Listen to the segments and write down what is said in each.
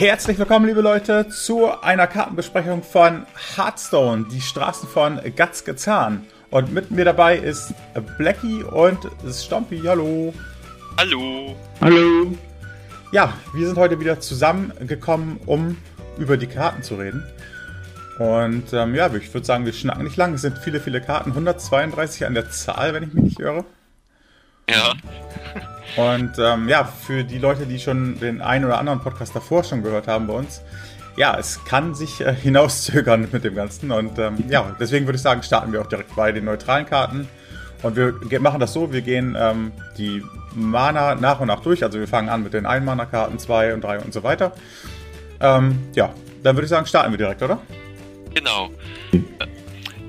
Herzlich willkommen, liebe Leute, zu einer Kartenbesprechung von Hearthstone, die Straßen von Gatzgezahn. Und mit mir dabei ist Blackie und Stompy. Hallo. Hallo. Hallo. Ja, wir sind heute wieder zusammengekommen, um über die Karten zu reden. Und ähm, ja, ich würde sagen, wir schnacken nicht lang. Es sind viele, viele Karten. 132 an der Zahl, wenn ich mich nicht irre. Ja. Und ähm, ja, für die Leute, die schon den einen oder anderen Podcast davor schon gehört haben bei uns, ja, es kann sich äh, hinauszögern mit dem Ganzen. Und ähm, ja, deswegen würde ich sagen, starten wir auch direkt bei den neutralen Karten. Und wir machen das so, wir gehen ähm, die Mana nach und nach durch. Also wir fangen an mit den Ein-Mana-Karten, 2 und 3 und so weiter. Ähm, ja, dann würde ich sagen, starten wir direkt, oder? Genau.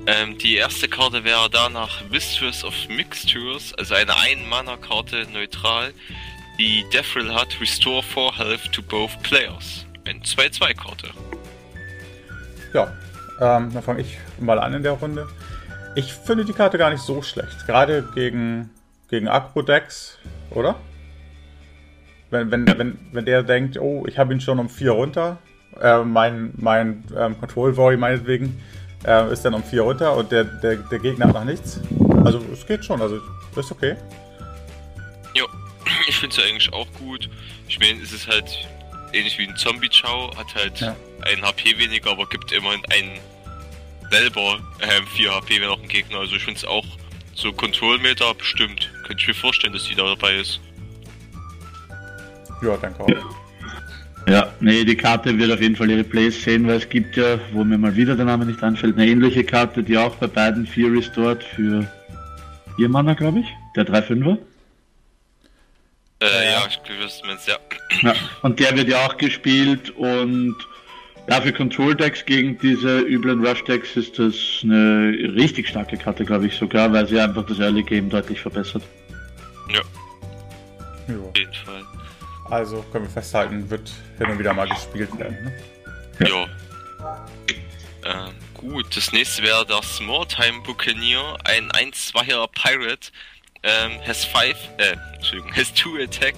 Ähm, die erste Karte wäre danach Mistress of Mixtures, also eine Ein-Mana-Karte neutral, die Deathrill hat Restore 4 Health to both players. Eine 2-2-Karte. Ja, ähm, dann fange ich mal an in der Runde. Ich finde die Karte gar nicht so schlecht. Gerade gegen, gegen Agro-Decks, oder? Wenn, wenn, wenn, wenn der denkt, oh, ich habe ihn schon um 4 runter, äh, mein, mein ähm, Control Volley meinetwegen, äh, ist dann um 4 runter und der, der, der Gegner hat noch nichts. Also es geht schon, also ist okay. Ja, ich finde es ja eigentlich auch gut. Ich meine, es ist halt ähnlich wie ein Zombie-Chow, hat halt ja. ein HP weniger, aber gibt immerhin einen selber äh, 4 HP, wenn auch ein Gegner. Also ich finde es auch so Control-Meter bestimmt. Könnte ich mir vorstellen, dass die da dabei ist. Ja, danke auch. Ja. Nee, die Karte wird auf jeden Fall ihre Plays sehen, weil es gibt ja, wo mir mal wieder der Name nicht anfällt, eine ähnliche Karte, die auch bei beiden 4 restored für 4 Mana, glaube ich. Der 3-5er. Äh, ja, ich glaube, das ja. ja. Und der wird ja auch gespielt und dafür Control Decks gegen diese üblen Rush Decks ist das eine richtig starke Karte, glaube ich sogar, weil sie einfach das Early Game deutlich verbessert. Ja. ja. Auf jeden Fall. Also können wir festhalten, wird hin und wieder mal gespielt werden. Ne? Ja. Ähm, gut, das nächste wäre das Smalltime Buccaneer, ein 1-2er Pirate. Ähm, has 5, äh, Entschuldigung, has 2 attack,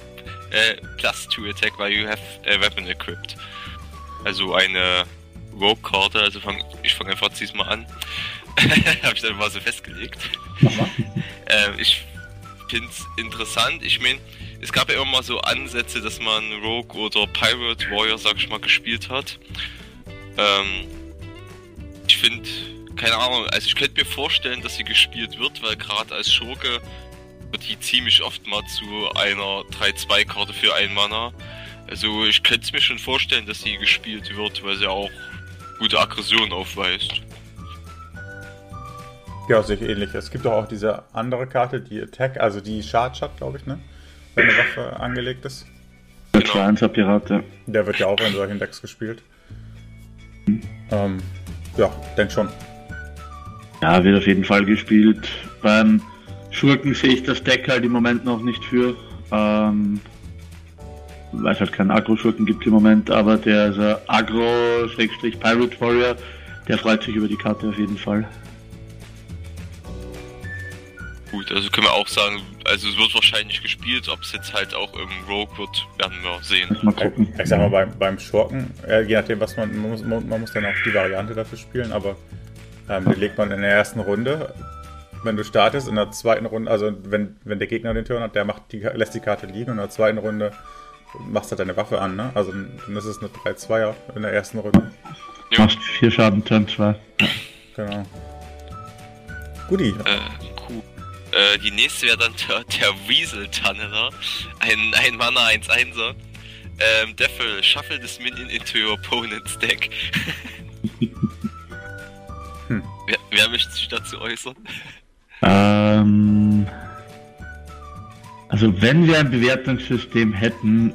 äh, plus 2 attack, while you have a weapon equipped. Also eine Rogue-Karte, also fang, ich fange einfach diesmal an. Habe ich dann mal so festgelegt. äh, ich finde es interessant. Ich meine, es gab ja immer mal so Ansätze, dass man Rogue oder Pirate Warrior, sag ich mal, gespielt hat. Ähm, ich finde, keine Ahnung, also ich könnte mir vorstellen, dass sie gespielt wird, weil gerade als Schurke wird die ziemlich oft mal zu einer 3-2-Karte für ein Mana. Also ich könnte es mir schon vorstellen, dass sie gespielt wird, weil sie auch gute Aggression aufweist. Ja, sehe ich ähnlich. Es gibt auch diese andere Karte, die Attack, also die Charge hat, glaube ich, ne? Wenn eine Waffe angelegt ist. Der genau. Pirat, ja. Der wird ja auch in solchen Decks gespielt. Hm. Ähm, ja, denk schon. Ja, wird auf jeden Fall gespielt. Beim Schurken sehe ich das Deck halt im Moment noch nicht für. Ähm, weil es halt keinen Agro-Schurken gibt im Moment, aber der also Agro-Pirate Warrior, der freut sich über die Karte auf jeden Fall. Gut, also können wir auch sagen, also es wird wahrscheinlich gespielt, ob es jetzt halt auch im Rogue wird, werden wir sehen. Mal gucken. Ich sag mal, beim, beim Schurken, äh, je nachdem, was man, man muss, man muss dann auch die Variante dafür spielen, aber ähm, die legt man in der ersten Runde. Wenn du startest, in der zweiten Runde, also wenn, wenn der Gegner den Turn hat, der macht die, lässt die Karte liegen und in der zweiten Runde machst du deine Waffe an, ne? Also dann ist es eine 3-2er in der ersten Runde. Ja. Machst vier Schaden, Turn 2. Genau. Guti. Äh, äh, die nächste wäre dann der, der Weasel Tunneler. Ein, ein Mana 1-1er. Ähm, Devil, shuffle this minion into your opponent's deck. hm. wer, wer möchte sich dazu äußern? Ähm, also wenn wir ein Bewertungssystem hätten,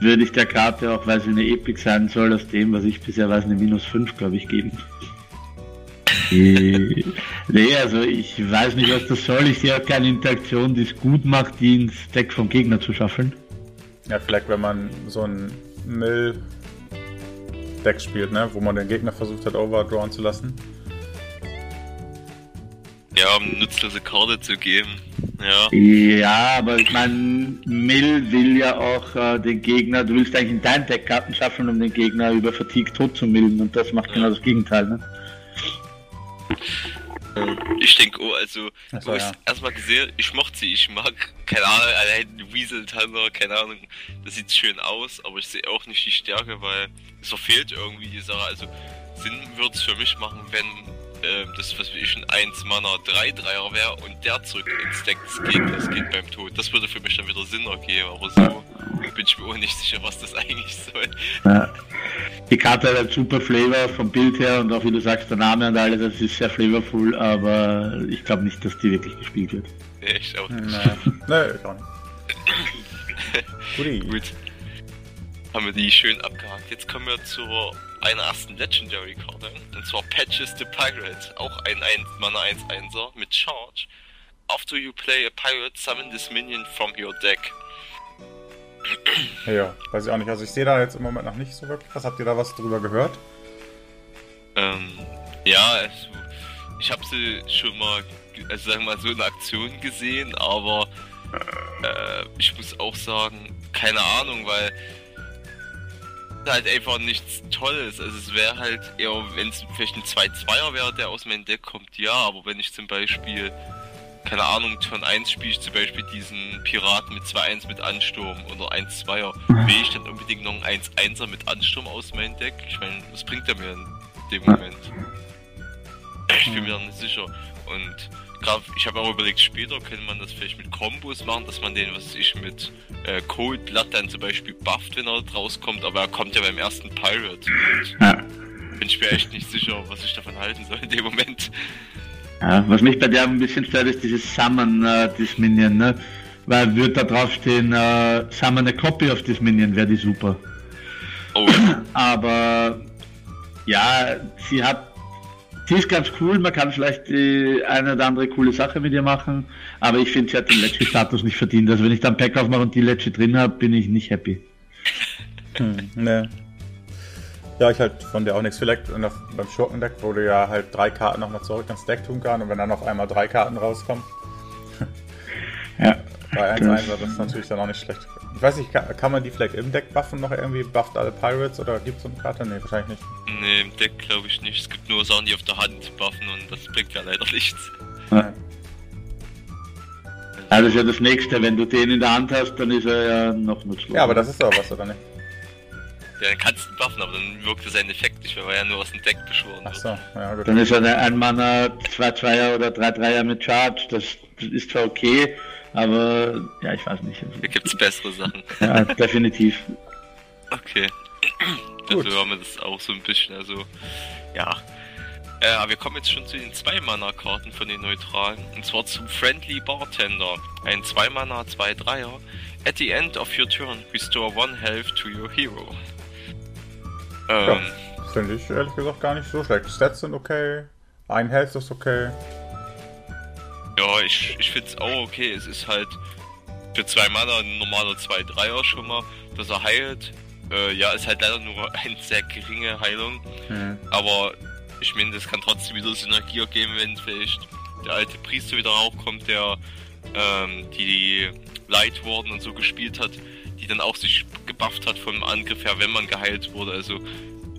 würde ich der Karte, auch weil sie eine Epic sein soll, aus dem, was ich bisher weiß, eine minus 5, glaube ich, geben. Nee, also ich weiß nicht, was das soll. Ich sehe auch keine Interaktion, die es gut macht, die ins Deck vom Gegner zu schaffeln. Ja, vielleicht wenn man so ein Mill-Deck spielt, ne? wo man den Gegner versucht hat, overdrawn zu lassen. Ja, um nutzlose Karte zu geben. Ja. ja, aber ich meine, Mill will ja auch äh, den Gegner, du willst eigentlich in dein Deck Karten schaffen, um den Gegner über Fatigue tot zu millen und das macht ja. genau das Gegenteil, ne? Ich denke, oh, also, so, wo ja. ich erstmal gesehen, ich mochte sie, ich mag, keine Ahnung, allein Weasel Thunder, keine Ahnung, das sieht schön aus, aber ich sehe auch nicht die Stärke, weil es verfehlt irgendwie die Sache. Also, Sinn würde es für mich machen, wenn äh, das, was ich ein 1 Mana 3 Dreier wäre und der zurück ins Deck des Gegners geht beim Tod. Das würde für mich dann wieder Sinn ergeben, aber so bin ich mir auch nicht sicher, was das eigentlich soll. Ja. Die Karte hat halt super Flavor vom Bild her und auch wie du sagst, der Name und alles, das ist sehr flavorful, aber ich glaube nicht, dass die wirklich gespielt wird. Nee, ich auch nicht. Nee, gar nicht. Gut. Haben wir die schön abgehakt. Jetzt kommen wir zur einer ersten Legendary-Karte. Und zwar Patches the Pirate. Auch ein 1 Mana 1-1er mit Charge. After you play a pirate, summon this minion from your deck. Ja, weiß ich auch nicht. Also ich sehe da jetzt im Moment noch nicht so wirklich was. Habt ihr da was drüber gehört? Ähm, ja, also, ich habe sie schon mal, also sagen wir mal so in Aktion gesehen, aber äh, ich muss auch sagen, keine Ahnung, weil halt einfach nichts Tolles. Also es wäre halt eher, wenn es vielleicht ein 2-2er wäre, der aus meinem Deck kommt, ja, aber wenn ich zum Beispiel, keine Ahnung, Turn 1 spiele ich zum Beispiel diesen Piraten mit 2-1 mit Ansturm oder 1-2er, will ich dann unbedingt noch einen 1-1er mit Ansturm aus meinem Deck? Ich meine, was bringt der mir in dem Moment? Ich bin mir da nicht sicher. Und grad, ich habe auch überlegt, später könnte man das vielleicht mit Kombos machen, dass man den, was ich mit äh, Cold Blood dann zum Beispiel bufft, wenn er rauskommt, aber er kommt ja beim ersten Pirate. Ja. Bin ich mir echt nicht sicher, was ich davon halten soll in dem Moment. Ja, was mich bei der ein bisschen stört, ist dieses Summon äh, des Minion, ne? Weil würde da draufstehen, äh, Summon a Copy of this Minion, wäre die super. Oh. Aber ja, sie hat die ist ganz cool, man kann vielleicht die eine oder andere coole Sache mit ihr machen, aber ich finde, sie hat den Legend-Status nicht verdient. Also wenn ich dann Pack aufmache und die Legend drin habe, bin ich nicht happy. Hm, ne. Ja, ich halt von der auch nichts. Vielleicht beim Schurkendeck, wo du ja halt drei Karten nochmal zurück ins Deck tun kannst und wenn dann auf einmal drei Karten rauskommen. ja. Bei 1 1 das natürlich dann auch nicht schlecht. Ich weiß nicht, kann, kann, man die vielleicht im Deck buffen noch irgendwie? Bufft alle Pirates oder gibt es so eine Karte? Nee, wahrscheinlich nicht. Nee, im Deck glaube ich nicht. Es gibt nur Sachen, die auf der Hand buffen und das bringt ja leider nichts. Ja. Ja, das ist ja das nächste, wenn du den in der Hand hast, dann ist er ja noch nutzlos. Ja, aber das ist doch was, oder nicht? Ja, dann kannst du buffen, aber dann wirkt sein Effekt nicht, weil er ja nur aus dem Deck beschworen Ach so, ja gut. Dann ist er ein Mana 2-2er oder 3-3er mit Charge, das ist zwar okay, aber ja, ich weiß nicht. Da gibt es bessere Sachen. Ja, definitiv. Okay. Dafür haben wir das auch so ein bisschen, also ja. Äh, aber wir kommen jetzt schon zu den 2-Mana-Karten von den Neutralen. Und zwar zum Friendly Bartender. Ein 2-Mana, 2-3er. At the end of your turn, restore one health to your hero. Ähm, ja, finde ich ehrlich gesagt gar nicht so schlecht. Stats sind okay, ein Health ist okay. Ja, ich, ich finde es auch okay. Es ist halt für zwei Mana ein normaler 2-3er schon mal, dass er heilt. Äh, ja, ist halt leider nur eine sehr geringe Heilung. Mhm. Aber ich meine, das kann trotzdem wieder Synergie ergeben, wenn vielleicht der alte Priester wieder raufkommt, der ähm, die Light Warden und so gespielt hat, die dann auch sich gebufft hat vom Angriff her, wenn man geheilt wurde. Also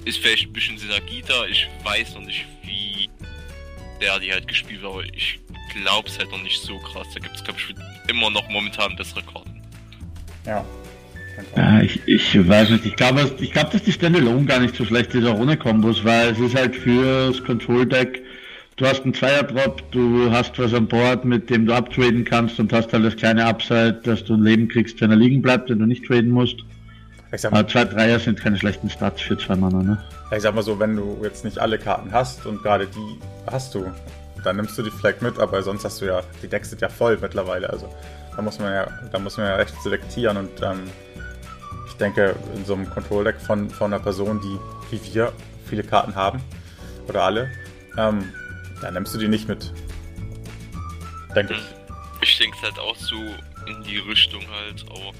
ist vielleicht ein bisschen Synergie da. Ich weiß noch nicht, wie der die halt gespielt aber ich glaube es halt noch nicht so krass. Da gibt es, glaube ich, immer noch momentan bessere Karten. Ja. Ja, ich, ich weiß nicht. Ich glaube, ich glaube, dass die Standalone gar nicht so schlecht ist, auch ohne Kombos, weil es ist halt fürs Control-Deck, du hast einen Zweier-Drop, du hast was an Bord, mit dem du abtraden kannst und hast halt das kleine Upside, dass du ein Leben kriegst, wenn er liegen bleibt, wenn du nicht traden musst. Ich sag mal, Aber zwei Dreier sind keine schlechten Stats für zwei Mana, ne? Ich sag mal so, wenn du jetzt nicht alle Karten hast und gerade die hast du, dann nimmst du die vielleicht mit, aber sonst hast du ja, die Decks sind ja voll mittlerweile, also da muss man ja, da muss man ja recht selektieren und ähm, ich denke, in so einem Control-Deck von, von einer Person, die wie wir viele Karten haben, oder alle, ähm, dann nimmst du die nicht mit. Denke ich. Ich denke es halt auch so in die Richtung halt, aber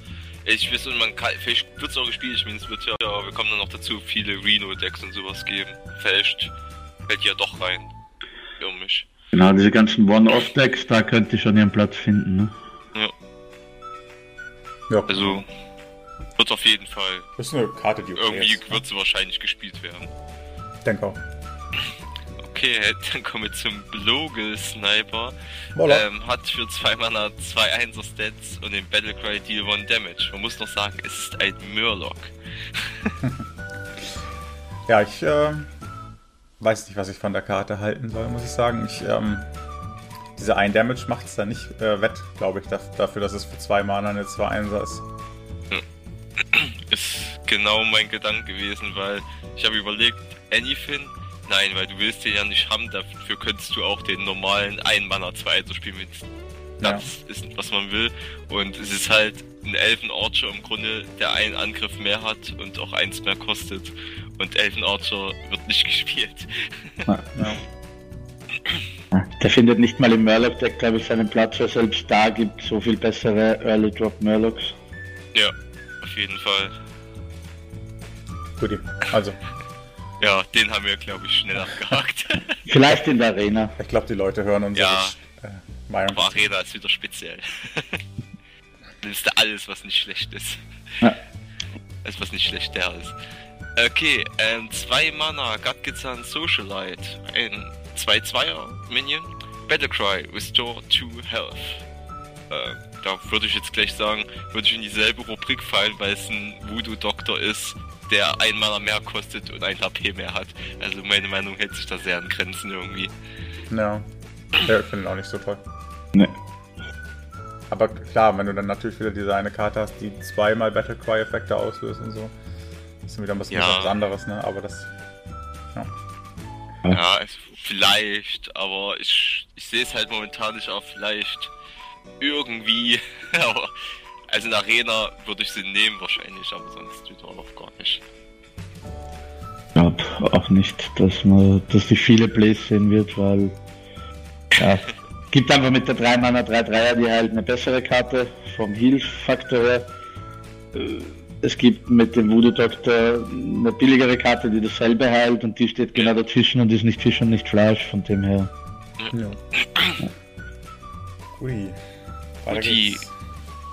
ich weiß man kann, vielleicht wird es auch gespielt, ich meine, es wird ja, wir kommen dann noch dazu, viele Reno-Decks und sowas geben. Vielleicht fällt die ja doch rein. Für mich. Genau, diese ganzen One-Off-Decks, da könnte ich schon ihren Platz finden, ne? Ja. Ja, Also wird auf jeden Fall. ist eine Karte, die okay Irgendwie ist. wird sie wahrscheinlich gespielt werden. Denke auch. Okay, dann kommen wir zum Blogel Sniper. Voilà. Ähm, hat für zwei Mana zwei 1er Stats und den Battlecry Deal 1 Damage. Man muss noch sagen, es ist ein Murloc. Ja, ich ähm, weiß nicht, was ich von der Karte halten soll, muss ich sagen. Ich, ähm, diese 1 Damage macht es da nicht äh, wett, glaube ich, daf- dafür, dass es für zwei Mana eine 2 1 ist. Ist genau mein Gedanke gewesen, weil ich habe überlegt, Anyfin? Nein, weil du willst den ja nicht haben, dafür könntest du auch den normalen 1 Mana 2 1 spielen, wenn Ja. das ist, was man will. Und es ist halt ein Elfen Archer im Grunde, der einen Angriff mehr hat und auch eins mehr kostet. Und Elfen Archer wird nicht gespielt. Ja. Der findet nicht mal im Murloc-Deck, glaube ich, seinen Platz, weil selbst da gibt so viel bessere Early Drop Murlocs. Ja, auf jeden Fall. Guti. Also, Ja, den haben wir, glaube ich, schnell abgehakt. Vielleicht in der Arena. ich glaube, die Leute hören unsere Ja. äh. Aber Arena ist wieder speziell. Nimmst du alles, was nicht schlecht ist. Ja. Alles, was nicht schlecht der ist. Okay, ähm, zwei Mana, Gatgezahn Socialite, ein 2-2er Minion, Battlecry, Restore 2 Health. Äh, da würde ich jetzt gleich sagen, würde ich in dieselbe Rubrik fallen, weil es ein Voodoo-Doktor ist, der ein Mana mehr kostet und ein HP mehr hat. Also meine Meinung hält sich da sehr an Grenzen irgendwie. Ja. ja ich finde ihn auch nicht so toll. Ne. Aber klar, wenn du dann natürlich wieder diese eine Karte hast, die zweimal Battlecry-Effekte auslöst und so, ist dann wieder ein bisschen Ja. was anderes, ne? Aber das. Ja, also vielleicht, aber ich, ich sehe es halt momentan nicht auch vielleicht irgendwie. aber also in der Arena würde ich sie nehmen wahrscheinlich, aber sonst wieder auch gar nicht. Ich glaube auch nicht, dass man, dass die viele Plays sehen wird, weil ja, gibt einfach mit der 3 Mana 3 3er die halt eine bessere Karte vom Heal-Faktor her. Äh, Es gibt mit dem Voodoo Doctor eine billigere Karte, die dasselbe heilt und die steht genau dazwischen und ist nicht Fisch und nicht Fleisch, von dem her. Ja. Ui. Weiter Und die-.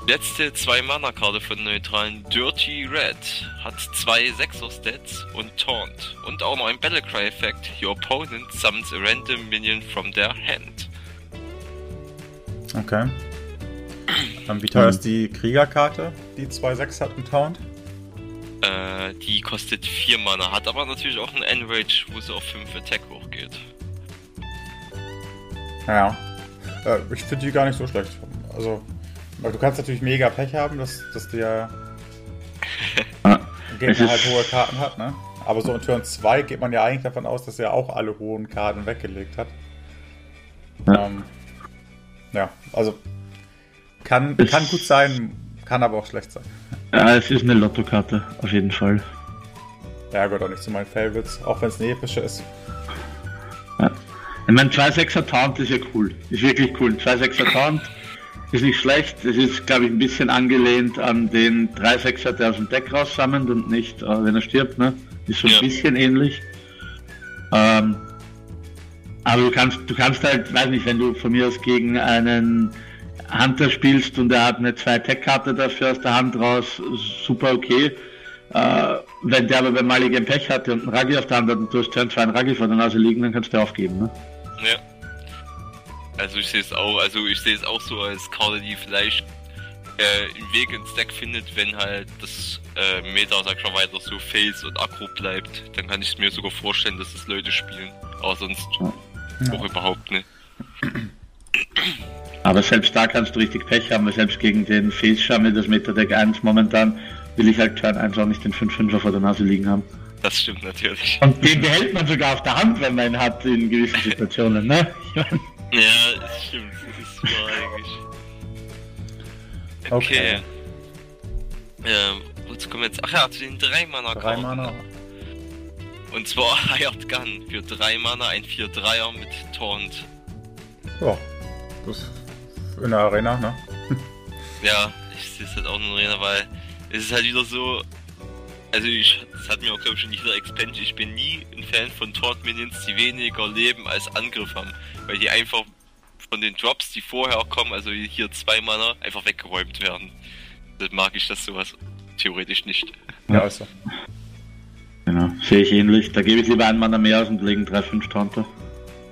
Letzte zwei Mana-Karte von neutralen Dirty Red hat zwei 6er Stats und Taunt. Und auch noch ein Battlecry-Effekt. Your opponent summons a random minion from their hand. Okay. Ähm, wie teuer ist die Kriegerkarte, die 2-6 hat und Taunt? Äh, die kostet 4 Mana, hat aber natürlich auch einen Enrage, wo sie auf 5 Attack hochgeht. Ja. Äh, ich finde die gar nicht so schlecht. Also, weil du kannst natürlich mega Pech haben, dass, dass der Ah, Gegner halt hohe Karten hat, ne? Aber so in Turn 2 geht man ja eigentlich davon aus, dass er auch alle hohen Karten weggelegt hat. Ja. Ähm, ja, also kann, Es- kann gut sein, kann aber auch schlecht sein. Ja, es ist eine Lottokarte, auf jeden Fall. Ja, gehört auch nicht zu meinen Favorites, auch wenn es eine epische ist. Ich meine, 2-6er Taunt ist ja cool. Ist wirklich cool. 2-6er Taunt ist nicht schlecht. Es ist, glaube ich, ein bisschen angelehnt an den 3-6er, der aus dem Deck raussammelt und nicht, äh, wenn er stirbt, ne? Ist so ein Ja. bisschen ähnlich. Ähm, aber du kannst, du kannst halt, weiß nicht, wenn du von mir aus gegen einen Hunter spielst und er hat eine 2-Tech-Karte dafür aus der Hand raus, super okay. Äh, wenn der aber beim Maligen Pech hatte und einen Raggi auf der Hand hat und du hast Turn 2 einen Raggi vor der Nase liegen, dann kannst du aufgeben, ne? Ja. Also ich sehe es auch, also ich sehe es auch so als die vielleicht äh, einen Weg ins Deck findet, wenn halt das äh, Meta, sag ich mal, weiter so Face und Aggro bleibt, dann kann ich mir sogar vorstellen, dass das Leute spielen. Aber sonst Ja. auch überhaupt nicht. Aber selbst da kannst du richtig Pech haben, weil selbst gegen den Face-Schammel, das Meta-Deck 1 momentan, will ich halt Turn 1 auch nicht den 5-5er vor der Nase liegen haben. Das stimmt natürlich. Und den behält man sogar auf der Hand, wenn man ihn hat in gewissen Situationen, ne? Ich mein, Ja, das stimmt. Das ist wahr eigentlich. Okay. Okay. Ähm, wozu kommen wir jetzt? Ach ja, zu den 3 Mana Drei Mana. Und zwar Hired Gun für 3 Mana, ein 4-3er mit Taunt. Ja, das in der Arena, ne? Ja, ich sehe es halt auch nur reden, weil es ist halt wieder so. Also ich, das hat mir auch glaube ich schon jeder Expansion. Ich bin nie ein Fan von Taunt Minions, die weniger Leben als Angriff haben, weil die einfach von den Drops, die vorher kommen, also hier zwei Mana, einfach weggeräumt werden. Das mag ich das sowas theoretisch nicht. Ja, also. Genau, sehe ich ähnlich. Da gebe ich lieber einen Mana mehr aus und legen 3-5 Taunter.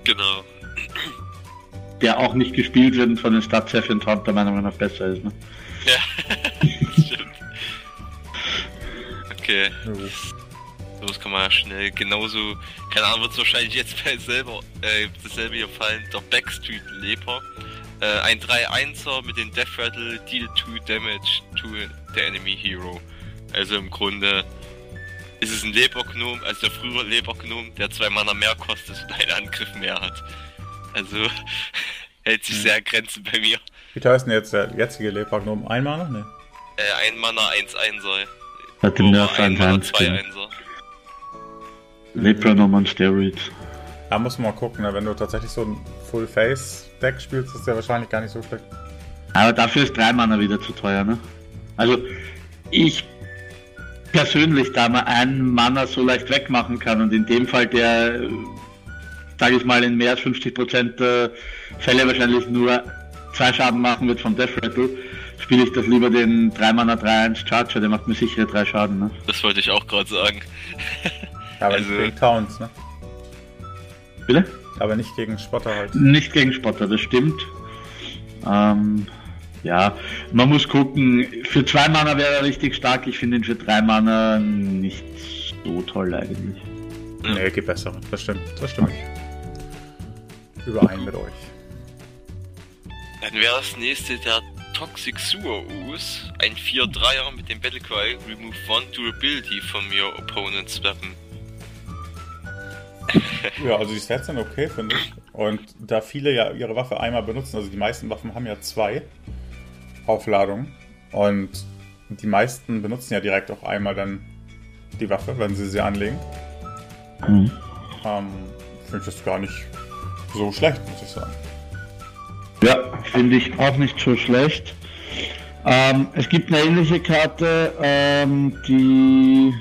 Genau. Der auch nicht gespielt wird und von den für einen Taunter meiner Meinung nach besser ist. Ne? Ja. Okay, Ja, sowas kann man ja schnell genauso, keine Ahnung, wird es wahrscheinlich jetzt bei selber, äh, dasselbe hier fallen, der Backstreet Leper. Äh, ein 3-1er mit dem Death Rattle, deal 2 Damage to the enemy hero. Also im Grunde ist es ein Lebergnom, also der frühere Lebergnom, der zwei Mana mehr kostet und einen Angriff mehr hat. Also hält sich sehr an Grenzen bei mir. Wie teuer ist denn jetzt der jetzige Lebpagnom? Einmal noch? Ne. Äh, ein Mana, 1-1er. Hat den Nerf ein 1 2 1er. Lepra nochmal Steroids. Da muss man mal gucken, ne? wenn du tatsächlich so ein Full-Face-Deck spielst, ist der wahrscheinlich gar nicht so schlecht. Aber dafür ist 3 Mana wieder zu teuer, ne? Also, ich persönlich, da man einen Mana so leicht wegmachen kann und in dem Fall der, sage ich mal, in mehr als 50% der Fälle wahrscheinlich nur zwei Schaden machen wird vom Death Rattle, spiele ich das lieber den 3 Mana 3-1 Charger, der macht mir sichere 3 Schaden, ne? Das wollte ich auch gerade sagen. Ja, aber Also- nicht gegen Towns, ne? Bitte? Aber nicht gegen Spotter halt. Nicht gegen Spotter, das stimmt. Ähm, ja, man muss gucken. Für zwei Mana wäre er richtig stark. Ich finde ihn für drei Mana nicht so toll eigentlich. Ja. Nee, geht besser. Das stimmt. Das stimmt. Überein mit euch. Dann wäre das nächste der Toxic Sewer Ooze. Ein 4-3er mit dem Battlecry. Remove one Durability from your opponent's weapon. Ja, also die Stats sind okay, finde ich. Und da viele ja ihre Waffe einmal benutzen, also die meisten Waffen haben ja zwei Aufladungen. Und die meisten benutzen ja direkt auch einmal dann die Waffe, wenn sie sie anlegen. Mhm. Ähm, finde ich das gar nicht so schlecht, muss ich sagen. Ja, finde ich auch nicht so schlecht. Ähm, es gibt eine ähnliche Karte, ähm, die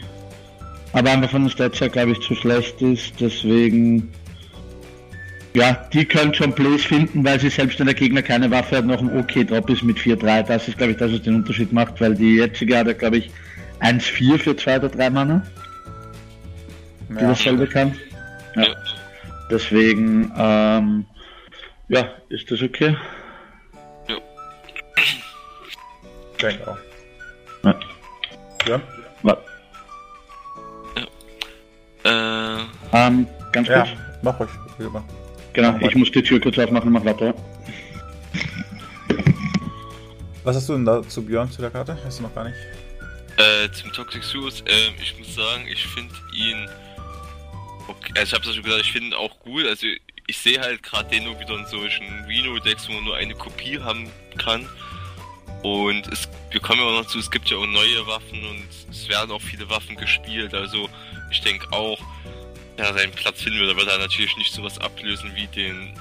aber einfach von den Stats her, glaube ich, zu schlecht ist. Deswegen, ja, die können schon Plays finden, weil sie selbst wenn der Gegner keine Waffe hat, noch ein OK-Drop ist mit 4-3. Das ist, glaube ich, das, was den Unterschied macht, weil die jetzige hat, glaube ich, 1-4 für 2 oder 3 Mana, die Ja, dasselbe kann. Ja. Ja. Deswegen, ähm, ja, ist das okay? ich denke auch. Ja. Ja, Wa- Äh, Ähm, ganz ja kurz. mach ruhig. Lieber. Genau, mach ich muss die Tür kurz aufmachen, mach weiter. Was hast du denn dazu, Björn, zu der Karte? Hast du noch gar nicht? äh, zum Toxic Sewer, ähm, ich muss sagen, ich finde ihn. Okay, also ich hab's ja schon gesagt, ich finde ihn auch gut. Also ich sehe halt gerade den nur wieder in solchen Reno-Decks, wo man nur eine Kopie haben kann. Und es, wir kommen ja auch noch zu, es gibt ja auch neue Waffen und es werden auch viele Waffen gespielt. Also ich denke auch, ja, seinen Platz finden wird. Da wird er natürlich nicht sowas ablösen wie den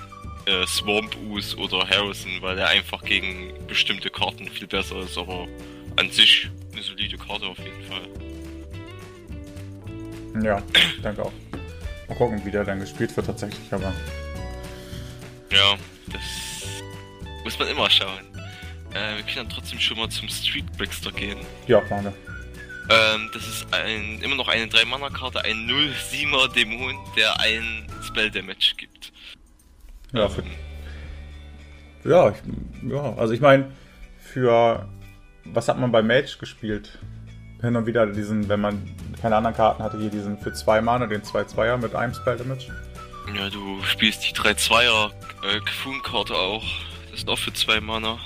äh, Swamp Ooze oder Harrison, weil er einfach gegen bestimmte Karten viel besser ist. Aber an sich eine solide Karte auf jeden Fall. Ja, ich denke auch. Mal gucken, wie der dann gespielt wird tatsächlich, aber Ja, das muss man immer schauen. Äh, wir können dann trotzdem schon mal zum Street Brickster gehen. ja, wir. Ähm, das ist ein, immer noch eine 3-Mana-Karte, ein 0-7er Dämon, der ein Spell Damage gibt. Ja, für, ja, ich, ja, also ich meine, für was hat man bei Mage gespielt? Hin und wieder diesen, wenn man keine anderen Karten hatte, hier diesen für zwei Mana, den 2-2er mit einem Spell Damage. Ja, du spielst die 3-2er äh, Kfun-Karte auch. Das ist auch für 2 Mana.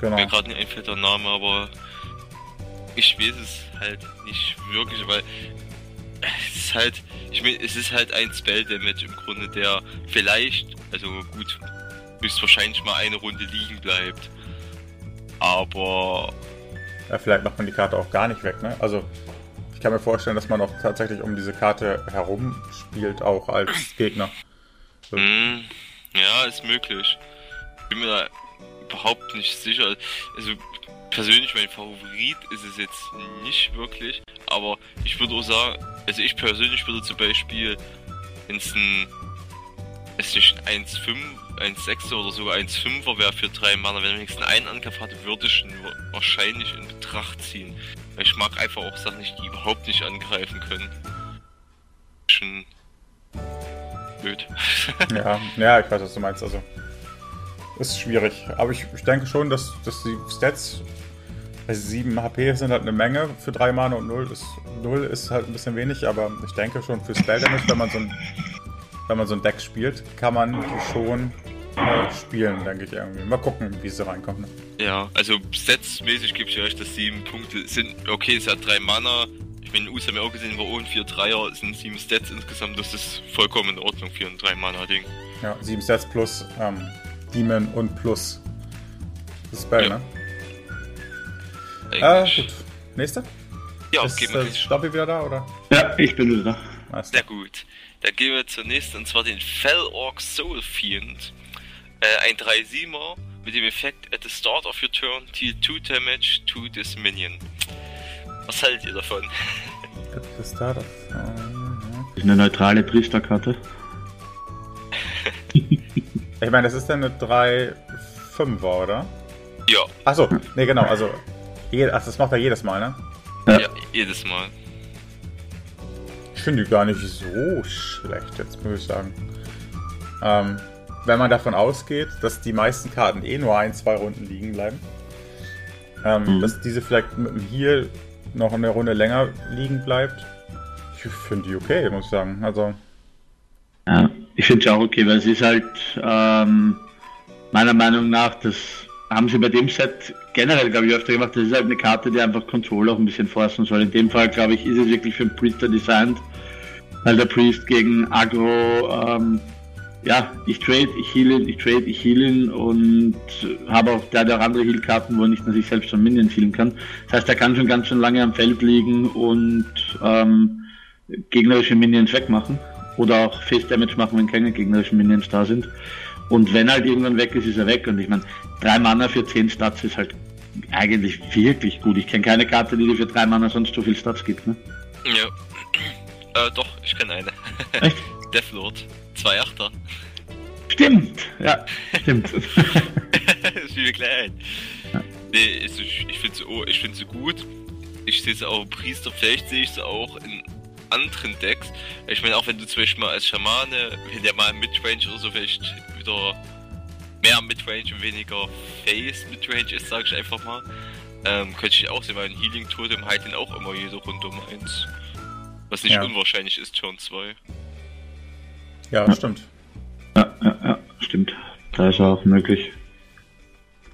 Genau. Mir gerade nicht einfällt der Name, aber ich weiß es halt nicht wirklich, weil es ist halt, ich meine, es ist halt ein Spell Damage im Grunde, der vielleicht, also gut, höchstwahrscheinlich mal eine Runde liegen bleibt. Aber Ja, vielleicht macht man die Karte auch gar nicht weg, ne? Also ich kann mir vorstellen, dass man auch tatsächlich um diese Karte herum spielt, auch als Gegner. So. Hm, ja, ist möglich. Bin mir da überhaupt nicht sicher. Also persönlich mein Favorit ist es jetzt nicht wirklich, aber ich würde auch sagen, also ich persönlich würde zum Beispiel, wenn es ein es nicht 1,5, 1,6 oder sogar 1,5er wäre für 3 Mana. Wenn er wenigstens einen Angriff hatte, würde ich ihn wahrscheinlich in Betracht ziehen. Weil ich mag einfach auch Sachen nicht, die überhaupt nicht angreifen können. Schon blöd. ja, ja, ich weiß, was du meinst. Also, ist schwierig. Aber ich, ich denke schon, dass, dass die Stats, also 7 HP sind halt eine Menge für 3 Mana und 0 ist, 0 ist halt ein bisschen wenig, aber ich denke schon für Spell Damage, wenn man so ein, wenn man so ein Deck spielt, kann man schon äh, spielen, denke ich irgendwie. Mal gucken, wie sie reinkommt. Ne? Ja, also Stats-mäßig gebe ich euch, dass 7 Punkte sind, okay, es hat 3 Mana, ich meine, US haben wir auch gesehen, war und 4 Dreier, es sind 7 Stats insgesamt, das ist vollkommen in Ordnung für ein 3 Mana Ding. Ja, 7 Stats plus ähm, Demon und plus das Spell, ja. ne? Äh, gut. Nächste? Ja, ist, okay, äh, Stoppi wieder da, oder? Ja, ich bin wieder da. Sehr gut. Dann gehen wir zur nächsten, und zwar den Fell Orc Soul Fiend. Äh, ein 3-7er mit dem Effekt at the start of your turn, deal 2 damage to this minion. Was haltet ihr davon? At the start of... Uh, Eine neutrale Priesterkarte. ich meine, das ist dann eine 3-5er, oder? Ja. Achso, ne, genau, also, also das macht er jedes Mal, ne? Ja, ja jedes Mal. Ich finde die gar nicht so schlecht, jetzt muss ich sagen. Ähm, wenn man davon ausgeht, dass die meisten Karten eh nur ein, zwei Runden liegen bleiben, ähm, mhm. dass diese vielleicht mit dem Heal noch eine Runde länger liegen bleibt, ich finde die okay, muss ich sagen. Also. Ja, ich finde sie auch okay, weil sie ist halt ähm, meiner Meinung nach, das haben sie bei dem Set generell, glaube ich, öfter gemacht, das ist halt eine Karte, die einfach Control auch ein bisschen forcen soll. In dem Fall, glaube ich, ist es wirklich für den Priester designt, weil der Priest gegen Agro ähm, ja, ich trade, ich heal ihn, ich trade, ich heal ihn und habe auch, der auch andere Heal-Karten, wo er nicht nur sich selbst von Minions healen kann. Das heißt, er kann schon ganz schön lange am Feld liegen und ähm, gegnerische Minions wegmachen. Oder auch Face Damage machen, wenn keine gegnerischen Minions da sind. Und wenn halt irgendwann weg ist, ist er weg. Und ich meine, drei Mana für zehn Stats ist halt eigentlich wirklich gut. Ich kenne keine Karte, die dir für drei Mana sonst so viel Stats gibt, ne? Ja. Äh, doch, ich kenne eine. Echt? Deathlord. Zwei Achter. Stimmt, ja, stimmt. das fiel mir gleich ein. Ja. Nee, ich, ich finde sie, oh, find sie gut. Ich sehe sie auch Priester, vielleicht sehe ich sie auch in anderen Decks. Ich meine, auch wenn du zum Beispiel mal als Schamane, wenn der mal Midrange oder so vielleicht wieder mehr Midrange und weniger Face Midrange ist, sage ich einfach mal, ähm, könnte ich auch sehen, weil ein Healing Totem halt den auch immer jede Runde um eins. Was nicht ja. unwahrscheinlich ist, Turn 2. Ja, ja, stimmt. Ja, ja, ja, stimmt. Da ist auch möglich.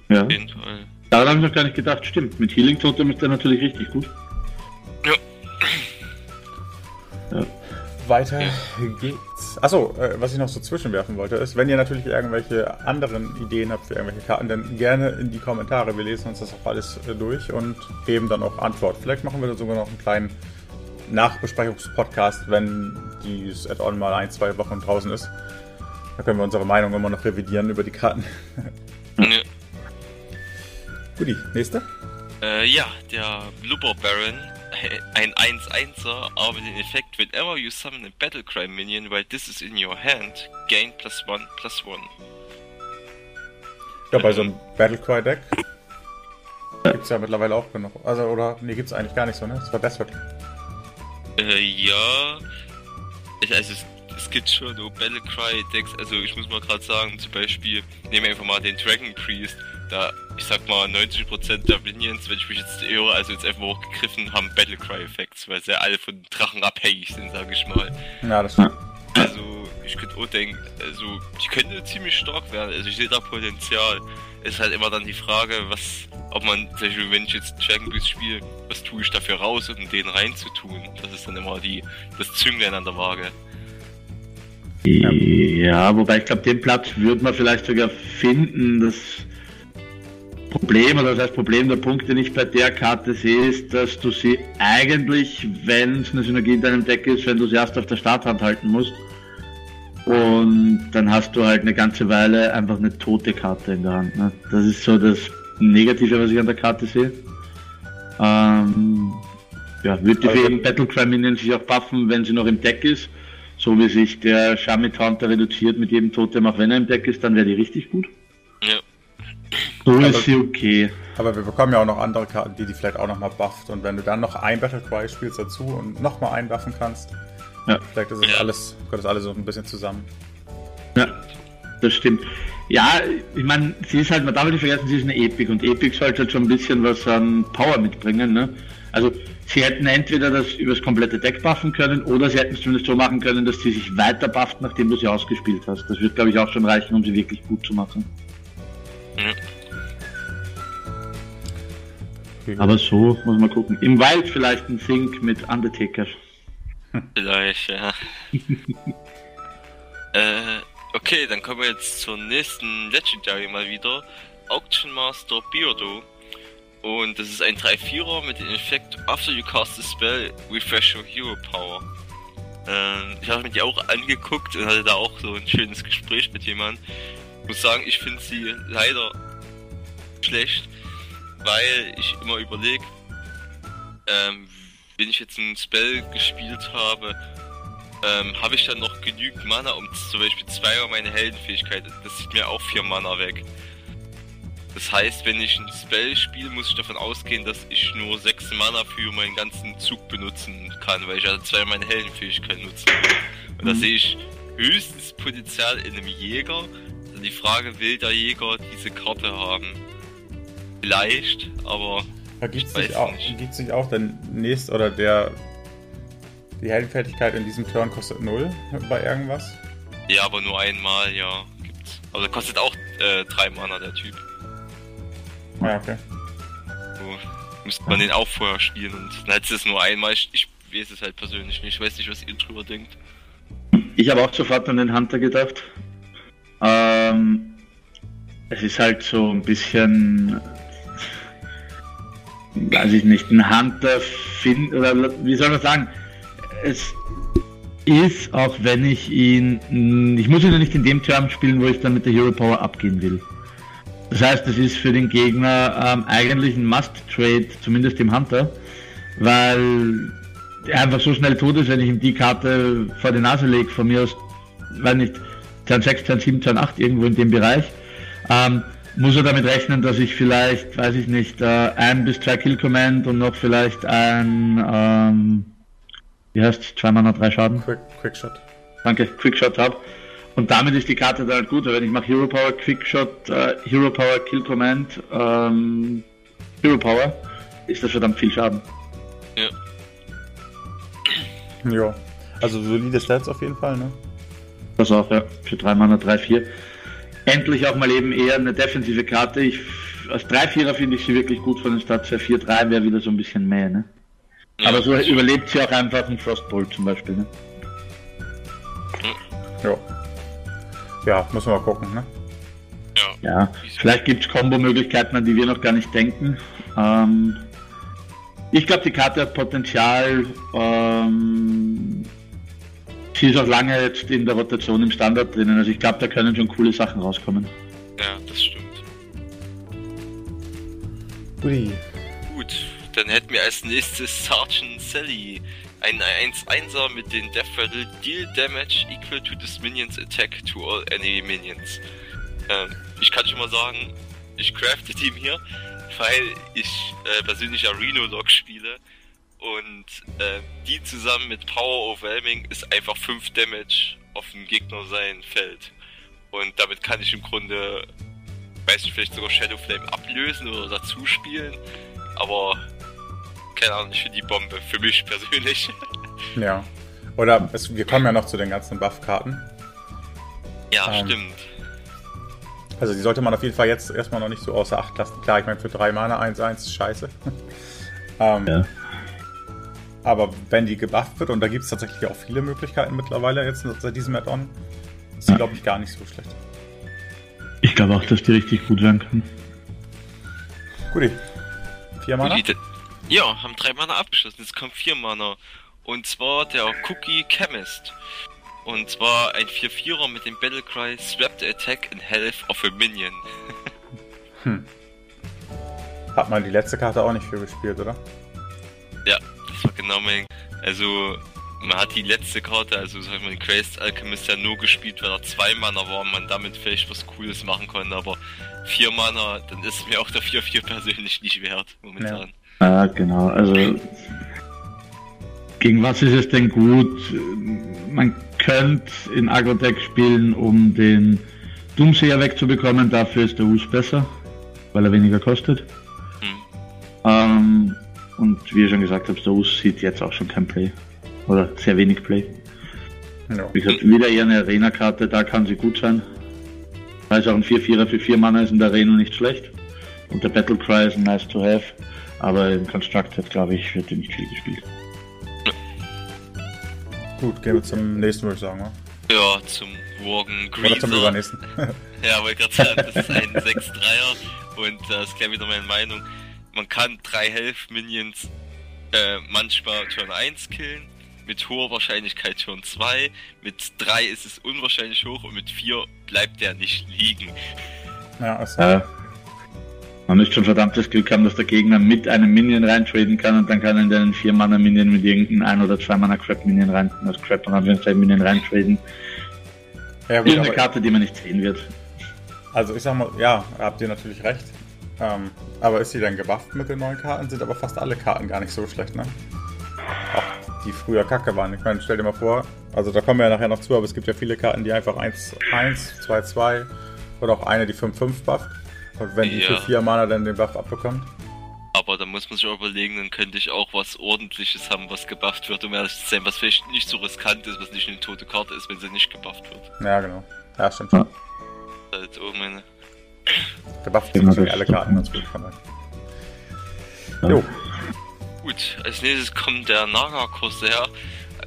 Ja. Auf jeden Fall. Daran habe ich noch gar nicht gedacht. Stimmt, mit Healing Totem ist der natürlich richtig gut. Ja. ja. Weiter ja. geht's. Achso, äh, was ich noch so zwischenwerfen wollte, ist, wenn ihr natürlich irgendwelche anderen Ideen habt für irgendwelche Karten, dann gerne in die Kommentare. Wir lesen uns das auch alles äh, durch und geben dann auch Antwort. Vielleicht machen wir da sogar noch einen kleinen Nachbesprechungspodcast, wenn dieses Add-on mal ein, zwei Wochen draußen ist. Da können wir unsere Meinung immer noch revidieren über die Karten. ja. Guti, nächste? Äh, ja, der Blubber Baron, ein 1-1er, aber den Effekt, whenever you summon a Battlecry Minion while this is in your hand, gain plus 1 plus 1. Ja, bei so einem Battlecry-Deck gibt es ja mittlerweile auch genug. Also, oder, nee, gibt es eigentlich gar nicht so, ne? Das war Best äh, ja. Ich, also es, es gibt schon so Battlecry-Decks, also ich muss mal gerade sagen, zum Beispiel, nehmen wir einfach mal den Dragon Priest, da, ich sag mal, 90% der Minions, wenn ich mich jetzt irre, also jetzt einfach hochgegriffen, haben Battlecry-Effekts, weil sie alle von Drachen abhängig sind, sag ich mal. Ja, das stimmt. Also, ich könnte auch denken, also, die könnte ziemlich stark werden, also ich sehe da Potenzial. Ist halt immer dann die Frage, was, ob man, zum Beispiel, wenn ich jetzt Dragon Beast spiele, was tue ich dafür raus, um den reinzutun? Das ist dann immer die, das Zünglein an der Waage. Ja, wobei ich glaube, den Platz würde man vielleicht sogar finden. Das Problem, oder das heißt Problem, der Punkt, den ich bei der Karte sehe, ist, dass du sie eigentlich, wenn es eine Synergie in deinem Deck ist, wenn du sie erst auf der Starthand halten musst. Und dann hast du halt eine ganze Weile einfach eine tote Karte in der Hand. Ne? Das ist so das Negative, was ich an der Karte sehe. Ähm, ja, wird die für jeden Battlecry Minion sich auch buffen, wenn sie noch im Deck ist. so wie sich der Shamit Hunter reduziert mit jedem Totem, auch wenn er im Deck ist, dann wäre die richtig gut. Ja. So Aber- ist sie okay. Aber wir bekommen ja auch noch andere Karten, die die vielleicht auch nochmal bufft. Und wenn du dann noch ein Battle Cry spielst dazu und nochmal einbuffen kannst, Ja. vielleicht ist es Ja. alles, gehört das alles so ein bisschen zusammen. Ja, das stimmt. Ja, ich meine, sie ist halt, man darf nicht vergessen, sie ist eine Epic und Epic sollte halt schon ein bisschen was an Power mitbringen. Ne? Also sie hätten entweder das übers komplette Deck buffen können oder sie hätten es zumindest so machen können, dass sie sich weiter bufft, nachdem du sie ausgespielt hast. Das wird, glaube ich, auch schon reichen, um sie wirklich gut zu machen. Aber so muss man gucken. Im Wild vielleicht ein Think mit Undertaker. Vielleicht, ja. äh, okay, dann kommen wir jetzt zur nächsten Legendary mal wieder. Auction Master Beardo. Und das ist ein 3-4er mit dem Effekt After you cast a spell, refresh your hero power. Ähm, ich habe mir die auch angeguckt und hatte da auch so ein schönes Gespräch mit jemandem. Muss sagen, ich finde sie leider schlecht, weil ich immer überlege, ähm, wenn ich jetzt ein Spell gespielt habe, ähm, habe ich dann noch genügend Mana, um zum Beispiel zweimal meine Heldenfähigkeit, das sieht mir auch vier Mana weg. Das heißt, wenn ich ein Spell spiele, muss ich davon ausgehen, dass ich nur sechs Mana für meinen ganzen Zug benutzen kann, weil ich ja zweimal meine Heldenfähigkeit nutzen will. Und da Mhm. sehe ich höchstens Potenzial in einem Jäger. Also die Frage, will der Jäger diese Karte haben? Vielleicht, aber Da gibt nicht, auch- nicht. gibt's nicht auch der nächste oder der. Die Heldenfertigkeit in diesem Turn kostet 0 bei irgendwas? Ja, aber nur einmal, ja, gibt's. Also kostet auch äh, drei Mana der Typ. Ja, okay. So müsste man den auch vorher spielen und dann hätte es nur einmal. Ich, ich weiß es halt persönlich nicht. Ich weiß nicht, was ihr drüber denkt. Ich habe auch sofort an den Hunter gedacht. Ähm, es ist halt so ein bisschen, weiß ich nicht, ein Hunter find oder wie soll man sagen? Es ist, auch wenn ich ihn, ich muss ihn ja nicht in dem Term spielen, wo ich dann mit der Hero Power abgehen will. Das heißt, es ist für den Gegner ähm, eigentlich ein Must-Trade, zumindest im Hunter, weil der einfach so schnell tot ist, wenn ich ihm die Karte vor die Nase lege, von mir aus, weil nicht, Turn 6, Turn 7, Turn 8, irgendwo in dem Bereich, ähm, muss er damit rechnen, dass ich vielleicht, weiß ich nicht, äh, ein bis zwei Kill Command und noch vielleicht ein, ähm, wie heißt zwei Mana, drei Schaden, Quick, Quickshot. danke, Quickshot habe. Und damit ist die Karte dann halt gut, weil wenn ich mache Hero Power, Quickshot, äh, Hero Power, Kill Command, ähm, Hero Power, ist das verdammt viel Schaden. Ja. Also solide Stats auf jeden Fall, ne? Das auch, ja. Für 3 Mana, 3, 4. Endlich auch mal eben eher eine defensive Karte. Ich, als 3-4er finde ich sie wirklich gut von den Stats. Für 4-3 wäre wieder so ein bisschen mehr, ne? Ja, Aber so überlebt sie auch einfach einen Frostbolt zum Beispiel, ne? Ja. Ja, muss man mal gucken, ne? ja. Ja. Vielleicht gibt es Kombo-Möglichkeiten, an die wir noch gar nicht denken. Ähm, ich glaube, die Karte hat Potenzial. Ähm, sie ist auch lange jetzt in der Rotation im Standard drinnen. Also ich glaube, da können schon coole Sachen rauskommen. ja, das stimmt. Ui. Gut, dann hätten wir als nächstes Sergeant Sally. Ein 1-1er mit den Death Rattle Deal Damage equal to this Minions Attack to all enemy Minions. Ähm, ich kann schon mal sagen, ich crafte die mir, weil ich äh, persönlich ja Reno Log spiele und äh, die zusammen mit Power Overwhelming ist einfach 5 Damage auf den Gegner sein Feld. Und damit kann ich im Grunde, weiß nicht, vielleicht sogar Shadow Flame ablösen oder dazu spielen, aber keine Ahnung, ich finde die Bombe für mich persönlich. Ja. Oder es, wir kommen ja noch zu den ganzen Buff-Karten. ja, Ähm, stimmt. Also die sollte man auf jeden Fall jetzt erstmal noch nicht so außer Acht lassen. Klar, ich meine, für 3 Mana 1-1 ist scheiße. ähm, Ja. Aber wenn die gebufft wird, und da gibt es tatsächlich auch viele Möglichkeiten mittlerweile jetzt seit diesem Add-on, ist sie, Ja. glaube ich, gar nicht so schlecht. Ich glaube auch, dass die richtig gut werden können. Guti. 4 Mana? Ja, haben drei Mana abgeschlossen. Jetzt kommt vier Mana. Und zwar der Cookie Chemist. Und zwar ein 4-4er mit dem Battlecry Swap the Attack and Health of a Minion. Hat man die letzte Karte auch nicht für gespielt, oder? Ja, genau mein. Also, man hat die letzte Karte, also sag ich mal, Crazed Alchemist ja nur gespielt, weil er zwei Mana war und man damit vielleicht was Cooles machen konnte, aber vier Mana, dann ist mir auch der 4-4 persönlich nicht wert, momentan. Ja, genau, also gegen was ist es denn gut? Man könnte in Agrotech spielen, um den Doomsayer wegzubekommen, dafür ist der Us besser, weil er weniger kostet. Hm. Ähm, und wie ihr schon gesagt habt, Us sieht jetzt auch schon kein Play. Oder sehr wenig Play. Ja. Wie gesagt, wieder eher eine Arena-Karte, da kann sie gut sein. Da ist auch ein 4-4er für 4 Mana ist in der Arena nicht schlecht. Und der Battle Cry ist ein nice to have. Aber im Constructed, glaube ich, wird nicht viel gespielt. Gut, gehen wir zum nächsten, würde ich sagen. Oder? Ja, zum Worgen Greaser. Oder zum übernächsten. ja, wollte gerade sagen, das ist ein 6-3er und das ist gleich wieder meine Meinung. Man kann drei Health-Minions äh, manchmal Turn 1 killen, mit hoher Wahrscheinlichkeit Turn 2, mit 3 ist es unwahrscheinlich hoch und mit 4 bleibt der nicht liegen. Ja, also. Äh, man müsste schon verdammtes Glück haben, dass der Gegner mit einem Minion reintraden kann und dann kann er in den 4 Mana Minion mit irgendeinem 1 oder 2 Mana Crap Minion rein, also Crap und Anführungszeichen Minion reintraden. Ja, gut, eine Karte, die man nicht sehen wird. Also ich sag mal, ja, habt ihr natürlich recht. Ähm, aber ist sie dann gebufft mit den neuen Karten? Sind aber fast alle Karten gar nicht so schlecht, ne? Auch die früher kacke waren. Ich meine, stell dir mal vor, also da kommen wir ja nachher noch zu, aber es gibt ja viele Karten, die einfach 1, 1, 2, 2 oder auch eine, die 5, 5 bufft. Und wenn die ja. für 4 Mana dann den Buff abbekommt. Aber da muss man sich auch überlegen, dann könnte ich auch was ordentliches haben, was gebufft wird, um ehrlich zu sein, was vielleicht nicht so riskant ist, was nicht eine tote Karte ist, wenn sie nicht gebufft wird. Ja, genau. Ja, stimmt. Ja. Halt, oh meine. Der bufft genau ziemlich alle Karten ganz gut von ja. Jo. Gut, als nächstes kommt der Naga-Kurs her.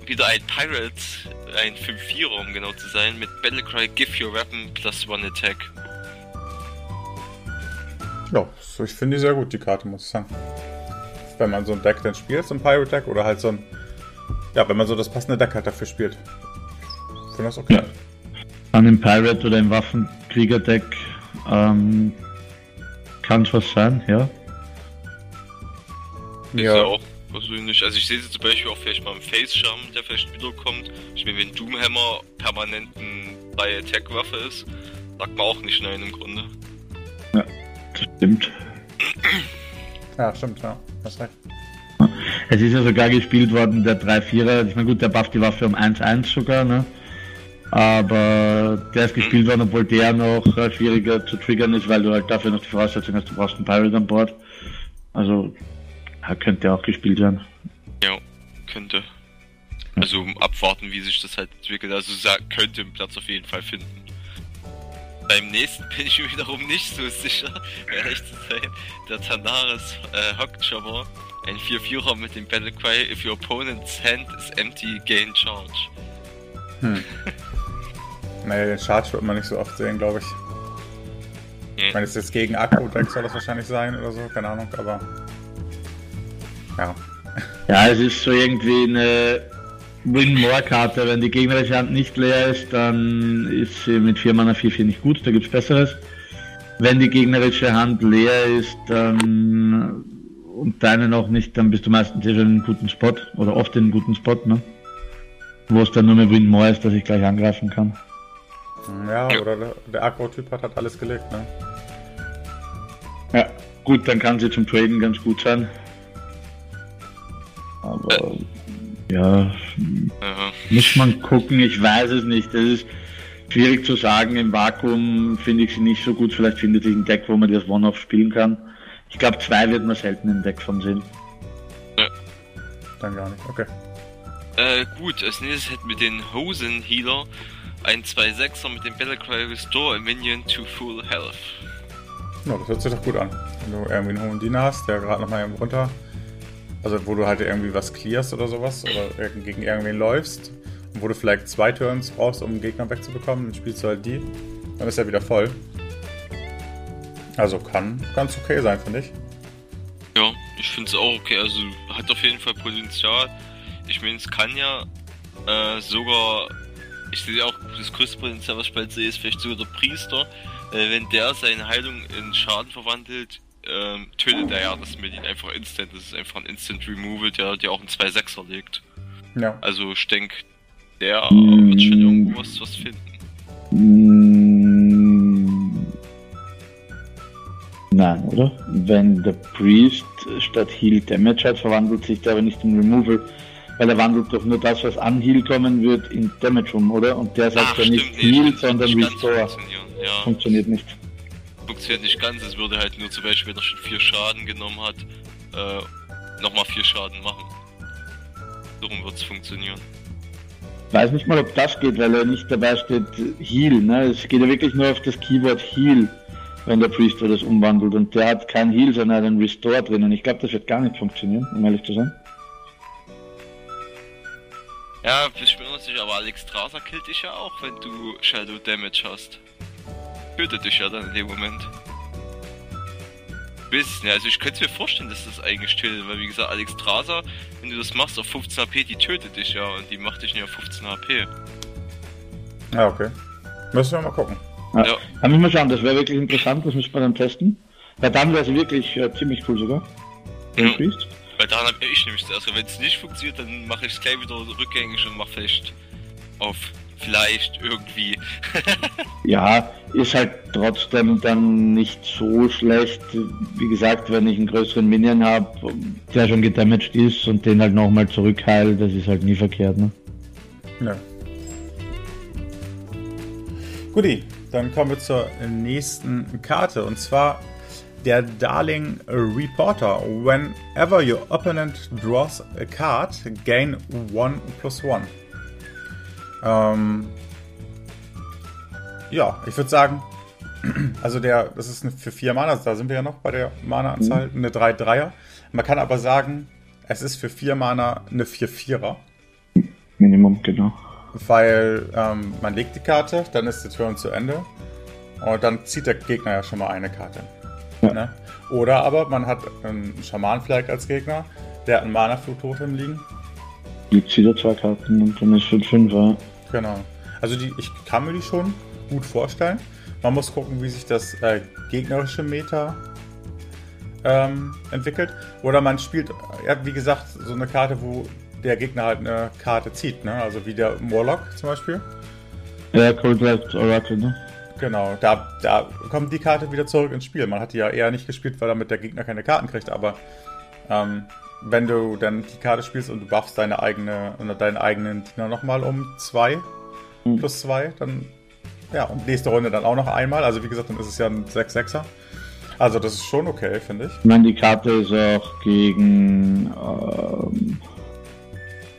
Wieder ein Pirate, ein 5-4er, um genau zu sein, mit Battlecry Give Your Weapon plus One Attack. Ja, ich finde die sehr gut, die Karte, muss ich sagen. Wenn man so ein Deck dann spielt, so ein Pirate Deck oder halt so ein. Ja, wenn man so das passende Deck halt dafür spielt. Ich finde das okay. Ja. An dem Pirate oder im Waffenkrieger-Deck ähm, kann es was sein, ja. Ist ja. auch persönlich. Also ich sehe sie zum Beispiel auch vielleicht mal im Face-Charm, der vielleicht wiederkommt. Ich meine, wenn Doomhammer permanent eine Attack-Waffe ist, sagt man auch nicht nein im Grunde. Ja. Stimmt. Ja, stimmt, ja. Hast recht. Es ist ja sogar gespielt worden, der 3-4er. Ich meine, gut, der bufft die Waffe um 1-1 sogar, ne? Aber der ist gespielt worden, obwohl der noch äh, schwieriger zu triggern ist, weil du halt dafür noch die Voraussetzung hast, du brauchst einen Pirate an Bord. Also, könnte auch gespielt werden. Ja, könnte. Also abwarten, wie sich das halt entwickelt. Also könnte einen Platz auf jeden Fall finden. Beim nächsten bin ich wiederum nicht so sicher, ehrlich zu sein. Der Tanaris äh, Hockjobber, ein 4-4er mit dem Battlecry, if your opponent's hand is empty, gain charge. Hm. naja, den Charge wird man nicht so oft sehen, glaube ich. Yeah. Ich meine, ist jetzt gegen Akku-Deck soll das wahrscheinlich sein oder so, keine Ahnung, aber. Ja. Ja, es ist so irgendwie eine Win-More-Karte. Wenn die gegnerische Hand nicht leer ist, dann ist sie mit 4 Mana 4-4 nicht gut, da gibt es Besseres. Wenn die gegnerische Hand leer ist, dann und deine noch nicht, dann bist du meistens eh schon in einem guten Spot oder oft in einem guten Spot, ne? Wo es dann nur mehr Win More ist, dass ich gleich angreifen kann. Ja, oder der, der Agro-Typ hat halt alles gelegt, ne? Ja, gut, dann kann sie zum Traden ganz gut sein. Aber ja, Aha. muss man gucken, ich weiß es nicht. Das ist schwierig zu sagen. Im Vakuum finde ich sie nicht so gut. Vielleicht findet sich ein Deck, wo man das One-Off spielen kann. Ich glaube, zwei wird man selten im Deck von sehen. Ja. Dann gar nicht, okay. Äh, gut, als nächstes hätten wir den Hosen Healer. Ein 2-6er mit dem Battlecry Restore a Minion to Full Health. Ja, das hört sich doch gut an. Wenn du irgendwie einen hohen Diener hast, der gerade nochmal runter also wo du halt irgendwie was clearst oder sowas oder gegen irgendwen läufst und wo du vielleicht zwei Turns brauchst, um einen Gegner wegzubekommen, dann spielst du halt die. Dann ist er wieder voll. Also kann ganz okay sein, finde ich. Ja, ich finde es auch okay. Also hat auf jeden Fall Potenzial. Ich meine, es kann ja äh, sogar. Ich sehe auch das größte Potenzial, was ich bald sehe, ist vielleicht sogar der Priester. Äh, wenn der seine Heilung in Schaden verwandelt, ähm, tötet er ja das Medin einfach instant. Das ist einfach ein Instant Removal, der dir auch einen 2-6er legt. Ja. Also ich denke, der Mm. wird schon irgendwo was, was finden. Mm, Nein, oder? Wenn der Priest statt Heal Damage hat, verwandelt sich der aber nicht in Removal, weil er wandelt doch nur das, was an Heal kommen wird, in Damage um, oder? Und der sagt ja nicht nee, Heal, stimmt, sondern nicht Restore. funktionieren. Ja, Funktioniert nicht. funktioniert nicht ganz. Es würde halt nur zum Beispiel, wenn er schon vier Schaden genommen hat, äh, nochmal vier Schaden machen. So rum wird es funktionieren. Weiß nicht mal, ob das geht, weil er nicht dabei steht Heal, ne? Es geht ja wirklich nur auf das Keyword Heal, wenn der Priester das umwandelt. Und der hat kein Heal, sondern er einen Restore drin. Und ich glaube, das wird gar nicht funktionieren, um ehrlich zu sein. Ja, nicht sicher, aber Alex Traser killt dich ja auch, wenn du Shadow Damage hast. Tötet dich ja dann in dem Moment. Wissen, ja, also ich könnte mir vorstellen, dass das eigentlich tötet, weil wie gesagt, Alex Traser, wenn du das machst auf 15 HP, die tötet dich ja und die macht dich nicht auf 15 HP. Ja, okay. Müssen wir mal gucken. Ja. Ja. Kann ich mal schauen, das wäre wirklich interessant, das müssen wir dann testen. Weil dann wäre sie wirklich äh, ziemlich cool sogar. Den Ja. Priest. Weil daran habe ich nämlich zuerst, wenn es nicht funktioniert, dann mache ich es gleich wieder rückgängig und mache vielleicht auf vielleicht irgendwie. Ja, ist halt trotzdem dann nicht so schlecht. Wie gesagt, wenn ich einen größeren Minion habe, der schon gedamaged ist und den halt nochmal zurückheilt, das ist halt nie verkehrt, ne? Nö. Guti, dann kommen wir zur nächsten Karte und zwar der Darling Reporter. Whenever your opponent draws a card, gain 1 plus 1. Ähm, ja, ich würde sagen, also der, das ist eine für 4 Mana, da sind wir ja noch bei der Mana-Anzahl, eine 3-3er. Man kann aber sagen, es ist für 4 Mana eine 4-4er. Minimum, genau. Weil ähm, man legt die Karte, dann ist der Turn zu Ende und dann zieht der Gegner ja schon mal eine Karte. Ja. Ne? Oder aber man hat einen Schaman-Flag als Gegner, der hat einen Mana-Flug-Totem liegen. Gibt's wieder zwei Karten und dann ist 5-5, ja. Genau. Also die, ich kann mir die schon gut vorstellen. Man muss gucken, wie sich das äh, gegnerische Meta ähm, entwickelt. Oder man spielt, ja, wie gesagt, so eine Karte, wo der Gegner halt eine Karte zieht. Ne? Also wie der Morlock zum Beispiel. Ja, Cold Oracle, ne? Genau, da, da kommt die Karte wieder zurück ins Spiel. Man hat die ja eher nicht gespielt, weil damit der Gegner keine Karten kriegt, aber ähm, wenn du dann die Karte spielst und du buffst deine eigene oder deinen eigenen Diener nochmal um 2 Mhm. plus 2, dann ja, und nächste Runde dann auch noch einmal. Also wie gesagt, dann ist es ja ein 6-6er. Also das ist schon okay, finde ich. Ich meine, die Karte ist auch gegen. Ähm,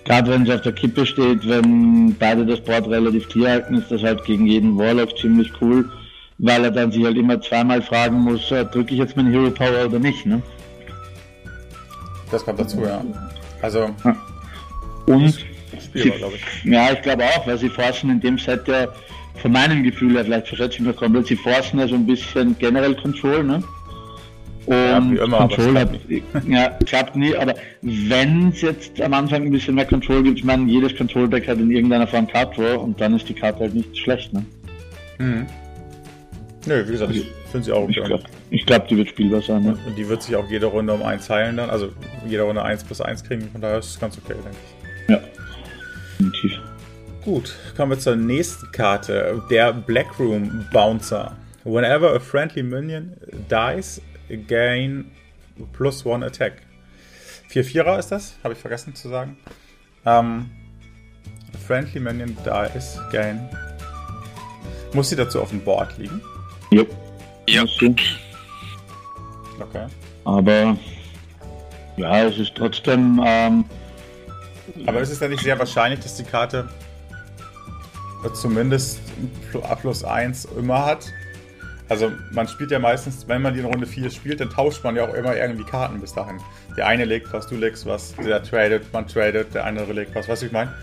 Gerade wenn sie auf der Kippe steht, wenn beide das Board relativ clear halten, ist das halt gegen jeden Warlock ziemlich cool, weil er dann sich halt immer zweimal fragen muss, äh, drücke ich jetzt meine Hero Power oder nicht, ne? Das kommt dazu, ja. Also Und spielbar, glaube ich. Ja, ich glaube auch, weil sie forcen in dem Set ja von meinem Gefühl her, vielleicht verschätze ich mich komplett, sie forcen ja so ein bisschen generell Control, ne? Und Ja, wie immer, aber Control hat, klappt ja, klappt nie, aber wenn es jetzt am Anfang ein bisschen mehr Control gibt, ich meine, jedes Control-Deck hat in irgendeiner Form Card und dann ist die Karte halt nicht schlecht, ne? Mhm. Nö, wie gesagt, ich finde sie auch Ich okay. glaube, ich glaub, die wird spielbar sein, ne? Und die wird sich auch jede Runde um 1 heilen dann. Also jede Runde 1 plus 1 kriegen. Von daher ist es ganz okay, denke ich. Ja. Definitiv. Gut, kommen wir zur nächsten Karte. Der Blackroom Bouncer. Whenever a friendly minion dies, gain plus one attack. 4-4er ist das, habe ich vergessen zu sagen. Ähm, friendly minion dies, gain. Muss sie dazu auf dem Board liegen? Jo. Ja. Okay. Aber ja, es ist trotzdem, ähm, Aber ist es denn nicht sehr wahrscheinlich, dass die Karte zumindest A plus 1 immer hat? Also man spielt ja meistens, wenn man die in Runde 4 spielt, dann tauscht man ja auch immer irgendwie Karten bis dahin. Der eine legt was, du legst was, der tradet, man tradet, der andere legt was, weißt du, ich meine?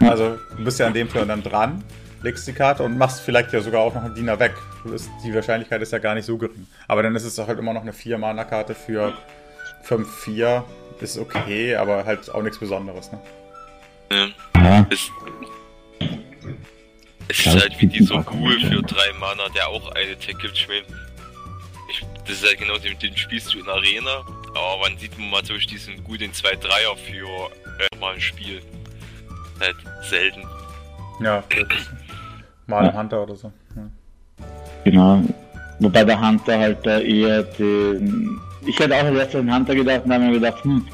Also du bist ja an dem Turn dann dran, legst die Karte und machst vielleicht ja sogar auch noch einen Diener weg. Bist- Die Wahrscheinlichkeit ist ja gar nicht so gering. Aber dann ist es doch halt immer noch eine 4-Mana-Karte für 5-4. Ist okay, aber halt auch nichts Besonderes, ne? Ähm, ja, es, ist halt wie dieser Ghoul für drei Mana, der auch eine Tech gibt. Ich mein, ich, das ist halt genau den, den spielst du in Arena, aber wann sieht man mal durch diesen Ghoul den 2-3er für äh, mal ein Spiel? halt selten. Ja. Mal im Hunter oder so. Ja. Genau. Wobei der Hunter halt da eher den. Ich hätte auch erstes an Hunter gedacht und habe mir gedacht, hm,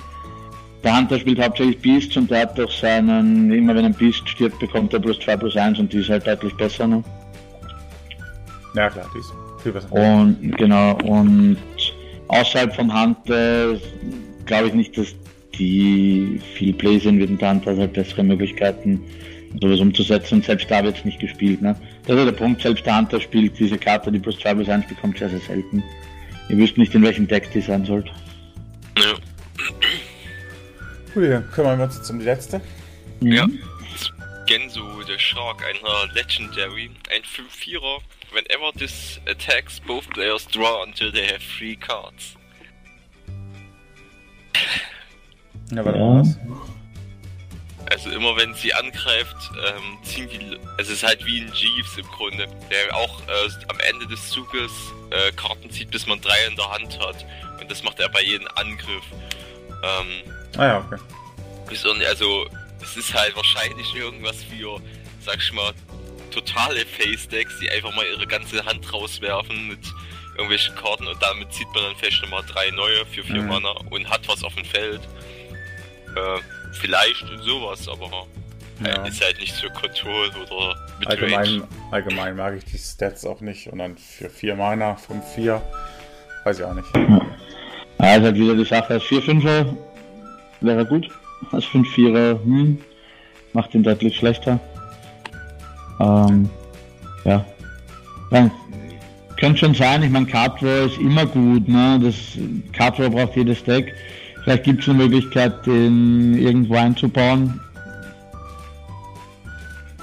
der Hunter spielt hauptsächlich Beasts und der hat doch seinen, immer wenn ein Beast stirbt, bekommt er plus 2 plus 1 und die ist halt deutlich besser, ne? Ja, klar, die ist viel besser. Und genau, und außerhalb vom Hunter glaube ich nicht, dass die viel Play sind, wird der Hunter hat halt bessere Möglichkeiten, sowas umzusetzen und selbst da wird es nicht gespielt. Ne? Das ist der Punkt, selbst der Hunter spielt diese Karte, die plus 2 plus 1 bekommt, sehr, sehr selten. Ihr wisst nicht, in welchem Deck die sein sollte. Ja. Gut, dann kümmern wir uns jetzt um die letzte. Ja. Gensu, der Shark, einer Legendary, ein 5-4er. Whenever this attacks, both players draw until they have three cards. Ja, warte mal was. Also immer wenn sie angreift, ähm, ziehen die. Also es ist halt wie ein Jeeves im Grunde, der auch äh, am Ende des Zuges äh, Karten zieht, bis man drei in der Hand hat. Und das macht er bei jedem Angriff. Ähm, Ah ja, okay. also es ist halt wahrscheinlich irgendwas für, sag ich mal, totale Face-Decks, die einfach mal ihre ganze Hand rauswerfen mit irgendwelchen Karten und damit zieht man dann vielleicht nochmal drei neue für vier Mhm. Mana und hat was auf dem Feld. Äh, vielleicht sowas, aber Ja. äh, ist halt nicht für Control oder Midrange. Allgemein, allgemein mag ich die Stats auch nicht. Und dann für 4 Mana, 5-4, weiß ich auch nicht. Ja, ist halt wieder die Sache, als 4-5er wäre gut. Als 5-4er, hm, macht ihn deutlich schlechter. Ähm, ja. ja. Könnte schon sein, ich meine, Card Draw ist immer gut, ne? Das Card Draw braucht jedes Deck. Vielleicht gibt es eine Möglichkeit, den irgendwo einzubauen.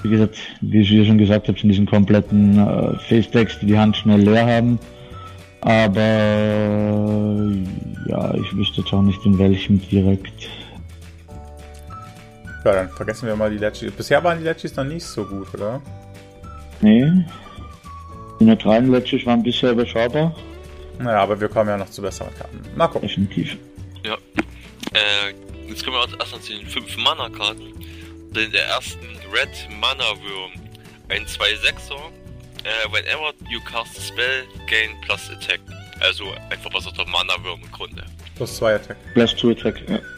Wie gesagt, wie ich schon gesagt habe, sind diesen kompletten äh, Face-Decks, die die Hand schnell leer haben. Aber ja, ich wüsste jetzt auch nicht in welchem direkt. Ja, dann vergessen wir mal die Legis. Bisher waren die Legis noch nicht so gut, oder? Nee. Die neutralen Ledges waren bisher überschaubar. Naja, aber wir kommen ja noch zu besseren Karten. Mal gucken. Definitiv. Äh, jetzt kommen wir erst noch zu den 5 Mana-Karten. In der ersten Red Mana Würm. Ein 2-6er. Äh, whenever you cast a spell, gain plus attack. Also einfach was auf der Mana Würm im Grunde. Plus 2 Attack. Plus 2 Attack. Ja.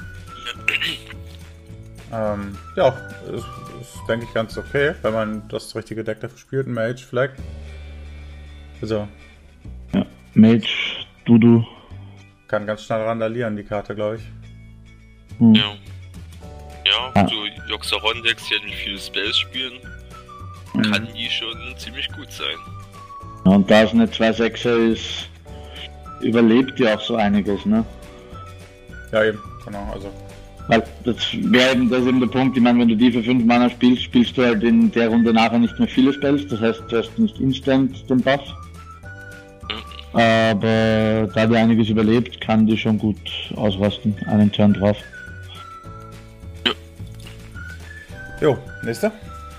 Ähm, ja, ist, ist denke ich ganz okay, wenn man das richtige Deck dafür spielt. Ein Mage Flag. Also, ja. Mage, Dudu. kann ganz schnell randalieren, die Karte, glaube ich. Hm. Ja. Ja, Ah. so Joxeron-Decks, die halt mit vielen Spells spielen. Kann die schon ziemlich gut sein. Ja, und da es eine 2-6er ist, überlebt die auch so einiges, ne? Ja, eben, genau. Also, Weil das wäre eben, das ist eben der Punkt, ich meine, wenn du die für 5 Mana spielst, spielst du halt in der Runde nachher nicht mehr viele Spells, das heißt, du hast nicht instant den Buff. Aber da die einiges überlebt, kann die schon gut ausrasten, einen Turn drauf. jo, nächste.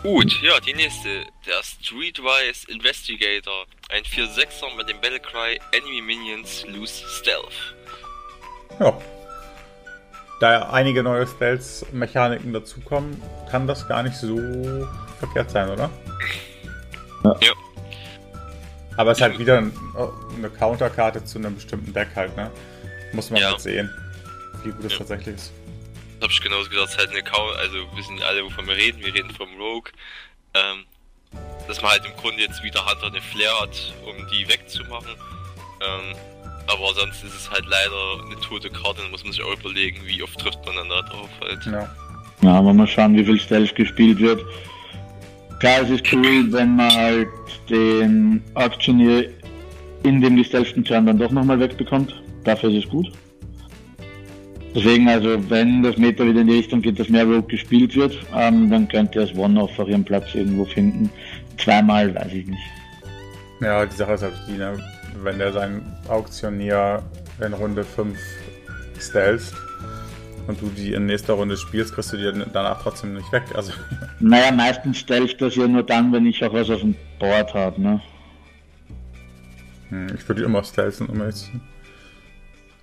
Gut, ja, die nächste. Der Streetwise Investigator. Ein 4-6er mit dem Battlecry Enemy Minions Lose Stealth. Ja. Da ja einige neue Spells-Mechaniken dazukommen, kann das gar nicht so verkehrt sein, oder? Ja. Ja. Aber es ist halt wieder ein, eine Counterkarte zu einem bestimmten Deck halt, ne? Muss man Ja. halt sehen, wie gut es Ja. tatsächlich ist. Das hab ich genauso gesagt, es ist halt eine Kau also wir wissen alle, wovon wir reden, wir reden vom Rogue. Ähm, dass man halt im Grunde jetzt wieder Hunter eine Flair hat, um die wegzumachen. Ähm, aber sonst ist es halt leider eine tote Karte, dann muss man sich auch überlegen, wie oft trifft man dann da drauf halt. Ja. Ja, aber mal schauen, wie viel Stealth gespielt wird. Klar, es ist cool, wenn man halt den Auktionier in dem die Stealth Turn dann doch nochmal wegbekommt. Dafür ist es gut. Deswegen, also, wenn das Meta wieder in die Richtung geht, dass mehr Rogue gespielt wird, ähm, dann könnt ihr das One-Off auf ihren Platz irgendwo finden. Zweimal, weiß ich nicht. Ja, die Sache ist halt die, ne? wenn der seinen Auktionier in Runde 5 stealst und du die in nächster Runde spielst, kriegst du die danach trotzdem nicht weg. Also, Naja, meistens Stealth das ja nur dann, wenn ich auch was auf dem Board habe, ne? hm, ich würde die immer stealsen, um ehrlich zu sein.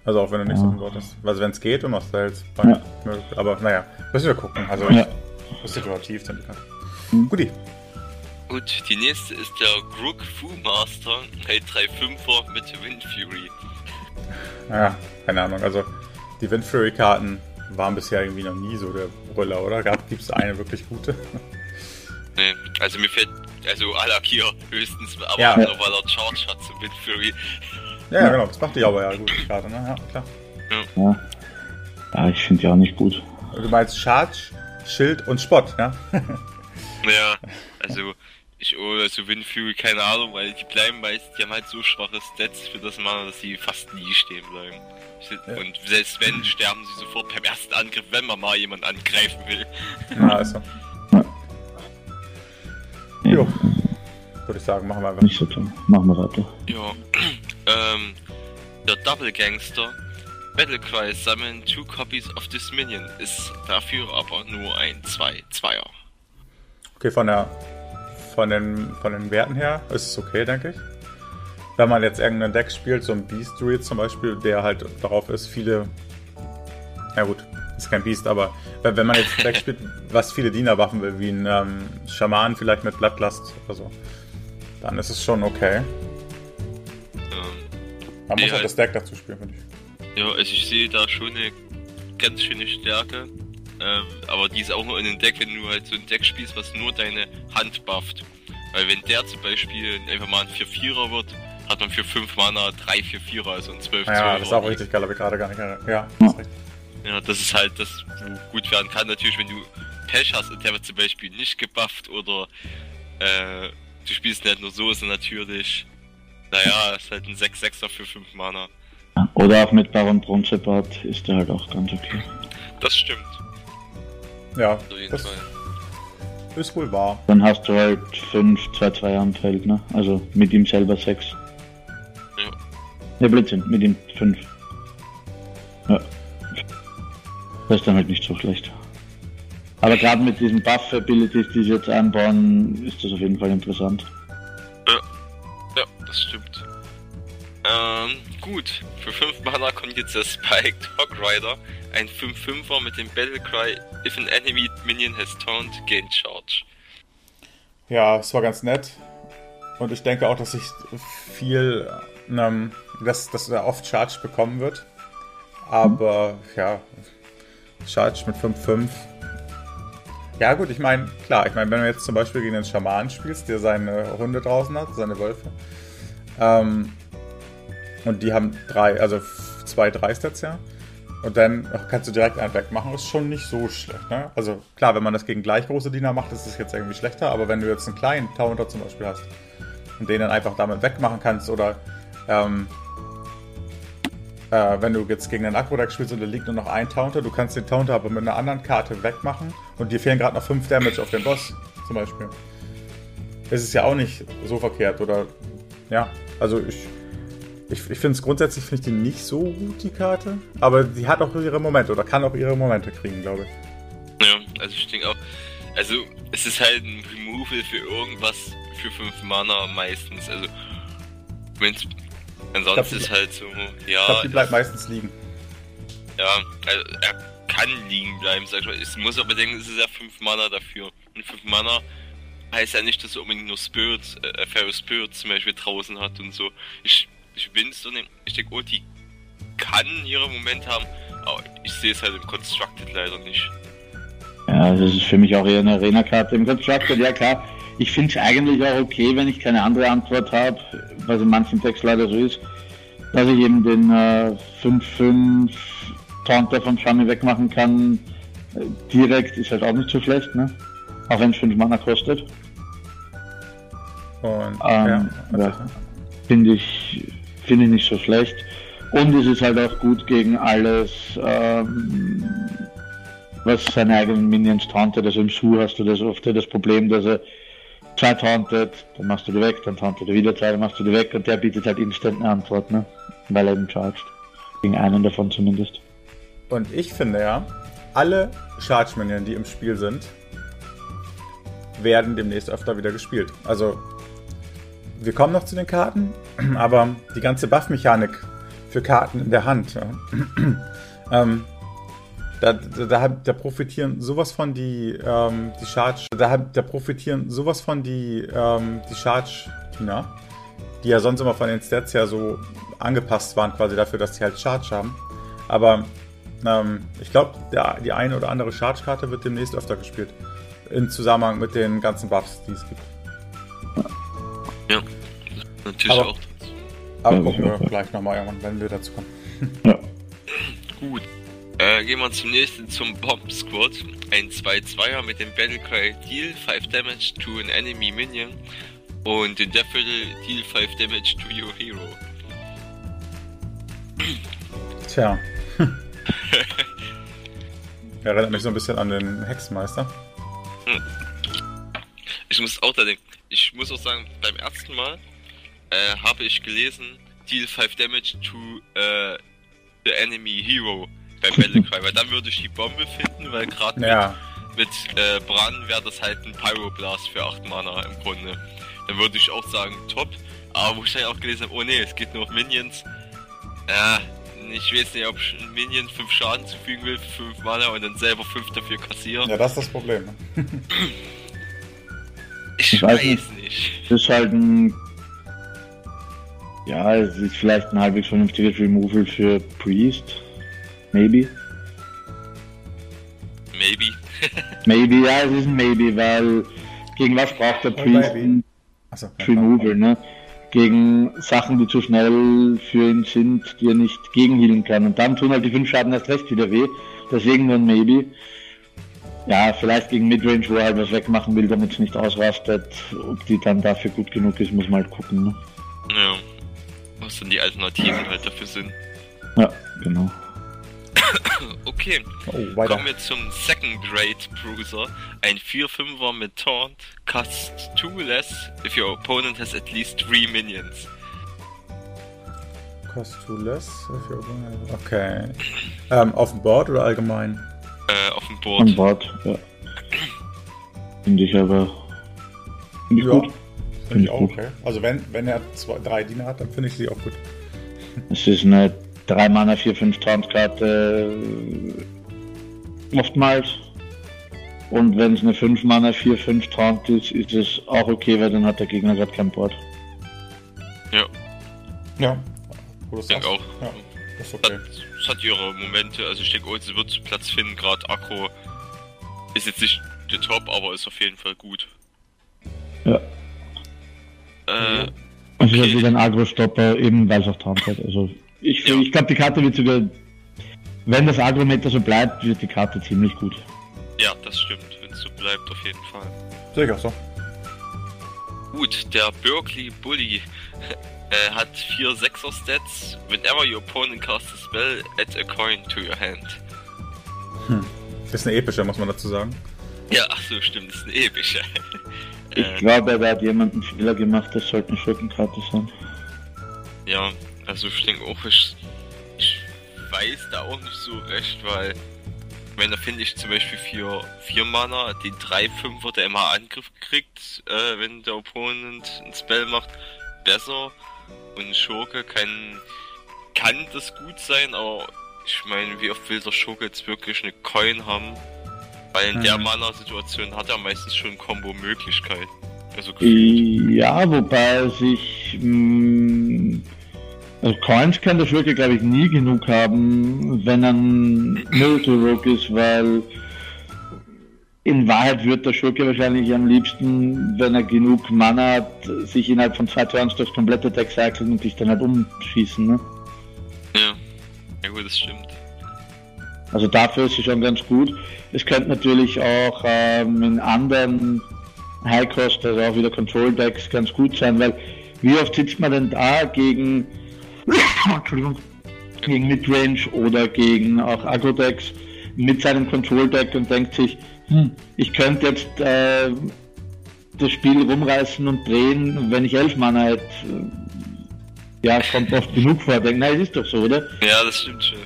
Also auch wenn du nicht Ja. so ein Wort hast. Also wenn es geht, immer stealth. Ja. Aber naja, müssen wir gucken. Also Ja. Ist situativ dann die Karte. Hm. Guti. Gut, die nächste ist der Grook Fu Master, ein 3-5er mit Wind Fury. Ja, keine Ahnung. Also die Wind Fury Karten waren bisher irgendwie noch nie so der Brüller, oder? Gibt es eine wirklich gute? Nee, also mir fällt, also Alakir höchstens, aber Ja. nur weil er Charge hat zum Wind Fury. Ja, genau. Das macht die aber ja gut, Karte, ne? Ja, klar. Ja, ja ich finde die auch nicht gut. Und du meinst Charge, Schild und Spott, ja? Ja, also ich oh, also Wind Fury, keine Ahnung, weil die bleiben meist, die haben halt so schwache Stats für das Mana, dass sie fast nie stehen bleiben. Ja. Und selbst wenn, sterben sie sofort beim ersten Angriff, wenn man mal jemanden angreifen will. Ja, also. Jo. Würde ich sagen, machen wir einfach. Nicht so toll. Machen wir weiter. Ja, ähm, der Double Gangster. Battlecry sammeln two copies of this Minion, ist dafür aber nur ein 2-2er. Okay, von der von den von den Werten her ist es okay, denke ich. Wenn man jetzt irgendein Deck spielt, so ein Beast Druid zum Beispiel, der halt darauf ist, viele. Ja gut, ist kein Beast, aber wenn, wenn man jetzt ein Deck spielt, was viele Dienerwaffen will, wie ein ähm, Schaman vielleicht mit Blattlast oder so, dann ist es schon okay. Man muss halt halt- das Deck dazu spielen, finde ich. Ja, also ich sehe da schon eine ganz schöne Stärke. Ähm, aber die ist auch nur in einem Deck, wenn du halt so ein Deck spielst, was nur deine Hand bufft. Weil wenn der zum Beispiel einfach mal ein 4-4er wird, hat man für 5 Mana 3 4-4er, also ein 12 Ja, das ist auch richtig geil, habe ich gerade gar nicht erinnert. Ja, das ist richtig. Ja, das ist halt das, wo gut werden kann. Natürlich, wenn du Pech hast und der wird zum Beispiel nicht gebufft oder äh, du spielst nicht nur so, ist er natürlich, naja, ist halt ein 6-6er für 5 Mana. Oder auch mit Baron Bronzebart ist der halt auch ganz okay. Das stimmt, Ja, auf jeden das Fall. ist wohl wahr. Dann hast du halt 5 2-2 am Feld, ne? Also mit ihm selber 6. Ja. Ja, Blödsinn, mit ihm 5. Ja. Das ist dann halt nicht so schlecht. Aber gerade mit diesen Buff-Abilities, die sie jetzt einbauen, ist das auf jeden Fall interessant. Das stimmt. Ähm, gut. Für 5 Mana kommt jetzt der Spiked Hog Rider, ein 5-5er mit dem Battlecry If an enemy minion has taunt, gain charge. Ja, es war ganz nett. Und ich denke auch, dass ich viel, ähm, dass, dass er oft Charge bekommen wird. Aber ja, Charge mit 5-5. Ja gut, ich meine, klar, ich meine, wenn du jetzt zum Beispiel gegen den Schamanen spielst, der seine Hunde draußen hat, seine Wölfe, ähm, und die haben drei, also zwei, drei Stats ja, und dann kannst du direkt einen wegmachen, ist schon nicht so schlecht, ne? Also klar, wenn man das gegen gleich große Diener macht, ist es jetzt irgendwie schlechter, aber wenn du jetzt einen kleinen Taunter zum Beispiel hast und den dann einfach damit wegmachen kannst oder ähm, äh, wenn du jetzt gegen einen Akro-Deck spielst und da liegt nur noch ein Taunter, du kannst den Taunter aber mit einer anderen Karte wegmachen und dir fehlen gerade noch 5 Damage auf den Boss zum Beispiel. Das ist ja auch nicht so verkehrt oder? Ja, also ich ich, ich finde es grundsätzlich finde ich die nicht so gut, die Karte. Aber die hat auch ihre Momente oder kann auch ihre Momente kriegen, glaube ich. Ja, also ich denke auch, also es ist halt ein Removal für irgendwas für 5 Mana meistens. Also wenn's ansonsten die- ist halt so, Ich ja, glaube, die bleibt meistens liegen. ja, also er kann liegen bleiben, sag ich mal. Es muss aber denken, es ist ja 5 Mana dafür. Und 5 Mana heißt ja nicht, dass er unbedingt nur Spirits, äh, Fairy Spirits zum Beispiel draußen hat und so. Ich, ich bin's so nehmen. Ich denke, oh, die kann ihre Momente haben, aber ich sehe es halt im Constructed leider nicht. Ja, das ist für mich auch eher eine Arena-Karte. Im Constructed, ja klar. Ich finde es eigentlich auch okay, wenn ich keine andere Antwort habe, was in manchen Text leider so ist, dass ich eben den äh, 5-5 Taunter vom Shami wegmachen kann. Äh, direkt ist halt auch nicht so schlecht, ne? Auch wenn es 5 Mana kostet. Und Ähm, ja. Finde ich, finde ich nicht so schlecht. Und es ist halt auch gut gegen alles, ähm, was seine eigenen Minions tauntet. Also im Su hast du das oft das Problem, dass er zwei tauntet, dann machst du die weg, dann tauntet er wieder zwei, dann machst du die weg und der bietet halt instant eine Antwort, ne? Weil er eben charged. Gegen einen davon zumindest. Und ich finde ja, alle Charge Minions, die im Spiel sind, werden demnächst öfter wieder gespielt. Also, wir kommen noch zu den Karten, aber die ganze Buff-Mechanik für Karten in der Hand, ja, ähm, Da, da, da, profitieren sowas von die, ähm, die Charge. Da, da profitieren sowas von die, ähm, die Charge-Tina, die ja sonst immer von den Stats ja so angepasst waren, quasi dafür, dass sie halt Charge haben. Aber ähm, ich glaube, die eine oder andere Charge-Karte wird demnächst öfter gespielt. In Zusammenhang mit den ganzen Buffs, die es gibt. Ja, natürlich Aber- auch. Aber Ja, gucken wir gleich nochmal irgendwann, wenn wir dazu kommen. Ja. Gut. Äh, gehen wir zum nächsten, zum Bomb Squad. Ein 2-2er mit dem Battlecry Deal 5 Damage to an Enemy Minion. Und in der Viertel Deal 5 Damage to your Hero. Tja. Erinnert mich so ein bisschen an den Hexenmeister. Ich muss auch da denken, ich muss auch sagen, beim ersten Mal äh, habe ich gelesen, Deal 5 Damage to äh, the Enemy Hero beim Battlecry, weil dann würde ich die Bombe finden, weil gerade Ja, mit, mit äh, Bran wäre das halt ein Pyroblast für 8 Mana im Grunde. Dann würde ich auch sagen, top, aber wo ich dann auch gelesen habe, oh nee, es geht nur auf Minions. Ja, ich weiß nicht, ob ich einem Minion 5 Schaden zufügen will für 5 Mana und dann selber 5 dafür kassieren. ja, das ist das Problem. Ne? Ich, Ich weiß weiß nicht. nicht. Das ist halt ein. Ja, es ist vielleicht ein halbwegs vernünftiges Removal für Priest. Maybe. Maybe. Maybe, ja, es ist ein Maybe, weil gegen was braucht der Priest Achso, Removal, ne? Gegen Sachen, die zu schnell für ihn sind, die er nicht gegenhealen kann. Und dann tun halt die 5 Schaden erst recht wieder weh. Deswegen nur ein Maybe. Ja, vielleicht gegen Midrange, wo er halt was wegmachen will, damit es nicht ausrastet. Ob die dann dafür gut genug ist, muss man halt gucken, ne? Ja. Was dann die Alternativen halt dafür sind. Ja, genau. Okay, Oh, weiter. kommen wir zum Second Grade Bruiser. Ein 4-5er mit Taunt. Cost 2 less if your opponent has at least 3 minions. Cost too less. if you're- Okay. Ähm, auf dem Board oder allgemein? Äh, auf dem Board. Bord, ja. Finde ich aber. Finde ich Ja. gut. Finde ich ich auch gut. okay. Also wenn, wenn er zwei, drei Diener hat, dann finde ich sie auch gut. Es ist eine 3 Mana 4 5 Taunt Karte äh, oftmals. Und wenn es eine 5 Mana 4 5 Taunt ist, ist es auch okay, weil dann hat der Gegner gerade kein Board. Ja. Du Ich denke auch. Ja, ist Es okay. hat, es hat ihre Momente, also ich denke, oh, sie wird Platz finden, gerade Akro ist jetzt nicht der Top, aber ist auf jeden Fall gut. Ja. Äh, Es ist Okay. halt wieder ein Agro-Stopper, eben weil es auch Taunt hat. Also ich, Ja. ich glaube, die Karte wird sogar, wenn das Agrometer so bleibt, wird die Karte ziemlich gut. ja, das stimmt, wenn es so bleibt, auf jeden Fall. Sehe ich auch so. Gut, der Berkeley Bully äh, hat 4 6er Stats. Whenever your opponent casts a spell, add a coin to your hand. Ist eine epische, muss man dazu sagen. Ja, ach so, stimmt, ist ein epischer. Ich äh, glaube, da hat jemand einen Fehler gemacht, das sollte eine Schurkenkarte sein. ja, also ich denke auch, ich, ich weiß da auch nicht so recht, weil, ich meine, da finde ich zum Beispiel für 4 Mana den 3-5er, der immer Angriff kriegt, äh, wenn der Opponent ein Spell macht, besser. Und Schurke kann, kann das gut sein, aber ich meine, wie oft will der Schurke jetzt wirklich eine Coin haben? Weil in der Mhm. Mana-Situation hat er meistens schon Combo-Möglichkeiten. Also. Ja, wobei sich. Mh, also Coins kann der Schurke, glaube ich, nie genug haben, wenn er ein Miracle Rogue ist, weil in Wahrheit wird der Schurke wahrscheinlich am liebsten, wenn er genug Mana hat, sich innerhalb von zwei Turns durchs komplette Deck cyclen und dich dann halt umschießen. Ne? Ja. Ja gut, das stimmt. Also dafür ist sie schon ganz gut. Es könnte natürlich auch ähm, in anderen High Cost, also auch wieder Control Decks, ganz gut sein, weil wie oft sitzt man denn da gegen, Entschuldigung, gegen Midrange oder gegen auch Agro Decks mit seinem Control Deck und denkt sich, hm, ich könnte jetzt äh, das Spiel rumreißen und drehen, wenn ich elf Mana hätte. Ja, kommt oft genug vor. Denkt, nein, es ist doch so, oder? Ja, das stimmt schon.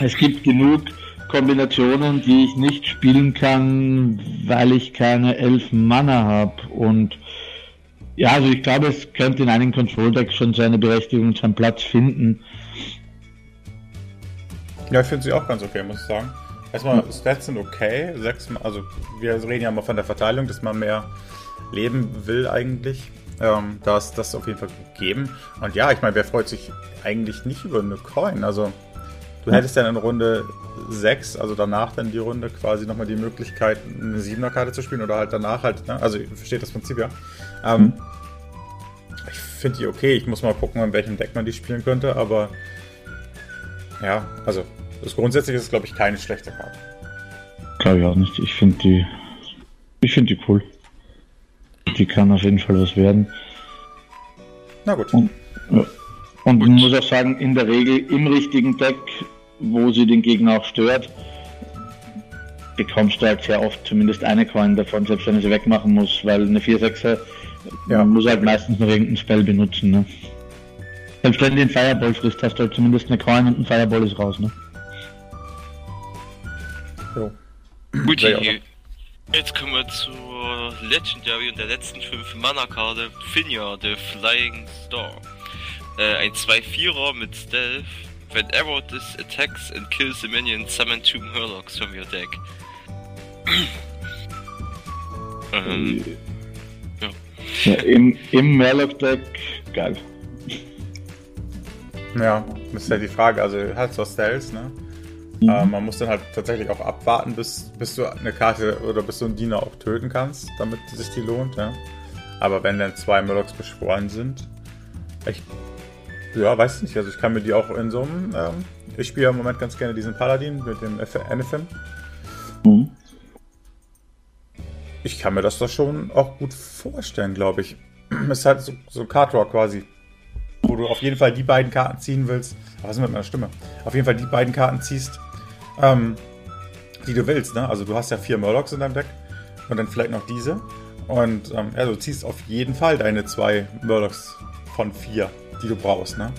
Es gibt genug Kombinationen, die ich nicht spielen kann, weil ich keine elf Mana habe. Und ja, also ich glaube, es könnte in einigen Control-Decks schon seine Berechtigung und seinen Platz finden. Ja, ich finde sie auch ganz okay, muss ich sagen. erstmal, Stats sind okay. Sechs, also wir reden ja mal von der Verteilung, dass man mehr leben will eigentlich. Ähm, da ist das auf jeden Fall gegeben. Und ja, ich meine, wer freut sich eigentlich nicht über eine Coin? Also du hättest dann in Runde 6, also danach dann die Runde quasi nochmal die Möglichkeit, eine 7er Karte zu spielen oder halt danach halt, ne? also versteht das Prinzip ja. Ähm, mhm. Ich finde die okay, ich muss mal gucken, in welchem Deck man die spielen könnte, aber ja, also das grundsätzlich ist es glaube ich keine schlechte Karte. Glaube ich auch nicht. Ich finde die, ich finde die cool. Die kann auf jeden Fall was werden. Na gut. Und, ja. Und man muss auch sagen, in der Regel im richtigen Deck, wo sie den Gegner auch stört, bekommst du halt sehr oft zumindest eine Coin davon, selbst wenn er sie wegmachen muss, weil eine 4-6er ja. muss halt meistens noch irgendein Spell benutzen. Ne? Selbst wenn du den Fireball frisst, hast du halt zumindest eine Coin und ein Fireball ist raus. Ne? Jo. Gut, jetzt kommen wir zur Legendary und der letzten 5 Mana-Karte, Finja, the Flying Star. Äh, ein 2-4er mit Stealth. Whenever this attacks and kills the minion, summon two Murlocs from your deck. ähm, ja. ja. Im, im Murloc-Deck, geil. Ja, das ist ja die Frage. Also, halt zwar Stealth, ne? Mhm. Äh, man muss dann halt tatsächlich auch abwarten, bis, bis du eine Karte oder bis du einen Diener auch töten kannst, damit sich die lohnt, ja. Aber wenn dann zwei Murlocs beschworen sind, ich ja, weiß nicht. Also ich kann mir die auch in so einem. Ähm, ich spiele im Moment ganz gerne diesen Paladin mit dem Anathem. Mhm. Ich kann mir das doch schon auch gut vorstellen, glaube ich. Es ist halt so, so ein Card Draw quasi. Wo du auf jeden Fall die beiden Karten ziehen willst. Was ist mit meiner Stimme? Auf jeden Fall die beiden Karten ziehst, ähm, die du willst. Ne? Also du hast ja vier Murlocs in deinem Deck. Und dann vielleicht noch diese. Und ähm, ja, du ziehst auf jeden Fall deine zwei Murlocs von vier die du brauchst, ne?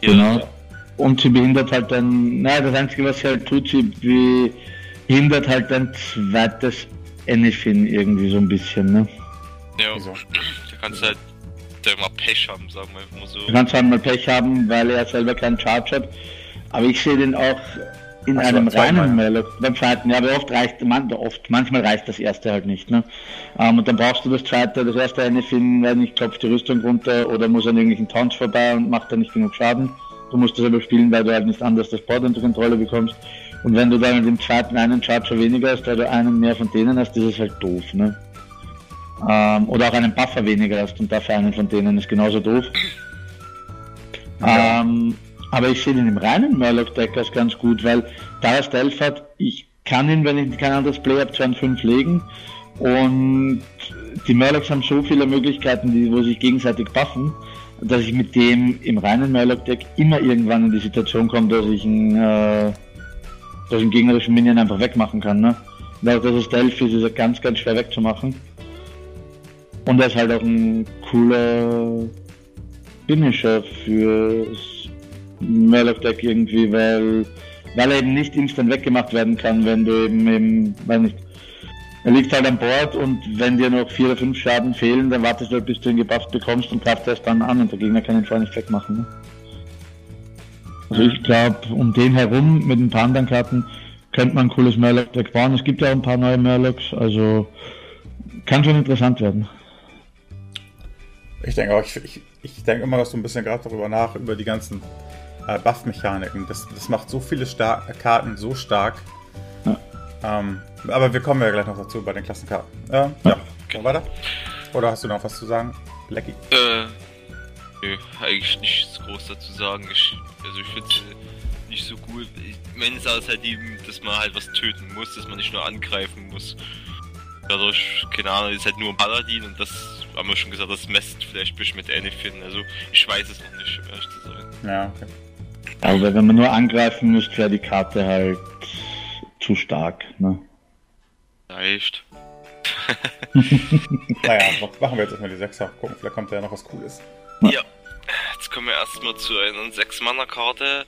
Genau. Und sie behindert halt dann, naja, das Einzige, was sie halt tut, sie behindert halt ein zweites Anything irgendwie so ein bisschen, ne? Ja, Wieso? da kannst du halt mal Pech haben, sagen wir mal so. Du kannst halt mal Pech haben, weil er selber keinen Charge hat. Aber ich sehe den auch in also einem reinen Mail, beim zweiten, ja, aber oft reicht, man, oft, manchmal reicht das erste halt nicht, ne? Ähm, und dann brauchst du das zweite, das erste eine finden, weil nicht klopft die Rüstung runter oder muss an irgendwelchen Taunts vorbei und macht dann nicht genug Schaden. Du musst das aber spielen, weil du halt nicht anders das Board unter Kontrolle bekommst. Und wenn du dann in dem zweiten einen Charger weniger hast oder einen mehr von denen hast, ist es halt doof, ne? Ähm, oder auch einen Buffer weniger hast und dafür einen von denen ist genauso doof. Ja. Ähm, aber ich sehe den im reinen Murloc-Deck als ganz gut, weil da Stealth hat, ich kann ihn, wenn ich kein anderes Play habe, 2 und 5 legen. Und die Murlocs haben so viele Möglichkeiten, die, wo sich gegenseitig buffen, dass ich mit dem im reinen Murloc-Deck immer irgendwann in die Situation komme, dass ich einen, äh, dass ich einen gegnerischen Minion einfach wegmachen kann. Ne? Weil das ist Stealth ist, ist er ganz, ganz schwer wegzumachen. Und er ist halt auch ein cooler Finisher fürs Murloc Deck irgendwie, weil, weil er eben nicht instant weggemacht werden kann, wenn du eben, eben weiß nicht, er liegt halt an Bord und wenn dir noch vier oder fünf Schaden fehlen, dann wartest du halt, bis du ihn gebufft bekommst und greift erst dann an und der Gegner kann ihn vorher nicht wegmachen. Ne? Also ich glaube, um den herum mit ein paar anderen Karten könnte man ein cooles Murloc-Deck bauen. Es gibt ja auch ein paar neue Murlocs, also kann schon interessant werden. Ich denke auch, ich, ich, ich denke immer noch so ein bisschen gerade darüber nach, über die ganzen äh, Buff-Mechaniken. Das, das macht so viele Star Karten so stark. Ja. Ähm, aber wir kommen ja gleich noch dazu bei den Klassenkarten. Äh, ja, ja. Okay. weiter? Oder hast du noch was zu sagen, Blackie? Äh, nö, eigentlich nichts groß dazu sagen. Ich, also ich finde nicht so gut. Ich, meine Sache ist halt eben, dass man halt was töten muss, dass man nicht nur angreifen muss. Dadurch, keine Ahnung, ist halt nur ein Paladin und das haben wir schon gesagt, das messt vielleicht ein bisschen mit Anyfin. Also ich weiß es noch nicht, um ehrlich zu sein. Ja, okay. Aber wenn man nur angreifen müsste, wäre die Karte halt zu stark, ne? Leicht. naja, machen wir jetzt erstmal die 6er. Gucken, vielleicht kommt da ja noch was Cooles. Ja. Jetzt kommen wir erstmal zu einer 6-Mana-Karte.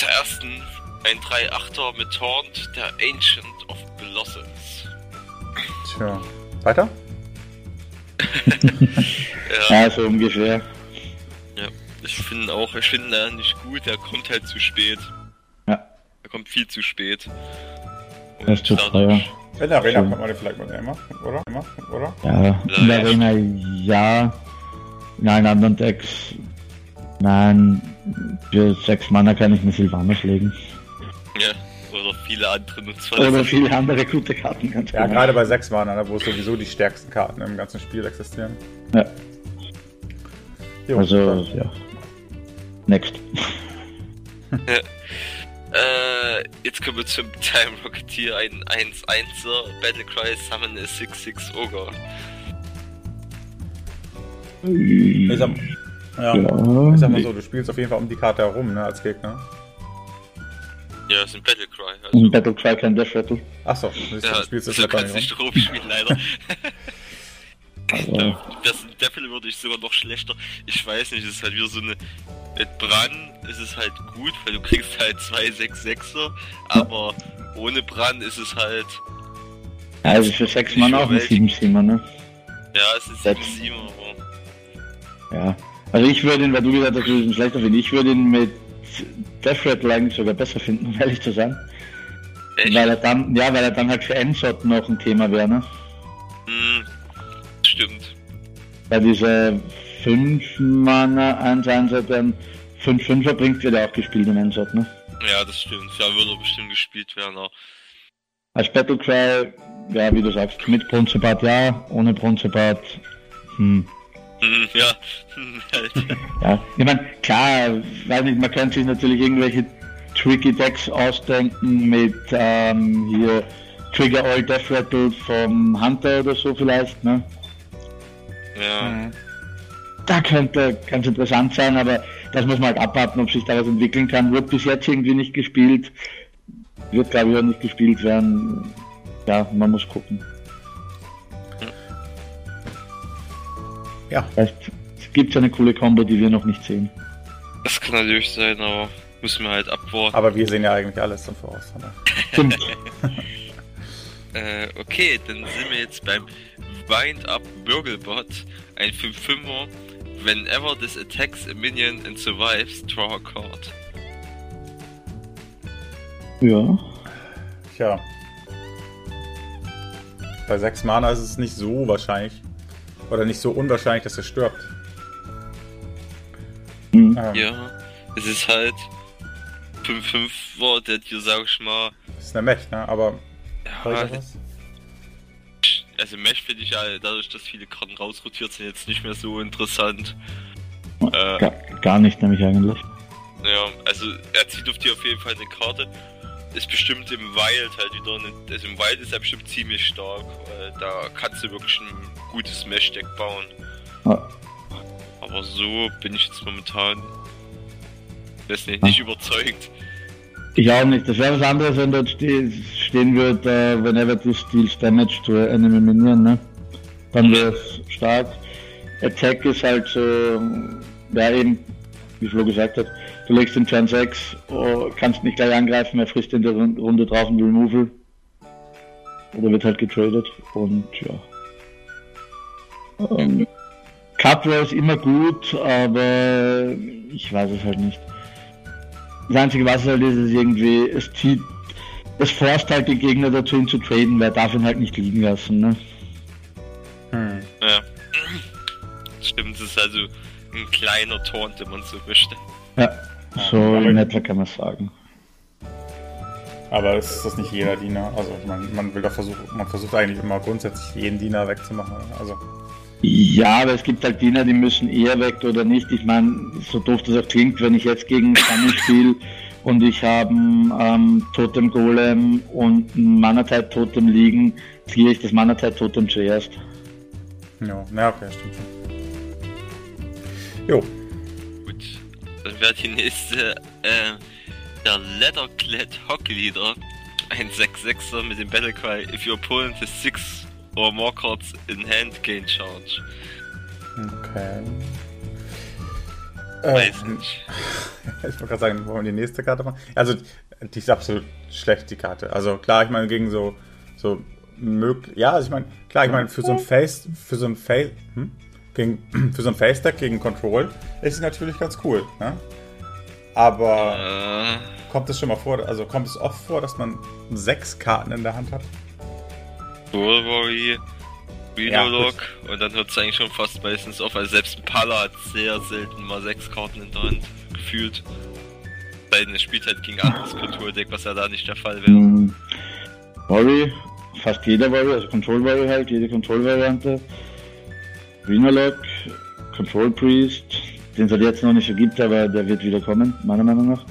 Der ersten, ein 3-8er mit Taunt, der Ancient of Blossoms. Tja. Weiter? ja. ja, so ungefähr. Ich finde auch, ich finde er nicht gut, er kommt halt zu spät. Ja. Er kommt viel zu spät. Und Das ist zu dadurch- teuer. In der Arena kann man den vielleicht mit immer, oder? Immer, oder? Ja, in der Arena ja. In allen anderen Decks. Nein, für sechs Mana kann ich mir Sylvanas legen. Ja, oder viele andere Oder Nutzfälle. viele andere gute Karten, ganz Ja, genau. gerade bei 6 Mana, ne, wo sowieso die stärksten Karten im ganzen Spiel existieren. Ja. Jo, Also, ja. Next. Äh, jetzt kommen wir zum Time Rocketeer, ein 1-1er Battlecry Summon a 6-6 Ogre. ich sag, ja, Ja, ich sag mal so, du spielst auf jeden Fall um die Karte herum, ne, als Gegner. Ja, ist ein Battlecry. Ein Also, Battlecry kein Death Rattle. Achso, ja, du spielst das so kannst du nicht nicht rum. drauf spielen, leider. Also, Das Devil würde ich sogar noch schlechter. Ich weiß nicht, es ist halt wieder so eine. Mit Bran ist es halt gut, weil du kriegst halt zwei 6-6er, aber ohne Bran ist es halt. ja, also für sechs Mana auch ein 7-7er, ne? Ja, es ist Das- 7 aber. Ja. Also ich würde ihn, weil du gesagt hast, du ihn schlechter finden, ich würde ihn mit Death Rattle eigentlich sogar besser finden, um ehrlich zu sein. Echt? Weil er dann, ja, weil er dann halt für Ensort noch ein Thema wäre, ne? Hm, stimmt. Weil diese 5 Mana 1 1 dann 5 5 bringt, wird er auch gespielt im Ensort, ne? Ja, das stimmt. Ja, würde bestimmt gespielt werden. Aber Als Battlecry, ja, wie du sagst, mit Bronzebart ja, ohne Bronzebart, hm. hm, ja. Ja, ich meine, klar, weiß nicht, man könnte sich natürlich irgendwelche tricky Decks ausdenken mit ähm, hier Trigger All Death Rattle vom Hunter oder so vielleicht, ne? Ja. Da könnte ganz interessant sein, aber das muss man halt abwarten, ob sich da was entwickeln kann. Wird bis jetzt irgendwie nicht gespielt. Wird, glaube ich, auch nicht gespielt werden. Ja, man muss gucken. Ja. Vielleicht gibt es eine coole Combo, die wir noch nicht sehen. Das kann natürlich sein, aber müssen wir halt abwarten. Aber wir sehen ja eigentlich alles dann voraus. Stimmt. Äh, okay, dann sind wir jetzt beim Wind Up Burglebot, ein 5-5er. Whenever this attacks a minion and survives, draw a card. ja. Tja. Bei 6 Mana ist es nicht so wahrscheinlich. Oder nicht so unwahrscheinlich, dass er stirbt. Hm. Ähm, Ja, es ist halt 5-5er, der dir, sag ich mal, Ist eine Mech, ne? Aber. Ja? Also Mesh finde ich ja, dadurch, dass viele Karten rausrotiert sind, jetzt nicht mehr so interessant. Äh, Gar, gar nicht, nämlich eigentlich. Ja, also er zieht auf dir auf jeden Fall eine Karte. Ist bestimmt im Wild halt wieder, eine, also im Wild ist er bestimmt ziemlich stark, weil da kannst du wirklich ein gutes Mesh-Deck bauen. Ja. Aber so bin ich jetzt momentan, weiß nicht, nicht überzeugt. Ich auch nicht. Das wäre was anderes, wenn dort ste stehen würde, äh, whenever this deals damage to enemy minion, ne? Dann wäre es stark. Attack ist halt so, ja eben, wie Flo gesagt hat, du legst den Turn 6, oh, kannst nicht gleich angreifen, er frisst in der Run- Runde drauf ein Removal. Oder wird halt getradet und ja. Ähm, Cutware ist immer gut, aber ich weiß es halt nicht. Das einzige was halt ist, ist irgendwie, es zieht, es forst halt den Gegner dazu, ihn zu traden, weil er darf ihn halt nicht liegen lassen, ne? Hm. Ja. Stimmt, es ist also ein kleiner Taunt, wenn man so möchte. Ja, so aber- in etwa kann man sagen. Aber ist das nicht jeder Diener? Also man, man will doch versuchen, man versucht eigentlich immer grundsätzlich jeden Diener wegzumachen. Also Ja, aber es gibt halt Diener, die müssen eher weg oder nicht. Ich meine, so doof das auch klingt, wenn ich jetzt gegen Sunny spiele und ich habe ähm, Totem Golem und ein Manatite Totem liegen, ziehe ich das Manatite Totem zuerst. ja, na okay, stimmt schon. Jo, Gut, dann wäre die nächste, äh, der Leatherclad Hockleader. Ein 6-6er mit dem Battlecry. If your opponent has 6 or more cards in hand, gain charge. okay. Weiß Äh, nicht. ich wollte gerade sagen, wollen wir die nächste Karte machen? Also, die ist absolut schlecht, die Karte. Also, klar, ich meine, gegen so, so möglich. Ja, also ich meine, klar, ich meine, für so ein Face, für so ein Face, hm? gegen, für so ein Face-Deck gegen Control ist sie natürlich ganz cool, ne? Aber kommt es schon mal vor, also kommt es oft vor, dass man sechs Karten in der Hand hat? Bulwari, Rhinolog und dann hört es eigentlich schon fast meistens auf, weil selbst ein Pala hat sehr selten mal sechs Karten in der Hand, gefühlt. Weil es spielt halt gegen anderes Kulturdeck, was ja da nicht der Fall wäre. Hm, Worry, fast jeder Worry, also Control Worry halt, jede Control-Variante. Rhinolog, Control Priest, den es halt jetzt noch nicht so gibt, aber der wird wieder kommen, meiner Meinung nach.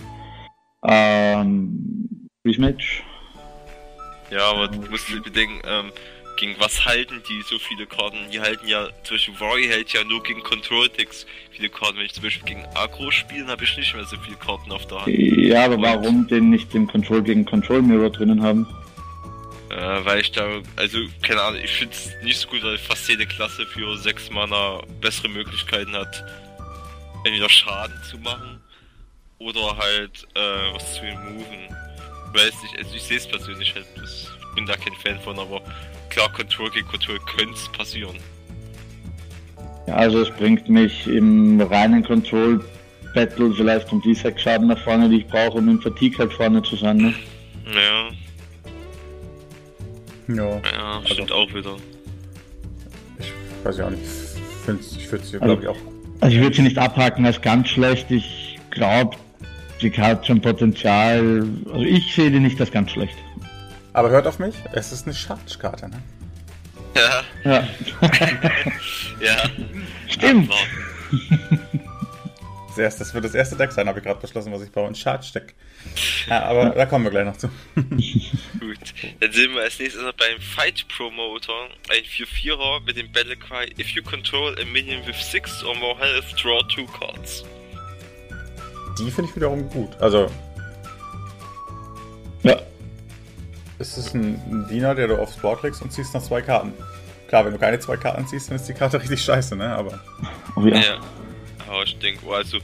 Ähm, Priest Match. Ja, aber du musst bedenken, ähm, gegen was halten die so viele Karten? Die halten ja, zum Beispiel Worry hält ja nur gegen Control-Decks viele Karten. Wenn ich zum Beispiel gegen Agro spiele, habe ich nicht mehr so viele Karten auf der Hand. Ja, aber Und- warum den nicht im Control gegen Control Mirror drinnen haben? Äh, weil ich da, also, keine Ahnung, ich finde es nicht so gut, weil fast jede Klasse für 6 Mana bessere Möglichkeiten hat, entweder Schaden zu machen oder halt äh, was zu removen. Ich weiß nicht, also ich sehe es persönlich halt, ich bin da kein Fan von, aber klar, Control gegen Control könnte es passieren. Ja, also es bringt mich im reinen Control Battle vielleicht um die sechs Schaden nach vorne, die ich brauche, um im Fatigue halt vorne zu sein. Ne? Ja, Ja, ja, stimmt auch wieder. ich weiß ja auch nicht. Ich finde ich würde sie, glaube ich, auch. Also ich würde sie nicht abhaken als ganz schlecht. Ich glaube, sie hat schon Potenzial. Also ich sehe die nicht als ganz schlecht. Aber hört auf mich, es ist eine Charge-Karte, ne? Ja, Ja, ja. stimmt. Abwarten. Das, erste, das wird das erste Deck sein, habe ich gerade beschlossen, was ich baue. Ein Charge-Deck. Ja, aber da kommen wir gleich noch zu. Gut, dann sehen wir als nächstes noch beim Fight Promoter ein 4-4er mit dem Battlecry If you control a minion with 6 or more health, draw 2 cards. Die finde ich wiederum gut. Also, Ja, es ist ein, ein Diener, der du aufs Board legst und ziehst noch zwei Karten. Klar, wenn du keine zwei Karten ziehst, dann ist die Karte richtig scheiße, ne? Aber oh ja. Ja. Aber ich denke, oh, also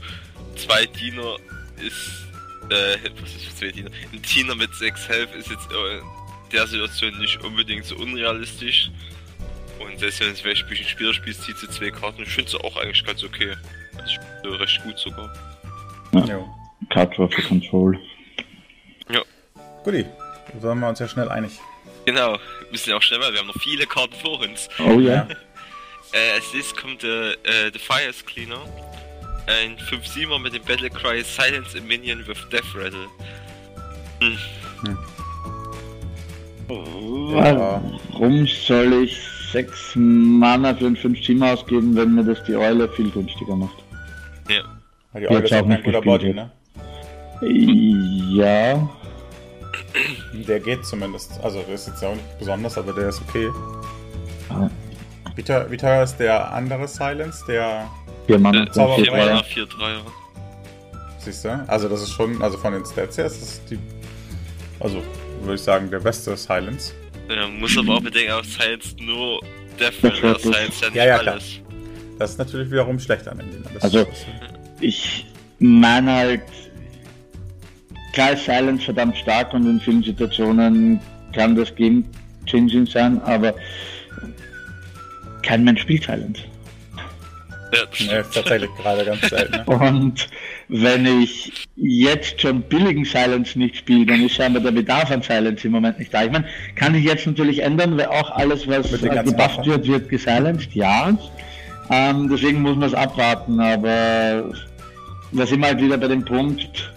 zwei Diener ist, äh, was ist für zwei Diener? Ein Diener mit 6 Health ist jetzt äh, in der Situation nicht unbedingt so unrealistisch. Und selbst wenn es welche ein Spieler spielst, zieht sie zwei Karten. Ich finde sie auch eigentlich ganz okay. Also ich finde recht gut sogar. Card Draw für Control. Guti, da sind wir uns ja schnell einig. Genau, wir müssen ja auch schnell, weil wir haben noch viele Karten vor uns. Oh ja. Äh, als nächstes kommt der äh, The Fires Cleaner. Ein 5-7er mit dem Battlecry Silence a Minion with Death Rattle. Warum soll ich 6 Mana für ein 5 Team ausgeben, wenn mir das die Eule viel günstiger macht? Ja. Die hat's ist auch ein guter Body, ne? Ja, Der geht zumindest. Also, der ist jetzt auch nicht besonders, aber der ist okay. Ja. Wie teuer, wie teuer ist der andere Silence? Der, 4 Mana Äh, für Zauber- 4 4 Dreier. Mana, 4 Dreier. siehst du? Also, das ist schon, also von den Stats her ist das die, also, würde ich sagen, der beste Silence. Ja, muss aber auch bedenken, auch Silence nur Death. Silence ja nicht Ja, ja, klar. alles. Das ist natürlich wiederum schlecht an dem Ding. Also- ist, Ich meine halt, klar ist Silence verdammt stark und in vielen Situationen kann das Game changing sein, aber kein Mensch spielt Silence. Ja, nee, tatsächlich gerade ganz selten. Ne? Und wenn ich jetzt schon billigen Silence nicht spiele, dann ist scheinbar der Bedarf an Silence im Moment nicht da. Ich meine, kann ich jetzt natürlich ändern, weil auch alles, was gebufft wird, wird gesilenced, ja. Ähm, deswegen muss man es abwarten, aber da sind wir halt wieder bei dem Punkt,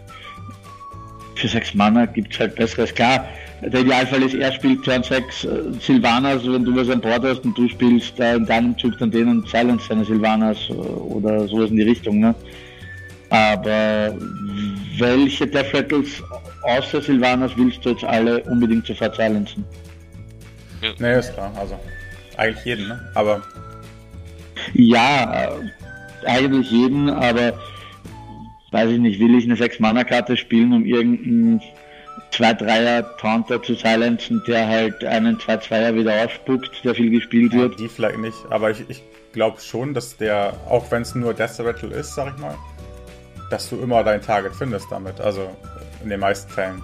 für 6 Mana gibt es halt besseres. Klar, der Idealfall ist, er spielt Turn 6 äh, Sylvanas, wenn du was an Bord hast und du spielst äh, in deinem Zug dann den und silence seine Sylvanas äh, oder sowas in die Richtung, ne? Aber welche Death Rattles außer Sylvanas willst du jetzt alle unbedingt sofort silenzen? Nee, ist klar. Also, eigentlich jeden, ne? Aber, Ja, äh, eigentlich jeden, aber weiß ich nicht, will ich eine 6-Mana-Karte spielen, um irgendeinen 2-3er-Taunter zu silenzen, der halt einen 2-2er wieder ausspuckt, der viel gespielt wird. die vielleicht nicht. Aber ich, ich glaube schon, dass der, auch wenn es nur Death Rattle ist, sag ich mal, dass du immer dein Target findest damit. Also, in den meisten Fällen.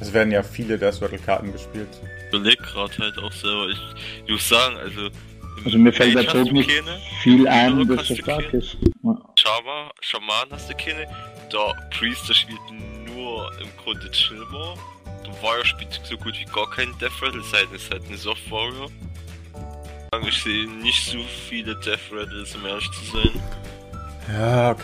Es werden ja viele Death Rattle-Karten gespielt. Ich überleg gerade halt auch selber. Ich, ich muss sagen, also. Also mir fällt Mage du nicht keine, viel ein, Uruk das hast so stark keine. ist. Ja. Shama, Shaman hast du keine. Der Priester spielt nur im Grunde chill war. Der Warrior spielt so gut wie gar keinen Death Rattle, sei denn es ist halt eine Soft Warrior. Ich sehe nicht so viele Death Rattles, um ehrlich zu sein. Ja, okay.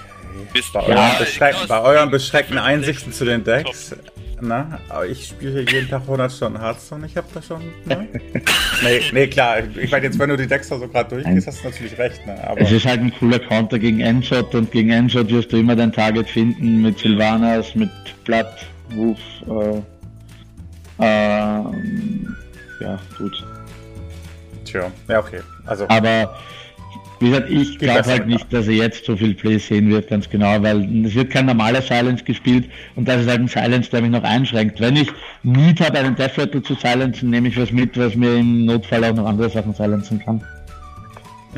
Bist- Bei, Ja, euren, beschränkten, krass. bei euren beschränkten Einsichten zu den Decks, na, aber ich spiele hier jeden Tag 100 Stunden Hearthstone, ich hab da schon, ne? nee, nee, klar, ich meine jetzt, wenn du die da so gerade durchgehst, hast du natürlich recht, ne, aber Es ist halt ein cooler Counter gegen Endshot und gegen Endshot wirst du immer dein Target finden mit Sylvanas, mit Blatt, Woof, äh, ähm, ja, gut. tja, ja, okay, also, Aber wie gesagt, ich glaube halt nicht, dass er jetzt so viel Play sehen wird, ganz genau, weil es wird kein normaler Silence gespielt und das ist halt ein Silence, der mich noch einschränkt. Wenn ich Need habe, einen Death Rattle zu silenzen, nehme ich was mit, was mir im Notfall auch noch andere Sachen silenzen kann.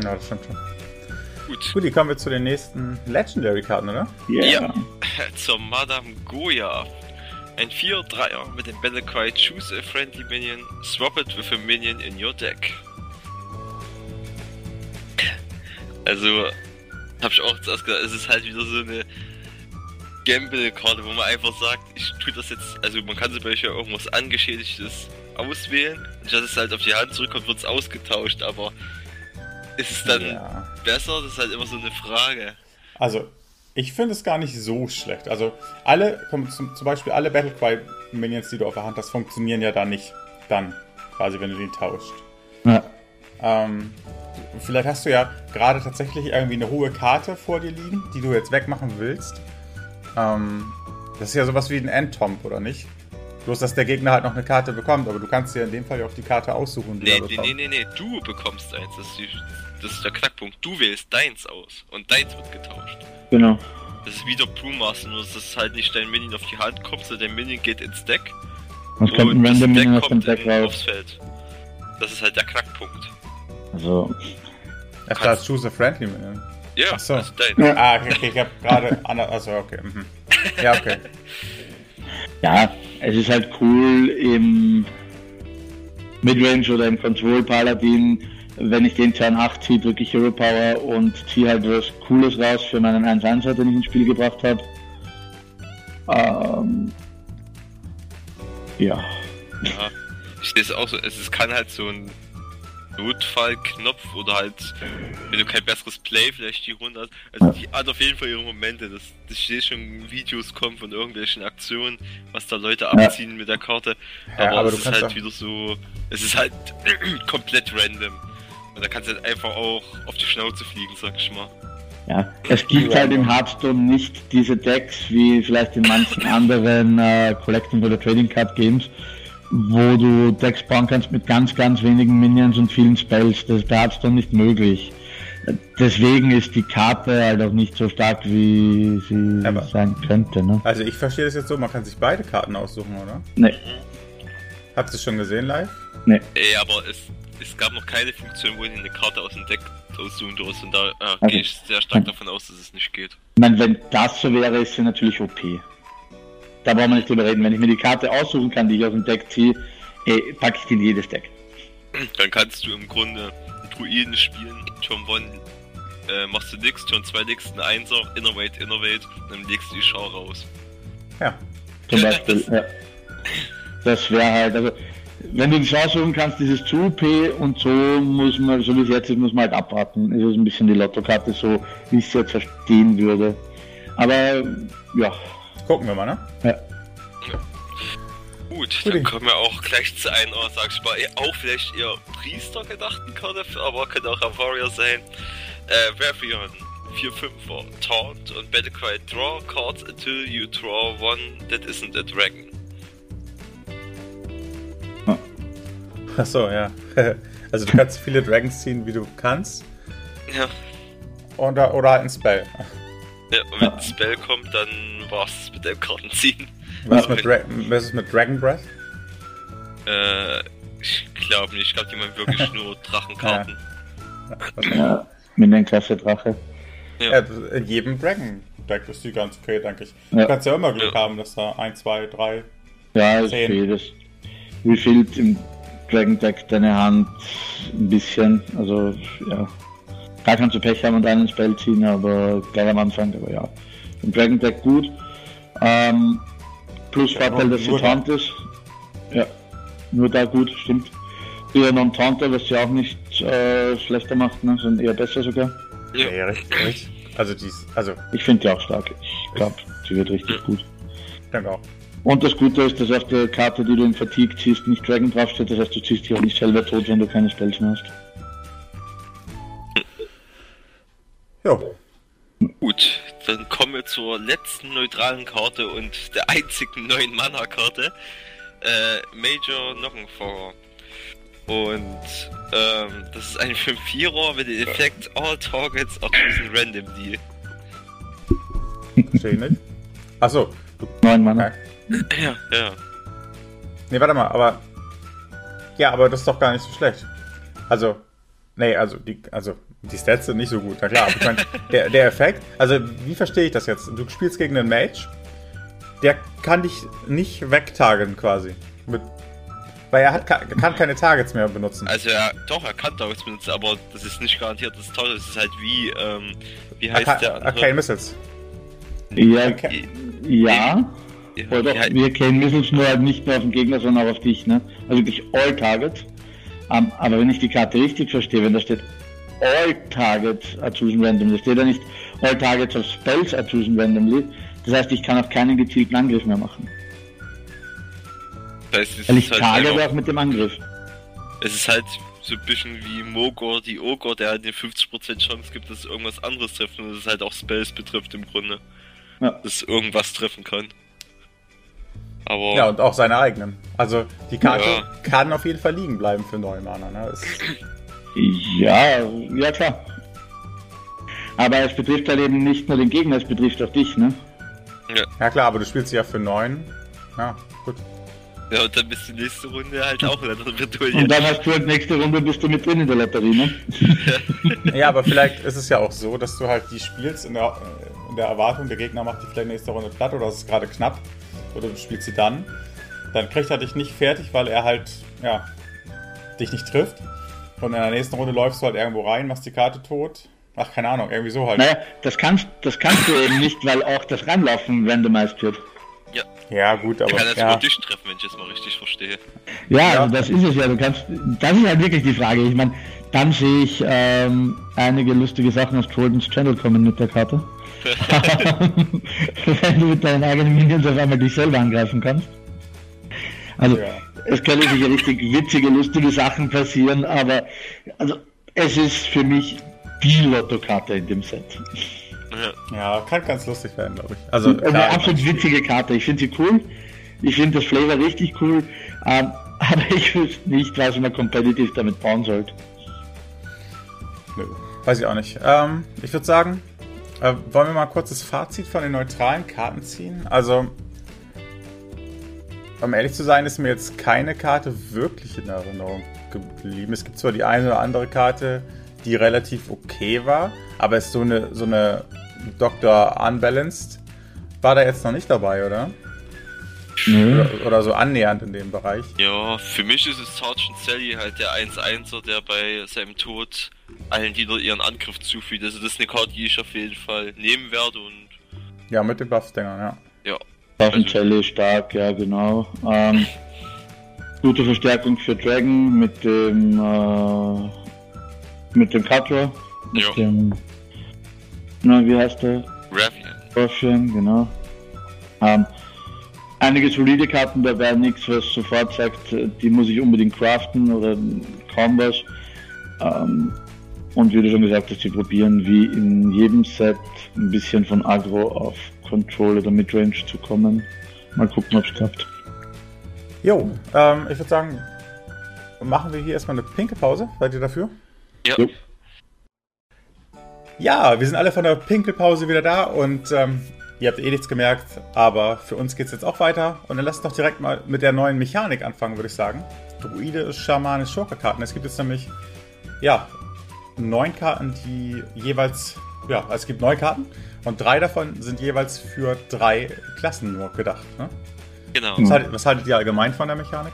ja, das stimmt schon. Gut, Gut, die kommen wir zu den nächsten Legendary-Karten, oder? Ja. zur Madame Goya. Ein 4-3er mit dem Battlecry Choose a Friendly Minion, swap it with a Minion in your deck. Also, hab ich auch zuerst gesagt, es ist halt wieder so eine Gamble-Karte, wo man einfach sagt, ich tue das jetzt, also man kann zum Beispiel irgendwas Angeschädigtes auswählen, und statt es halt auf die Hand zurückkommt, wird es ausgetauscht, aber ist es dann Ja. besser? Das ist halt immer so eine Frage. Also, ich finde es gar nicht so schlecht. Also, alle, komm, zum, zum Beispiel alle Battlecry-Minions, die du auf der Hand hast, funktionieren ja da nicht. Dann, quasi, wenn du die tauscht. Ja. Ähm, vielleicht hast du ja gerade tatsächlich irgendwie eine hohe Karte vor dir liegen, die du jetzt wegmachen willst. Ähm, das ist ja sowas wie ein Endtomp, oder nicht? Bloß, dass der Gegner halt noch eine Karte bekommt, aber du kannst dir in dem Fall ja auch die Karte aussuchen, die Nee, er nee, bekommt. nee, nee, nee, du bekommst eins. Das ist, die, das ist der Knackpunkt. Du wählst deins aus und deins wird getauscht. Genau. Das ist wieder Brewmaster, nur dass es halt nicht dein Minion auf die Hand kommt, sondern dein Minion geht ins Deck. Es kommt ein das Random Minion aus dem kommt Deck raus. aufs Feld. Das ist halt der Knackpunkt. Also, da ist Choose a Friendly Minion. Ja, Ach so. dein. Ah, okay, ich hab gerade. Also, okay. Mhm. Ja, okay. ja, es ist halt cool im Midrange oder im Control Paladin, wenn ich den Turn 8 ziehe, drücke ich Hero Power und ziehe halt was Cooles raus für meinen 1-1, den ich ins Spiel gebracht habe. Ähm, ja. Ja, ich sehe es auch so, es kann halt so ein Notfallknopf oder halt, wenn du kein besseres Play vielleicht die 100. Also die hat auf jeden Fall ihre Momente. Das, das ich sehe schon Videos kommen von irgendwelchen Aktionen, was da Leute abziehen mit der Karte. Ja, aber, aber es ist halt auch- wieder so, es ist halt komplett random. Und da kannst du halt einfach auch auf die Schnauze fliegen, sag ich mal. Ja, es gibt halt im Hearthstone nicht diese Decks wie vielleicht in manchen anderen äh, Collecting oder Trading Card Games, wo du Decks bauen kannst mit ganz, ganz wenigen Minions und vielen Spells. Das ist bei Hearthstone nicht möglich. Deswegen ist die Karte halt auch nicht so stark, wie sie Aber- sein könnte. Ne? Also, ich verstehe das jetzt so, man kann sich beide Karten aussuchen, oder? Nee, Habt ihr es schon gesehen live? nee. Ey, aber es, es gab noch keine Funktion, wo du eine Karte aus dem Deck aussuchen durfst. Und da äh, Okay. gehe ich sehr stark davon aus, dass es nicht geht. Ich meine, wenn das so wäre, ist sie natürlich OP. Da brauchen wir nicht drüber reden. Wenn ich mir die Karte aussuchen kann, die ich aus dem Deck ziehe, ey, packe ich die in jedes Deck. Dann kannst du im Grunde einen Druiden spielen, Turn 1 äh, machst du nix, Turn 2 nix, ein Einser, Innerweight, und dann legst du die Schau raus. Ja. Zum Beispiel, ja. Das wäre halt, also, wenn du dich aussuchen kannst, dieses zu OP und so muss man, so wie es jetzt ist, muss man halt abwarten. Ist es ein bisschen die Lottokarte, so wie ich es jetzt verstehen würde. Aber, ja. Gucken wir mal, ne? ja. Gut, Gut. dann kommen wir auch gleich zu einer, sag ich mal, eher- auch vielleicht eher Priester gedachten Karte, aber könnte auch ein Warrior sein. Äh, Varion, 4-5er, Taunt und Battlecry, draw cards until you draw one that isn't a dragon. Achso, ja. Also, du kannst so viele Dragons ziehen, wie du kannst. Ja, Oder, oder halt ein Spell. Ja und wenn ein Spell kommt, dann war's mit dem Kartenziehen. Was, Ja. mit, Dra was ist mit Dragon Breath? Äh, ich glaube nicht. Ich glaube, die meinen wirklich nur Drachenkarten. ja. Minion-Klasse Drache. Ja, in jedem Dragon-Deck ist die ganz okay, denke ich. Du Ja. kannst ja immer Glück Ja. haben, dass da 1, 2, 3. Ja, ist wie viel im Dragon Deck deine Hand ein bisschen, also, ja. Da kannst du Pech haben und einen Spell ziehen, aber gleich am Anfang, aber ja. Im Dragon Deck gut. Ähm, Plus Vorteil, dass sie Taunt ist. Ja, nur da gut, stimmt. Eher Non-Taunter, was sie auch nicht äh, schlechter macht, ne? sondern eher besser sogar. Ja. Nee, richtig, richtig. Also, die ist, also, Ich finde die auch stark. Ich glaube, sie wird richtig gut. ich denke auch. Und das Gute ist, dass auf der Karte, die du in Fatigue ziehst, nicht Dragon draufsteht. Das heißt, du ziehst dich auch nicht selber tot, wenn du keine Spells mehr hast. Jo. Gut, dann kommen wir zur letzten neutralen Karte und der einzigen neuen Mana-Karte. Äh, Major Knochenfauer. Und ähm, das ist ein 5-4er mit dem Effekt All Targets are chosen randomly. Verstehe ich nicht. Achso. Neun Mana. Ja. Ja, ja. Nee, warte mal, aber. Ja, aber das ist doch gar nicht so schlecht. Also. Nee, also die, also die Stats sind nicht so gut, na klar. Aber ich mein, der, der Effekt, also wie verstehe ich das jetzt? Du spielst gegen einen Mage, der kann dich nicht wegtargen quasi. Mit, weil er hat, ka- kann keine Targets mehr benutzen. Also ja, doch, er kann Targets benutzen, aber das ist nicht garantiert das Tolle. Es ist halt wie, ähm, wie heißt Arca der andere? Arcane Missiles. Ja, Okay. ja. Ja, Oder doch, hei- wir kennen Missiles nur halt nicht nur auf den Gegner, sondern auch auf dich, ne? Also wirklich All Targets. Ähm, aber wenn ich die Karte richtig verstehe, wenn da steht All Targets are chosen randomly, steht da nicht All Targets of Spells are chosen randomly. Das heißt, ich kann auch keinen gezielten Angriff mehr machen. es, Weil ich halt targete einfach, auch mit dem Angriff. es ist halt so ein bisschen wie Mogor, die Ogre, der halt eine 50% Chance gibt, dass irgendwas anderes trifft und das halt auch Spells betrifft im Grunde. Ja. Dass irgendwas treffen kann. Aber Ja, und auch seine eigenen. Also die Karte Ja. kann auf jeden Fall liegen bleiben für neun Mana. Ne? Ja, ja klar. Aber es betrifft halt eben nicht nur den Gegner, es betrifft auch dich, ne? ja klar, aber du spielst sie ja für neun. Ja, gut. ja, und dann bist du nächste Runde halt auch in einer Und Bredouille. dann hast du halt nächste Runde bist du mit drin in der Lotterie, ne? Ja, aber vielleicht ist es ja auch so, dass du halt die spielst in der, in der Erwartung, der Gegner macht die vielleicht nächste Runde platt oder es ist gerade knapp. Oder du spielst sie dann. Dann kriegt er dich nicht fertig, weil er halt, ja, dich nicht trifft. Und in der nächsten Runde läufst du halt irgendwo rein, machst die Karte tot. Ach, keine Ahnung, irgendwie so halt. Naja, das kannst, das kannst du eben nicht, weil auch das Ranlaufen randomized wird. Ja, gut, Er aber. kann jetzt Ja, dich treffen, wenn ich das mal richtig verstehe. Ja, Ja. Also das ist es ja. Du kannst, das ist halt wirklich die Frage. Ich meine, dann sehe ich ähm, einige lustige Sachen aus Trollens Channel kommen mit der Karte. Wenn du mit deinen eigenen Minions auf einmal dich selber angreifen kannst. Also, Ja. Es können sicher richtig witzige, lustige Sachen passieren, aber also, es ist für mich die Lotto-Karte in dem Set. Ja. kann ganz lustig werden, glaube ich. Also, Eine klar, absolut witzige Karte. Ich finde sie cool. Ich finde das Flavor richtig cool. Ähm, aber ich wüsste nicht, was man competitive damit bauen sollte. Nö, weiß ich auch nicht. Ähm, ich würde sagen, äh, wollen wir mal kurz das Fazit von den neutralen Karten ziehen? Also, um ehrlich zu sein, ist mir jetzt keine Karte wirklich in Erinnerung geblieben. Es gibt zwar die eine oder andere Karte, die relativ okay war, aber ist so eine, so eine Dr. Unbalanced war da jetzt noch nicht dabei, oder? Nö. Oder, oder so annähernd in dem Bereich. ja, für mich ist es Sergeant Sally halt der 1-1er, der bei seinem Tod allen wieder ihren Angriff zufügt. Also das ist eine Karte, die ich auf jeden Fall nehmen werde und Ja, mit den Buffdingern, ja. ja. Waffenzelle stark, ja genau. Ähm, gute Verstärkung für Dragon mit dem äh, mit dem Cutler, mit Ja. dem na wie heißt der? Ravian. Roshan, genau. Ähm, einige solide Karten dabei, nichts was sofort sagt, die muss ich unbedingt craften oder kaum was. Ähm, und wie du schon gesagt hast, sie probieren wie in jedem Set ein bisschen von Agro auf Control oder Midrange zu kommen. Mal gucken, ob es klappt. Jo, ähm, ich würde sagen, machen wir hier erstmal eine pinke Pause. Seid ihr dafür? Ja. Jo. Ja, wir sind alle von der Pinkelpause wieder da und ähm, ihr habt eh nichts gemerkt, aber für uns geht's jetzt auch weiter. Und dann lasst doch direkt mal mit der neuen Mechanik anfangen, würde ich sagen. Druide, Schamane, Schurke-Karten. Es gibt jetzt nämlich, ja, neun Karten, die jeweils, ja, also es gibt neun Karten und drei davon sind jeweils für drei Klassen nur gedacht. Ne? Genau. Was, haltet, was haltet ihr allgemein von der Mechanik?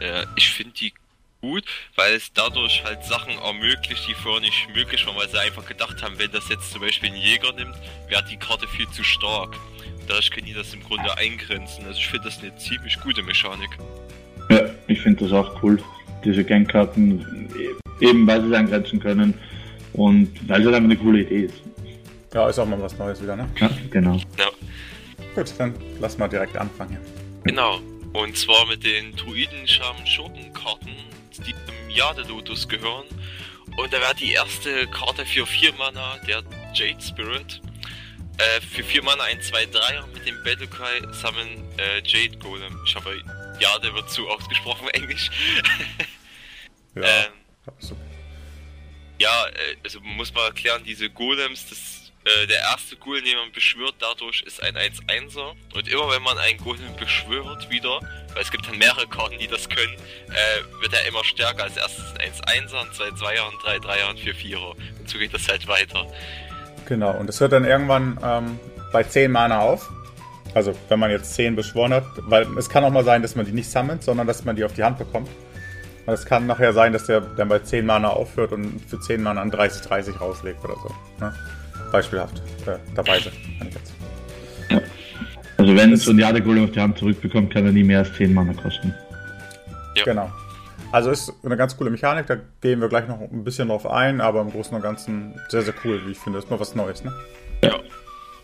Äh, ich finde die gut, weil es dadurch halt Sachen ermöglicht, die vorher nicht möglich waren, weil sie einfach gedacht haben, wenn das jetzt zum Beispiel ein Jäger nimmt, wäre die Karte viel zu stark. Dashkani das im Grunde eingrenzen. Also ich finde das eine ziemlich gute Mechanik. Ja, ich finde das auch cool. Diese Gangkarten, eben weil sie es eingrenzen können und weil es halt einfach eine coole Idee ist. Ja, ist auch mal was Neues wieder, ne? Ja, genau. Ja, Gut, dann lass mal direkt anfangen genau. Und zwar mit den Druiden Scham Schurkenkarten, die zum Jade Lotus gehören. Und da wäre die erste Karte für 4 Mana, der Jade Spirit. Äh, für 4 Mana ein 2-3er mit dem Battlecry Summon äh, Jade Golem. Ich hoffe, Jade wird zu ausgesprochen im Englisch. Ja, Ähm, so. Ja, äh, also muss man erklären, diese Golems, das, äh, der erste Golem, den man beschwört dadurch, ist ein 1-1er. Und immer wenn man einen Golem beschwört wieder, weil es gibt dann mehrere Karten, die das können, äh, wird er immer stärker. Als erstes ein 1-1er, ein 2-2er, ein 3-3er und 4-4er. Und so geht das halt weiter. Genau, und es hört dann irgendwann ähm, bei 10 Mana auf. Also, wenn man jetzt 10 beschworen hat, weil es kann auch mal sein, dass man die nicht sammelt, sondern dass man die auf die Hand bekommt. Und es kann nachher sein, dass der dann bei 10 Mana aufhört und für 10 Mana ein 30-30 rauslegt oder so. Ne? Beispielhaft. Äh, dabei sind, jetzt. Also wenn so ein Jade-Golem auf die Hand zurückbekommt, kann er nie mehr als 10 Mana kosten. Ja. Genau. Also ist eine ganz coole Mechanik, da gehen wir gleich noch ein bisschen drauf ein, aber im Großen und Ganzen sehr, sehr cool, wie ich finde. Ist mal was Neues, ne? Ja.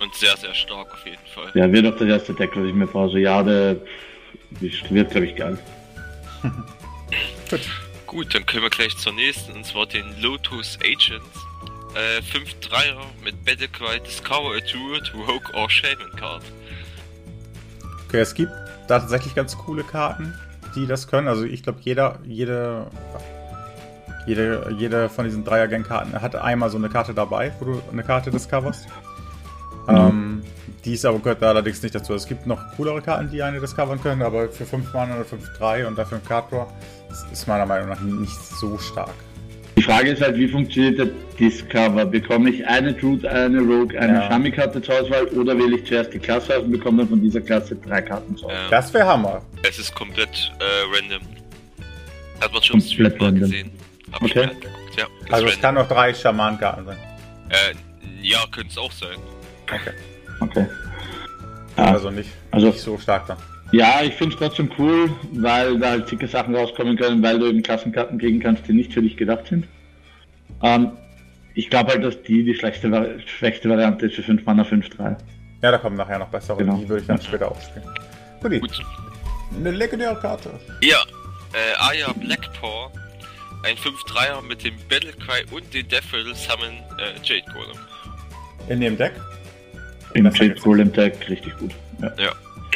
Und sehr, sehr stark auf jeden Fall. Ja, wird auch das erste Deck, was ich mir brauche. So Jade wird, glaube ich, geil. Gut. Gut, dann können wir gleich zur nächsten, und zwar den Lotus Agent. Äh, 5-3er mit Battlecry Discover a Druid, Rogue or Shaman Card. Okay, es gibt da tatsächlich ganz coole Karten, die das können. Also ich glaube, jeder, jede, jede, jede von diesen Dreier-Gang-Karten hat einmal so eine Karte dabei, wo du eine Karte discoverst. Ähm, die ist aber gehört da allerdings nicht dazu. Es gibt noch coolere Karten, die eine discovern können, aber für 5 Mana oder 5-3 und dafür ein Card Draw ist meiner Meinung nach nicht so stark. Die Frage ist halt, wie funktioniert der Discover? Bekomme ich eine Druid, eine Rogue, eine Ja. Shami-Karte zur Auswahl oder wähle ich zuerst die Klasse aus und bekomme dann von dieser Klasse drei Karten zur Auswahl? Ähm, Das wäre Hammer. Es ist komplett äh, random. Hat man schon Komplett mal random. gesehen. Hab Okay. ja. Also es random. kann auch drei Schamankarten sein. Äh, ja, könnte es auch sein. Okay. Okay. Ja, Also nicht, Also- nicht so stark dann. Ja ich finde es trotzdem cool, weil da halt dicke Sachen rauskommen können, weil du eben Klassenkarten kriegen kannst, die nicht für dich gedacht sind. Ähm, ich glaube halt, dass die die schlechteste, schwächste Variante ist für 5 Mana 5-3. Ja, da kommen nachher noch bessere, Genau. die würde ich dann später aufspielen. Gut, Gut. eine legendäre Karte. Ja, äh, Aya Blackpaw. Ein 5-3er mit dem Battlecry und den Death Rattle Summon äh, Jade Golem. In dem Deck. Im Besser Jade Golem Deck richtig gut. Ja. Ja.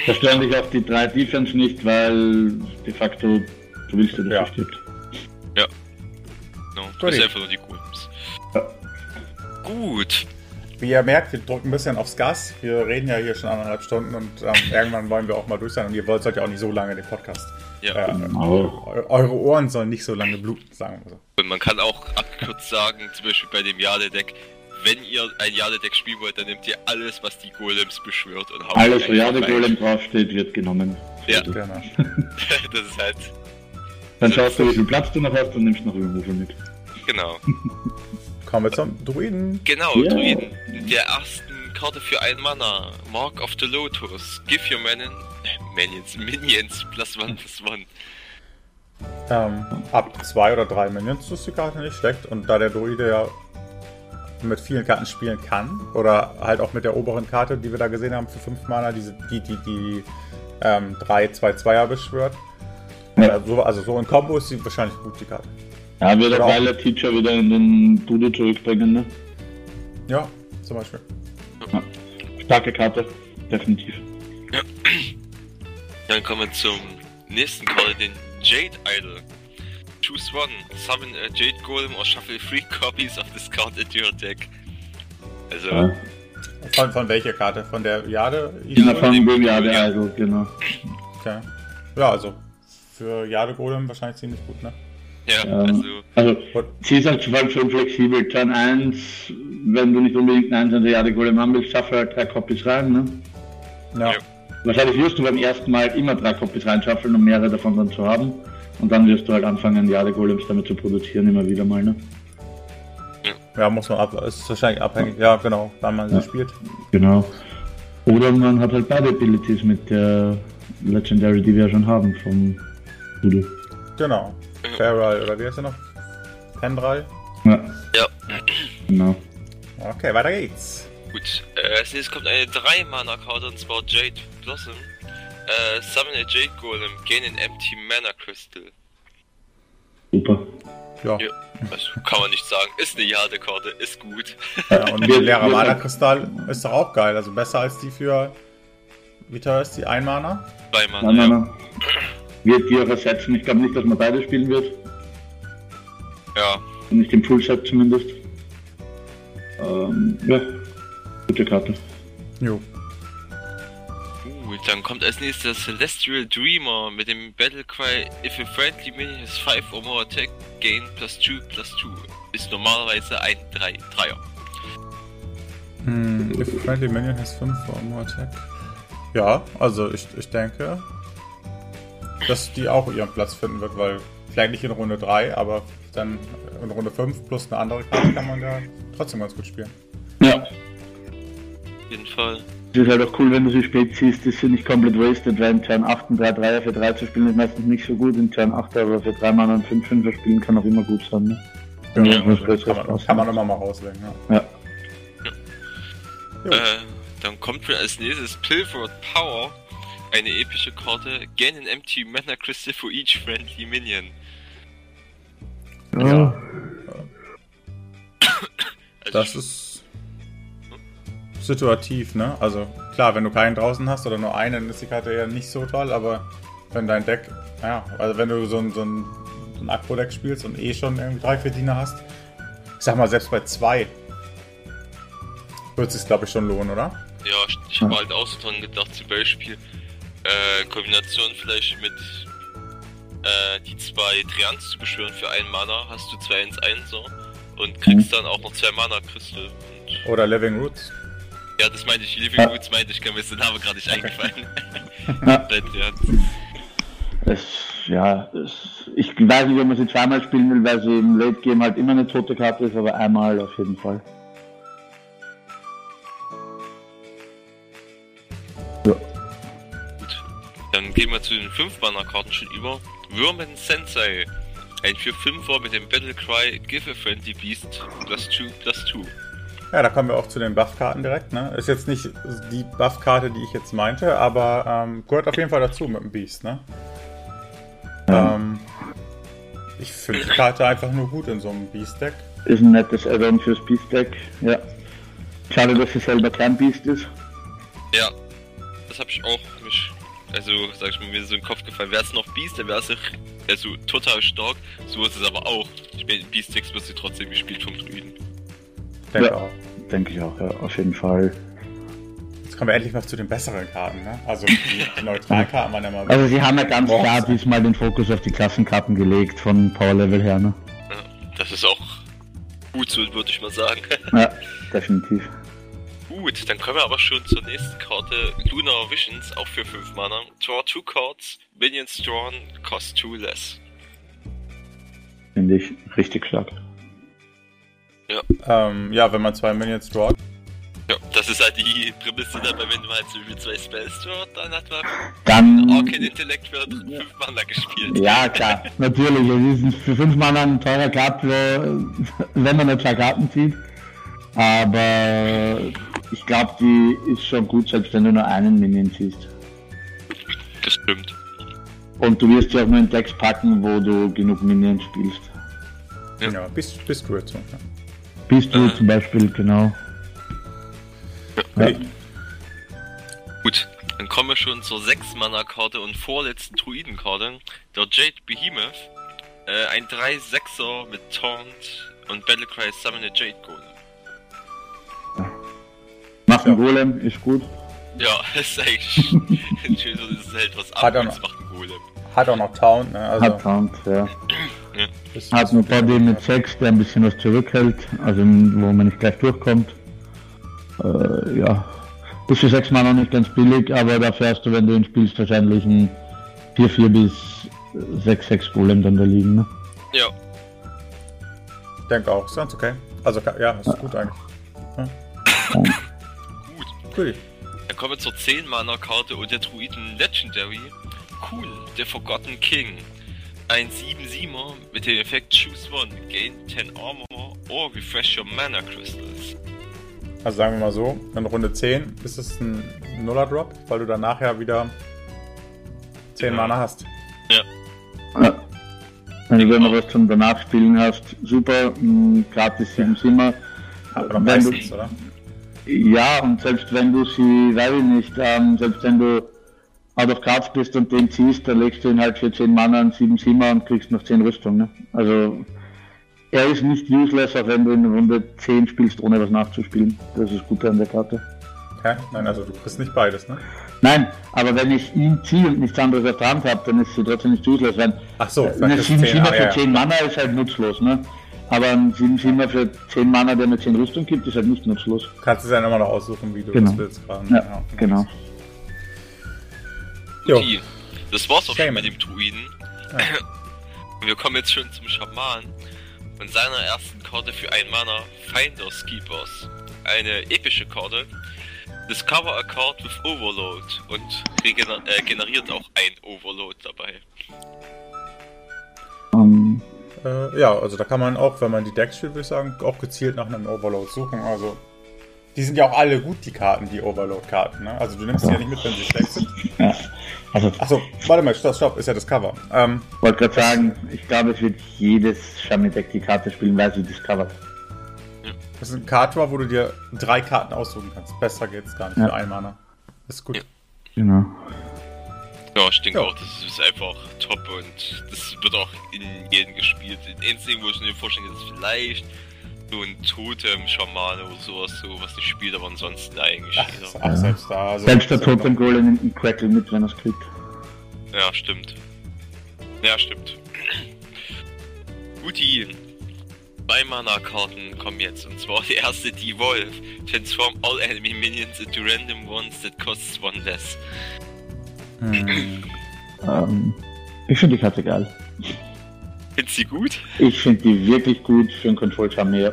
Da stören dich auch die drei Defense nicht, weil de facto du willst ja, dass Ja. stirbt. No, Gut. das ist einfach nur die Golems. Ja. Gut. Wie ihr merkt, wir drücken ein bisschen aufs Gas. Wir reden ja hier schon anderthalb Stunden und ähm, irgendwann wollen wir auch mal durch sein. Und ihr wollt sollt ja auch nicht so lange den Podcast. Ja. Äh, Genau. eu- eure Ohren sollen nicht so lange bluten, sagen wir so. Und man kann auch abgekürzt sagen, zum Beispiel bei dem Jade-Deck, wenn ihr ein Jade-Deck spielen wollt, dann nehmt ihr alles, was die Golems beschwört und haut Alles, wo die ja einfach der rein. Golem draufsteht, wird genommen. Ja. Genau. das ist halt, Dann schaust du, wie viel Platz du noch hast und nimmst noch Removal mit. genau. Kommen wir zum Druiden. Genau, Ja. Druiden. Der ersten Karte für ein Mana. Mark of the Lotus. Give your Minion, äh, Minions, Minions, plus one, plus one. Ähm, ab zwei oder drei Minions ist die Karte nicht schlecht. Und da der Druide ja mit vielen Karten spielen kann, oder halt auch mit der oberen Karte, die wir da gesehen haben, für 5 Mana, diese, die, die, die ähm, 3 2-2er beschwört. Ja. Äh, so, also so in Kombo ist sie wahrscheinlich gut, die Karte. Ja, wird Oder auch auch- Weiler Teacher wieder in den Dude zurückbringen, ne? Ja, zum Beispiel. Starke Karte, definitiv. Dann kommen wir zum nächsten Karte, den Jade Idol. Choose one. Summon a Jade Golem or shuffle three copies of this card into your deck. Also, Ja. Von, von welcher Karte? Von der Jade? Ja, von dem dem Jahr ja. der Idol, genau. Okay. Ja, also für Jade Golem wahrscheinlich ziemlich gut, ne? ja, Ja. also, Also, Gut. sie ist halt schon flexibel. Turn 1, wenn du nicht unbedingt einen 1 an der Jade Golem haben willst, schaffe halt drei Copies rein, ne? Ja. Ja. Wahrscheinlich wirst du beim ersten Mal immer drei Copies reinschaffeln, um mehrere davon dann zu haben. Und dann wirst du halt anfangen, Jade Golems damit zu produzieren, immer wieder mal, ne? Ja, muss man ab. Es ist wahrscheinlich abhängig. Ja, genau, wann man Ja. sie spielt. Genau. Oder man hat halt beide Abilities mit der Legendary, die wir ja schon haben vom Voodoo. Genau. Feral, oder wie heißt er noch? Pendral? Ja, Ja. genau. Okay, weiter geht's. Gut, äh, als nächstes kommt eine 3-Mana-Karte und zwar Jade Blossom. Äh, summon a Jade Golem, gain an empty Mana Crystal. Super. Ja. Ja, also kann man nicht sagen. Ist eine Jade-Karte, ist gut. ja und die leere Mana-Kristall ist doch auch geil. Also besser als die für. Wie teuer ist die? Ein Mana? 2 Mana, Nein, nein, ja. Wird die auch ersetzen. Ich glaube nicht, dass man beide spielen wird. ja. Nicht im Fullset zumindest. Ähm, ja, gute Karte. Jo. Gut, dann kommt als nächstes Celestial Dreamer mit dem Battlecry If a friendly minion has 5 or more attack, gain plus 2 plus 2. Ist normalerweise ein 3 Dreier. Hm, if a friendly minion has 5 or more attack. Ja, also ich, ich denke, dass die auch ihren Platz finden wird, weil vielleicht nicht in Runde 3, aber dann in Runde 5 plus eine andere Karte kann man ja trotzdem ganz gut spielen. Ja, Auf jeden Fall. Es ist halt auch cool, wenn du sie spät ziehst, ist sie nicht komplett wasted, weil in Turn 8 ein 3 3 für 3 zu spielen ist meistens nicht so gut. In Turn 8 aber für 3 Mann und 5 5 spielen kann auch immer gut sein. Ne? Ja, Ja, also das kann, man, kann man immer mal rauslegen, ja. Ja. Jo. Äh, dann kommt schon als nächstes Pilfered Power. Eine epische Karte. Gain an empty Mana Crystal for each friendly minion. Ja. Also Das ist situativ, ne? Also klar, wenn du keinen draußen hast oder nur einen, dann ist die Karte ja nicht so toll, aber wenn dein Deck, ja, also wenn du so ein, so ein, so ein Akro-Deck spielst und eh schon irgendwie drei Verdiener hast, ich sag mal, selbst bei zwei wird es sich, glaube ich, schon lohnen, oder? Ja, ich- habe halt auch so dran gedacht, zum Beispiel äh, Kombination vielleicht mit äh, die zwei Trians zu beschwören für einen Mana, hast du zwei 1 1 so und kriegst dann auch noch zwei Mana Crystal. Und, Oder Living Roots. Ja, das meinte ich, Living Ja. Roots meinte ich, kann mir der Name gerade nicht eingefallen. Ja. Es, ja, es, ich weiß nicht, ob man sie zweimal spielen will, weil sie im Late Game halt immer eine tote Karte ist, aber einmal auf jeden Fall. Gut. Dann gehen wir zu den 5 Mana Karten schon über. Vermin Sensei. Ein 4-5er mit dem Battlecry Give a Friendly Beast plus 2 plus 2. Ja, da kommen wir auch zu den Buff-Karten direkt, ne? Ist jetzt nicht die Buff-Karte, die ich jetzt meinte, aber ähm, gehört auf jeden Fall dazu mit dem Beast, ne? Ja. Ähm, ich finde die Karte einfach nur gut in so einem Beast-Deck. Ist ein nettes Add-on fürs Beast Deck, ja. Schade, dass sie selber kein Beast ist. Ja, das habe ich auch mich, also sag ich mal, mir so in den Kopf gefallen. Wäre es noch Beast, dann wäre es also total stark. So ist es aber auch. Ich bin Beast 6 wird sie trotzdem gespielt vom Druiden. Denke Ja. auch. Denke ich auch, ja, auf jeden Fall. Jetzt kommen wir endlich mal zu den besseren Karten, ne? Also die, die neutralen Karten waren ja mal. Also sie haben ja ganz Boah. klar diesmal den Fokus auf die Klassenkarten gelegt von Power Level her, ne? Das ist auch gut so, würde ich mal sagen. Ja, definitiv. gut, dann kommen wir aber schon zur nächsten Karte. Lunar Visions, auch für 5 Mana. Draw 2 Cards, Minions drawn, cost 2 less. Finde ich richtig stark. Ähm, ja, wenn man zwei Minions drawt. Ja, das ist halt die Prämisse dabei, wenn du halt zum Beispiel zwei Spells draw, dann hat man Dann. Arcane Intellect wird 5 Mana gespielt. Ja, klar, natürlich. Es ist für 5 Mana ein teurer Karte, wenn man nur zwei Karten zieht. Aber ich glaube, die ist schon gut, selbst wenn du nur einen Minion ziehst. Das stimmt. Und du wirst sie auch nur in Decks packen, wo du genug Minions spielst. Ja. Ja, bis, bis Grid so. Ja. Bist du Äh. zum Beispiel, genau. Ja. Okay. Gut, dann kommen wir schon zur 6-Mana-Karte und vorletzten Druidenkarte. Der Jade Behemoth. Äh, ein 3-6er mit Taunt und Battlecry Summon a Jade Golem. Macht ein Ja. Golem, ist gut. Ja, ist eigentlich ein schönes, das ist halt was Hat er anderes, noch. macht ein Golem. Hat auch noch Town, ne? Also, Hat Sound, ja. Ist- Hat einen Body mit 6, der ein bisschen was zurückhält, also wo man nicht gleich durchkommt. Äh, ja. Ist für 6 Mana nicht ganz billig, aber dafür hast du, wenn du ihn spielst, wahrscheinlich ein 4-4 bis 6-6 Golem dann da liegen. Ne? Ja, Ich denke auch, ist ganz okay. Also, ja, ist gut eigentlich. gut. Cool. Dann kommen wir zur 10 Mana Karte und der Druiden Legendary. Cool, der Forgotten King. Ein 7-7er mit dem Effekt Choose One, Gain 10 Armor or Refresh your Mana Crystals. Also sagen wir mal so, in Runde 10 ist es ein Nuller-Drop, weil du danach ja wieder 10 Ja. Mana hast. Ja. Wenn du dann noch was zum danach spielen hast, super, mh, gratis 7 Simmer. Aber Wenn meistens, du- oder? Ja, und selbst wenn du sie, weiß ich nicht, ähm, selbst wenn du out of cards bist und den ziehst, dann legst du ihn halt für 10 Mana und 7 Simmer und kriegst noch 10 Rüstung. Ne? Also er ist nicht useless, auch wenn du in Runde 10 spielst, ohne was nachzuspielen. Das ist gut an der Karte. Hä? Nein, also du kriegst nicht beides, ne? Nein, aber wenn ich ihn ziehe und nichts anderes auf der Hand habe, dann ist sie trotzdem nicht useless. Wenn Ach so, eine vielleicht ist 7 10, Simmer ah, für ja. 10 Mana ist halt nutzlos, ne? Aber ein 7 Simmer für 10 Mana, der mir 10 Rüstung gibt, ist halt nicht nutzlos. Kannst du es ja immer noch aussuchen, wie du Genau. das willst. Gerade. Ja, genau. Jo. Guti, das war's auch schon mit dem Druiden. Wir kommen jetzt schon zum Schaman und seiner ersten Karte für ein Mana, Finders Keepers. Eine epische Karte. Discover a card with Overload und regener äh, generiert auch ein Overload dabei. Ähm, Äh, ja, also da kann man auch, wenn man die Decks spielt, würde ich sagen, auch gezielt nach einem Overload suchen. Also die sind ja auch alle gut, die Karten, die Overload-Karten. Ne? Also du nimmst sie ja nicht mit, wenn sie schlecht sind. ja. Also Achso, warte mal, stopp, stopp, ist ja das Cover. Ähm, wollte gerade sagen, ich glaube, es wird jedes Shami-Deck die Karte spielen, weil sie discovert. das ist ein Card-Draw, wo du dir drei Karten aussuchen kannst. Besser geht's gar nicht Ja. für ein Mana. Ist gut. Ja. Genau. Ja, ich denke Ja. auch, das ist einfach top und das wird auch in jedem gespielt. Das Einzige, wo ich mir vorstellen kann, ist vielleicht so ein Totem-Schamane oder sowas, so was nicht spielt, aber ansonsten eigentlich Ach, jeder. ach selbst da. Also, Selbst der Totem Golem nimmt einen Crackle mit, wenn er es kriegt. Ja, stimmt. Ja, stimmt. Guti. Zwei Mana-Karten kommen jetzt. Und zwar die erste, Devolve. Transform all enemy minions into random ones that costs one less. Hm. Ähm, ich finde die Karte geil. Findest du die gut? Ich finde die wirklich gut für einen Control Charme, Ja.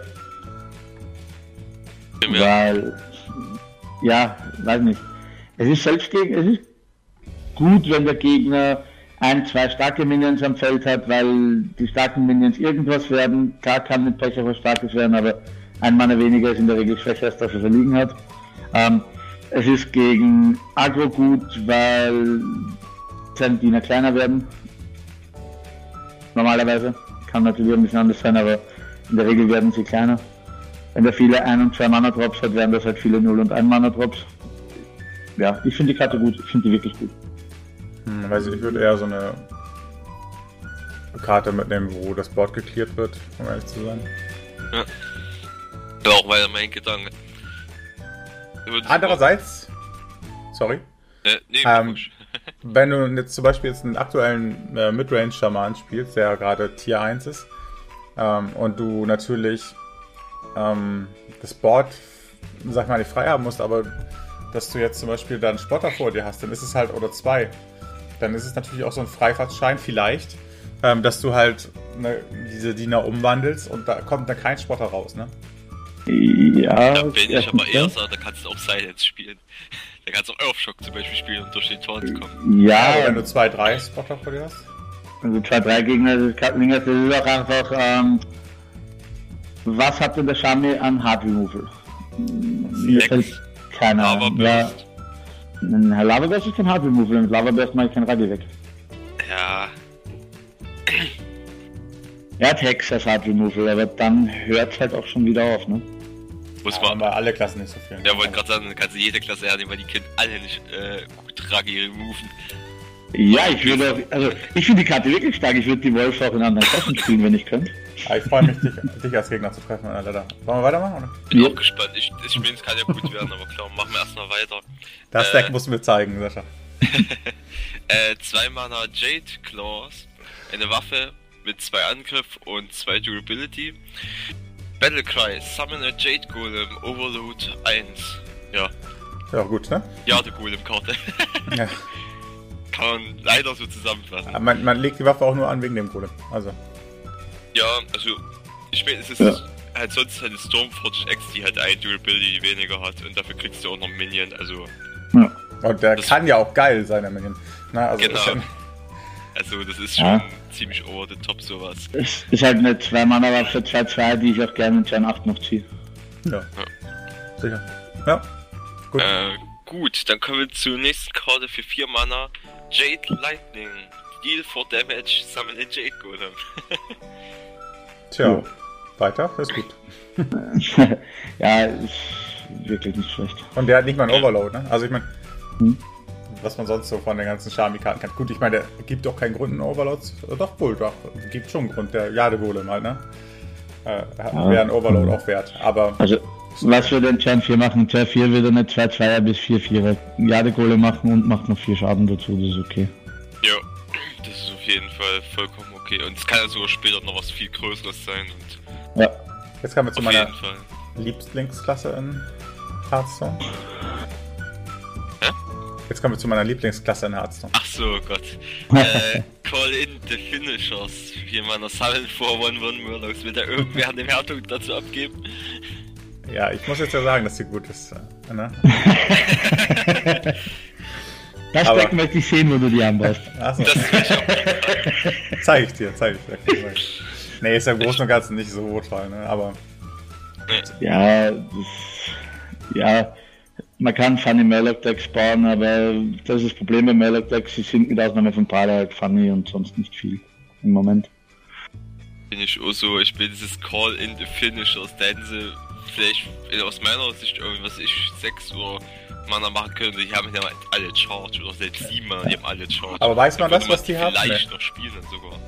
weil, ja, weiß nicht. Es ist selbst gegen, es ist gut, wenn der Gegner ein, zwei starke Minions am Feld hat, weil die starken Minions irgendwas werden. Klar kann mit Pech auch was Starkes werden, aber ein Mana weniger ist in der Regel schwächer, als das er verliegen hat. Ähm, es ist gegen Agro gut, weil seine Diener kleiner werden. Normalerweise. Kann natürlich ein bisschen anders sein, aber in der Regel werden sie kleiner. Wenn er viele 1 und 2 Mana Drops hat, werden das halt viele 0 und 1 Mana Drops. Ja, ich finde die Karte gut. Ich finde die wirklich gut. Hm, weiß ich, ich würde eher so eine Karte mitnehmen, wo das Board geklärt wird, um ehrlich zu sein. Ja, auch weiter mein Gedanke. Andererseits, sorry, Äh, nee, Ähm. Wenn du jetzt zum Beispiel jetzt einen aktuellen äh, Midrange-Schaman spielst, der gerade Tier 1 ist, ähm, und du natürlich ähm, das Board, sag mal, nicht frei haben musst, aber dass du jetzt zum Beispiel dann einen Spotter vor dir hast, dann ist es halt, oder zwei, dann ist es natürlich auch so ein Freifahrtschein vielleicht, ähm, dass du halt ne, diese Diener umwandelst und da kommt dann kein Spotter raus, ne? Ja, Da bin ich aber eher das. so, da kannst du auch Silence spielen. Da kannst du auch Earthshock zum Beispiel spielen und durch den Taunt kommen. Ja, Aber wenn du zwei, drei Spotter vor dir hast. also zwei, drei Gegner, das ist Kartenlinger, das ist auch einfach, ähm, was hat denn der Shami an Hard Removal? Sechs. Aber ein. Ja, Burst. ein Lava Burst ist kein Hard Removal, mit Lava Burst mache ich kein Radi weg. Ja, Er hat Hex als Hard Removal, aber dann hört halt auch schon wieder auf, ne? Muss Aber man. bei alle Klassen nicht so viel. Ja, wollte gerade sagen, dann kannst du jede Klasse hernehmen, weil die können alle nicht äh, gut Ragi removen. Ja, ich würde auch, also ich finde die Karte wirklich stark. Ich würde die Wolf auch in anderen Klassen spielen, wenn ich könnte. Aber ich freue mich, dich, dich als Gegner zu treffen, Alter. Wollen wir weitermachen? Oder? Bin Ja. auch gespannt. Ich, das Spiel kann ja gut werden, aber klar, machen wir erstmal weiter. Das Äh. Deck musst du mir zeigen, Sascha. Äh, zwei Mana Jade Claws, eine Waffe mit zwei Angriff und zwei Durability. Battlecry, Summon a Jade Golem, Overload 1. Ja, Ja, gut, ne? Jade Golem Karte. Ja. Kann man leider so zusammenfassen. Aber Man, man legt die Waffe auch nur an wegen dem Golem. Also, Ja, also, ich meine, es ist Ja. halt sonst halt eine Stormforge X, die halt ein Durability weniger hat und dafür kriegst du auch noch Minion, also Ja. Und der Das- kann ja auch geil sein, der Minion. Na, also Genau. Ja, Also das ist schon Ja. ziemlich over the top sowas. Es ist halt eine 2-Mana-Waffe 2-2, die ich auch gerne in Turn 8 noch ziehe. ja. Sicher. Ja. Gut. Äh, gut, dann kommen wir zur nächsten Karte für 4 Mana. Jade Lightning. Deal for Damage, summon a Jade Golem. Tja. Weiter, ist gut. ja, ist wirklich nicht schlecht. Und der hat nicht mal einen Overload, ne? Also ich meine, Hm. Was man sonst so von den ganzen Shami-Karten kann. Gut, ich meine, der gibt doch keinen Grund, einen Overload. zu- äh, Doch, wohl, doch. Gibt schon einen Grund, der Jadegolem halt, ne? Äh, Ja. Wäre ein Overload auch wert. Aber Also, was wir den Turn 4 machen? Turn 4 wird er eine 2-2er bis 4-4er Jadekohle machen und macht noch 4 Schaden dazu, das ist okay. Ja, das ist auf jeden Fall vollkommen okay. Und es kann ja sogar später noch was viel Größeres sein. Und Ja, jetzt kommen wir zu auf meiner. Lieblingsklasse in Hearthstone. Hä? Jetzt kommen wir zu meiner Lieblingsklasse in Hearthstone. Ach so, Gott. äh, call in the Finishers. Hier meiner Sammeln vor One One Murlocs. Will da irgendwer an dem Hertog dazu abgeben? Ja, ich muss jetzt ja sagen, dass sie gut ist. äh, Ne? das Aber- Deck möchte ich sehen, wo du die anbaust. Achso, zeig ich dir, zeig ich dir. Nee, ist ja im Großen und Ganzen nicht so toll, ne? Aber Ja, das, ja, man kann Funny Murloc Decks bauen, aber das ist das Problem bei Murloc Decks, sie sind mit Ausnahme von Pala halt funny und sonst nicht viel im Moment. Bin ich auch so, ich bin dieses Call in the Finishers. Da hätten sie vielleicht äh, aus meiner Sicht irgendwas ich 6 Uhr Mana machen können. Die haben ja alle Charge oder selbst 7 Mana, die haben alle Charge. Aber weiß man Da das, was die haben? Vielleicht noch spielen sogar.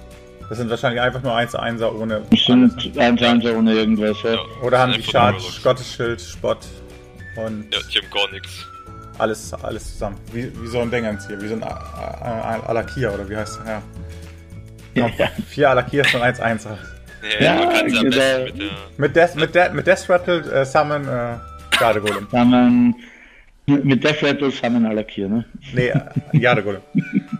das sind wahrscheinlich einfach nur 1 1 er ohne. Es alles, ne? sind ein Timer ohne irgendwas, ja. Oder haben die Charge. Gottesschild, Spott und Ja, die haben gar nichts. alles, alles zusammen. Wie, wie so ein Dingens hier, wie so ein Alakia oder wie heißt der? Ja. Ja. Vier Alakias und 1 1 Ja, Ja, man kann es am genau. mit der. Mit Death, mit De mit Death Rattle äh, Summon äh, Jadegolem. Sammeln, mit Death Rattle sammeln Alakir, ne? Nee, äh, Jadegolem.